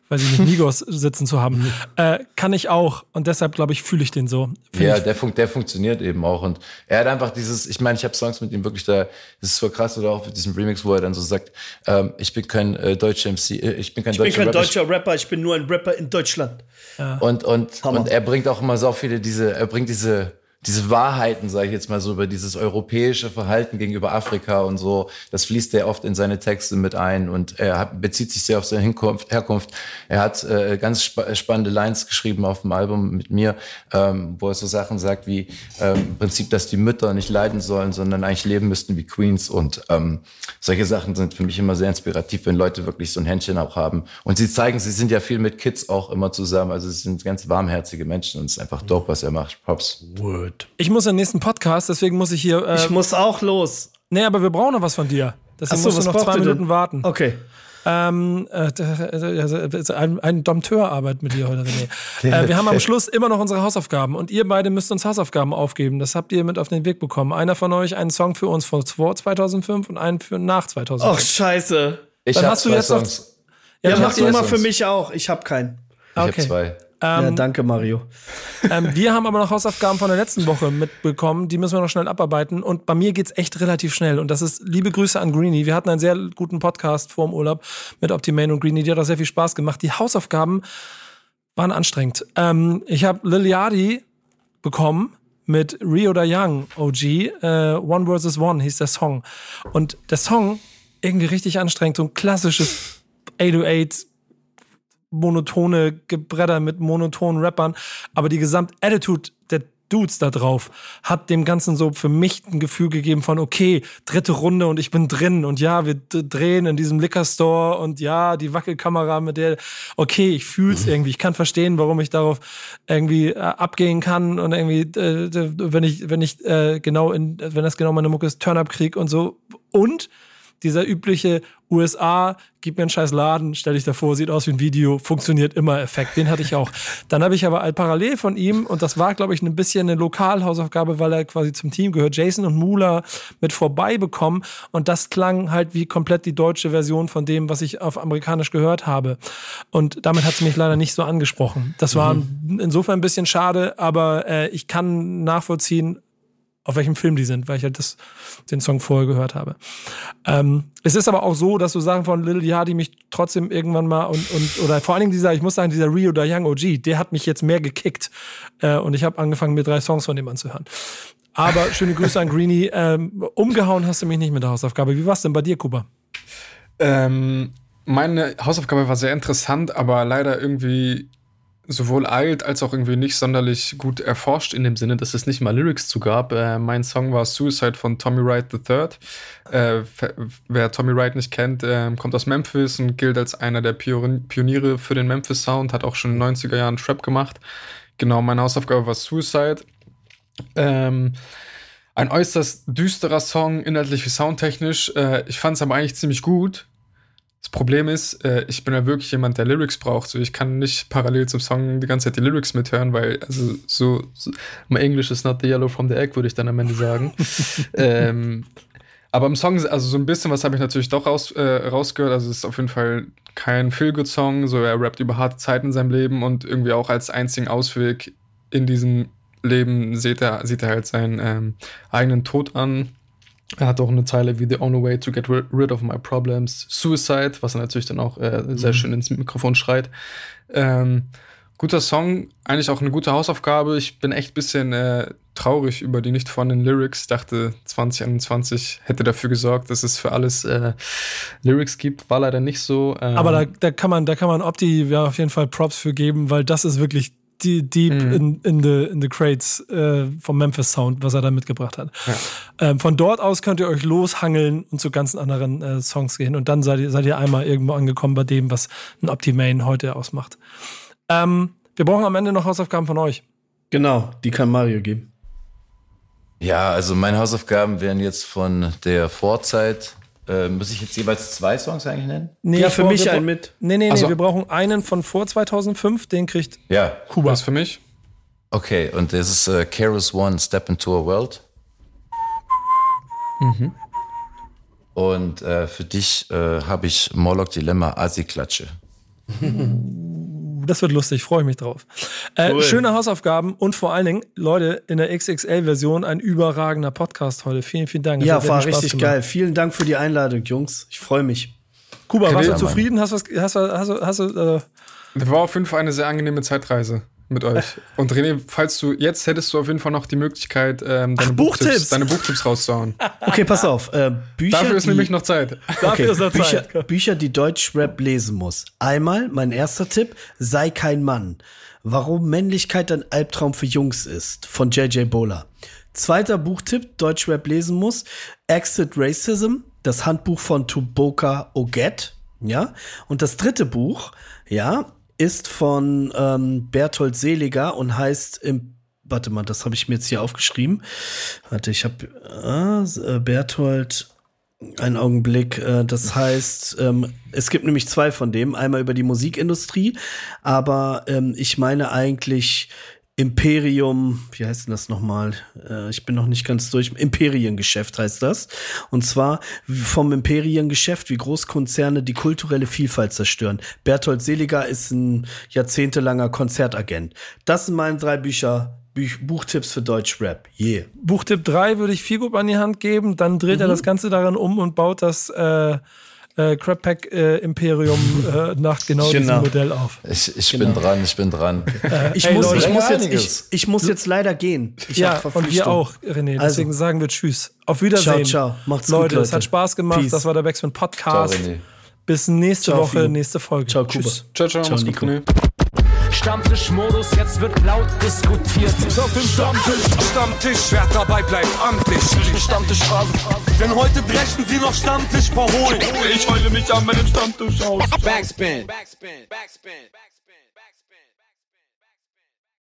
weiß ich nicht, Migos sitzen zu haben. Äh, kann ich auch. Und deshalb, glaube ich, fühle ich den so. Find ja, der, fun der funktioniert eben auch. Und er hat einfach dieses, ich meine, ich habe Songs mit ihm wirklich da, das ist so krass, oder auch mit diesem Remix, wo er dann so sagt, ähm, ich bin kein äh, deutscher MC, äh, ich bin kein, ich deutscher, bin kein Rapper, deutscher Rapper, ich bin nur ein Rapper in Deutschland. Ja. Und, und, und er bringt auch immer so viele diese, er bringt diese, diese Wahrheiten, sage ich jetzt mal so, über dieses europäische Verhalten gegenüber Afrika und so, das fließt er oft in seine Texte mit ein und er hat, bezieht sich sehr auf seine Hinkunft, Herkunft. Er hat äh, ganz spa spannende Lines geschrieben auf dem Album mit mir, ähm, wo er so Sachen sagt wie ähm, im Prinzip, dass die Mütter nicht leiden sollen, sondern eigentlich leben müssten wie Queens und ähm, solche Sachen sind für mich immer sehr inspirativ, wenn Leute wirklich so ein Händchen auch haben. Und sie zeigen, sie sind ja viel mit Kids auch immer zusammen, also sie sind ganz warmherzige Menschen und es ist einfach dope, was er macht. Props. Word. Ich muss in den nächsten Podcast, deswegen muss ich hier. Äh, ich muss auch los. Nee, aber wir brauchen noch was von dir. Deswegen so, musst du noch zwei Minuten denn? warten. Okay. Ähm, äh, also ein, ein Dompteurarbeit mit dir heute, René. Äh, wir haben am Schluss immer noch unsere Hausaufgaben und ihr beide müsst uns Hausaufgaben aufgeben. Das habt ihr mit auf den Weg bekommen. Einer von euch einen Song für uns vor 2005 und einen für nach 2005. Ach, scheiße. Ich Dann hast du jetzt Songs. noch. Ja, ja mach du mal für mich auch. Ich hab keinen. Ich okay. hab zwei. Ähm, ja, danke, Mario. Ähm, wir haben aber noch Hausaufgaben von der letzten Woche mitbekommen. Die müssen wir noch schnell abarbeiten. Und bei mir geht's echt relativ schnell. Und das ist liebe Grüße an Greenie. Wir hatten einen sehr guten Podcast vor dem Urlaub mit Optimane und Greenie. Die hat auch sehr viel Spaß gemacht. Die Hausaufgaben waren anstrengend. Ähm, ich habe Liliadi bekommen mit Rio da Young OG. Äh, One vs. One hieß der Song. Und der Song irgendwie richtig anstrengend. So ein klassisches 808 monotone Gebredder mit monotonen Rappern, aber die Gesamt-Attitude der Dudes da drauf hat dem Ganzen so für mich ein Gefühl gegeben von, okay, dritte Runde und ich bin drin und ja, wir drehen in diesem Liquor Store und ja, die Wackelkamera mit der, okay, ich fühl's mhm. irgendwie, ich kann verstehen, warum ich darauf irgendwie äh, abgehen kann und irgendwie, äh, wenn ich, wenn ich äh, genau in, wenn das genau meine Mucke ist, Turn-Up krieg und so und dieser übliche USA, gib mir einen scheiß Laden, stell dich davor, sieht aus wie ein Video, funktioniert immer Effekt. Den hatte ich auch. Dann habe ich aber halt parallel von ihm, und das war, glaube ich, ein bisschen eine Lokalhausaufgabe, weil er quasi zum Team gehört, Jason und Mula mit vorbei bekommen. Und das klang halt wie komplett die deutsche Version von dem, was ich auf amerikanisch gehört habe. Und damit hat sie mich leider nicht so angesprochen. Das war mhm. insofern ein bisschen schade, aber äh, ich kann nachvollziehen, auf welchem Film die sind, weil ich halt das, den Song vorher gehört habe. Ähm, es ist aber auch so, dass so Sachen von Lil Yachty mich trotzdem irgendwann mal und, und oder vor allen Dingen dieser, ich muss sagen, dieser Rio da Young OG, der hat mich jetzt mehr gekickt äh, und ich habe angefangen, mir drei Songs von dem anzuhören. Aber schöne Grüße an Greenie. Ähm, umgehauen hast du mich nicht mit der Hausaufgabe. Wie war's denn bei dir, Kuba? Ähm, meine Hausaufgabe war sehr interessant, aber leider irgendwie sowohl alt als auch irgendwie nicht sonderlich gut erforscht in dem Sinne, dass es nicht mal Lyrics zu gab. Äh, mein Song war Suicide von Tommy Wright III. Äh, wer Tommy Wright nicht kennt, äh, kommt aus Memphis und gilt als einer der Pioniere für den Memphis Sound, hat auch schon in den 90er Jahren Trap gemacht. Genau, meine Hausaufgabe war Suicide. Ähm, ein äußerst düsterer Song, inhaltlich wie soundtechnisch. Äh, ich fand es aber eigentlich ziemlich gut. Das Problem ist, äh, ich bin ja wirklich jemand, der Lyrics braucht. So, ich kann nicht parallel zum Song die ganze Zeit die Lyrics mithören, weil, also, so, so my English is not the yellow from the egg, würde ich dann am Ende sagen. ähm, aber im Song, also so ein bisschen was habe ich natürlich doch raus, äh, rausgehört. Also es ist auf jeden Fall kein Feel-Good-Song. So er rappt über harte Zeiten in seinem Leben und irgendwie auch als einzigen Ausweg in diesem Leben sieht er, sieht er halt seinen ähm, eigenen Tod an. Er hat auch eine Zeile wie The only way to get rid of my problems, Suicide, was er natürlich dann auch äh, sehr mhm. schön ins Mikrofon schreit. Ähm, guter Song, eigentlich auch eine gute Hausaufgabe. Ich bin echt ein bisschen äh, traurig über die nicht vorhandenen Lyrics. Dachte, 2021 hätte dafür gesorgt, dass es für alles äh, Lyrics gibt. War leider nicht so. Ähm Aber da, da kann man, da kann man Opti ja auf jeden Fall Props für geben, weil das ist wirklich die, deep mhm. in, in, the, in the crates äh, vom Memphis Sound, was er da mitgebracht hat. Ja. Ähm, von dort aus könnt ihr euch loshangeln und zu ganz anderen äh, Songs gehen und dann seid ihr, seid ihr einmal irgendwo angekommen bei dem, was ein Optimane heute ausmacht. Ähm, wir brauchen am Ende noch Hausaufgaben von euch. Genau, die kann Mario geben. Ja, also meine Hausaufgaben wären jetzt von der Vorzeit. Äh, muss ich jetzt jeweils zwei Songs eigentlich nennen? Nee, ja, für mich einen mit. Nee, nee, nee, also, wir brauchen einen von vor 2005, den kriegt ja. Kuba. Das ist für mich. Okay, und das ist äh, Keros One, Step into a World. Mhm. Und äh, für dich äh, habe ich Moloch Dilemma Asi-Klatsche. das wird lustig, freue ich mich drauf. Äh, cool. Schöne Hausaufgaben und vor allen Dingen, Leute, in der XXL-Version ein überragender Podcast heute. Vielen, vielen Dank. ja, war richtig gemacht. geil. Vielen Dank für die Einladung, Jungs. Ich freue mich. Kuba, warst du zufrieden? Hast du, hast du, hast du, hast du äh das war auf jeden Fall eine sehr angenehme Zeitreise mit euch. Und René, falls du jetzt hättest du auf jeden Fall noch die Möglichkeit, ähm, deine, Ach, Buchtipps, deine Buchtipps rauszuhauen. Okay, pass auf. Äh, Bücher, Dafür ist die, nämlich noch Zeit. Dafür okay, ist noch Bücher, Zeit. Bücher, die Deutschrap lesen muss. Einmal, mein erster Tipp, sei kein Mann. Warum Männlichkeit ein Albtraum für Jungs ist, von JJ Bowler. Zweiter Buchtipp, Deutschrap lesen muss, Exit Racism, das Handbuch von Tuboka Oget. Ja, und das dritte Buch, ja, ist von ähm, Berthold Seliger und heißt im Warte mal, das habe ich mir jetzt hier aufgeschrieben. Warte, ich habe äh, Berthold einen Augenblick. Äh, das heißt, ähm, es gibt nämlich zwei von dem. Einmal über die Musikindustrie, aber ähm, ich meine eigentlich Imperium, wie heißt denn das nochmal? Äh, ich bin noch nicht ganz durch. Imperiengeschäft heißt das. Und zwar vom Imperiengeschäft, wie Großkonzerne die kulturelle Vielfalt zerstören. Berthold Seliger ist ein jahrzehntelanger Konzertagent. Das sind meine drei Bücher. Buch Buchtipps für Deutschrap. Yeah. Buchtipp 3 würde ich viel gut an die Hand geben. Dann dreht mhm. er das Ganze daran um und baut das äh, äh, Crab Pack äh, Imperium äh, nach genau, genau, diesem Modell auf. Ich, ich genau. bin dran, ich bin dran. Äh, ich, hey, muss, Leute, ich, muss jetzt, ich, ich, muss jetzt leider gehen. Ich ja, und wir auch, René. Also. Deswegen sagen wir Tschüss. Auf Wiedersehen. Ciao, ciao. Macht's Leute, gut, Leute. Es hat Spaß gemacht. Peace. Das war der Backspin Podcast. Ciao, Bis nächste ciao, Woche, nächste Folge. Ciao, Kuba. Tschüss. Ciao, ciao. ciao. Stammtischmodus, jetzt wird laut diskutiert. Auf dem Stammtisch, Stammtisch, wer dabei bleibt, amtlich. Stammtisch Phase. Denn heute brechen sie noch Stammtisch verholen. Ich heule mich an meinem Stammtisch aus. Backspin. Backspin. Backspin. Backspin.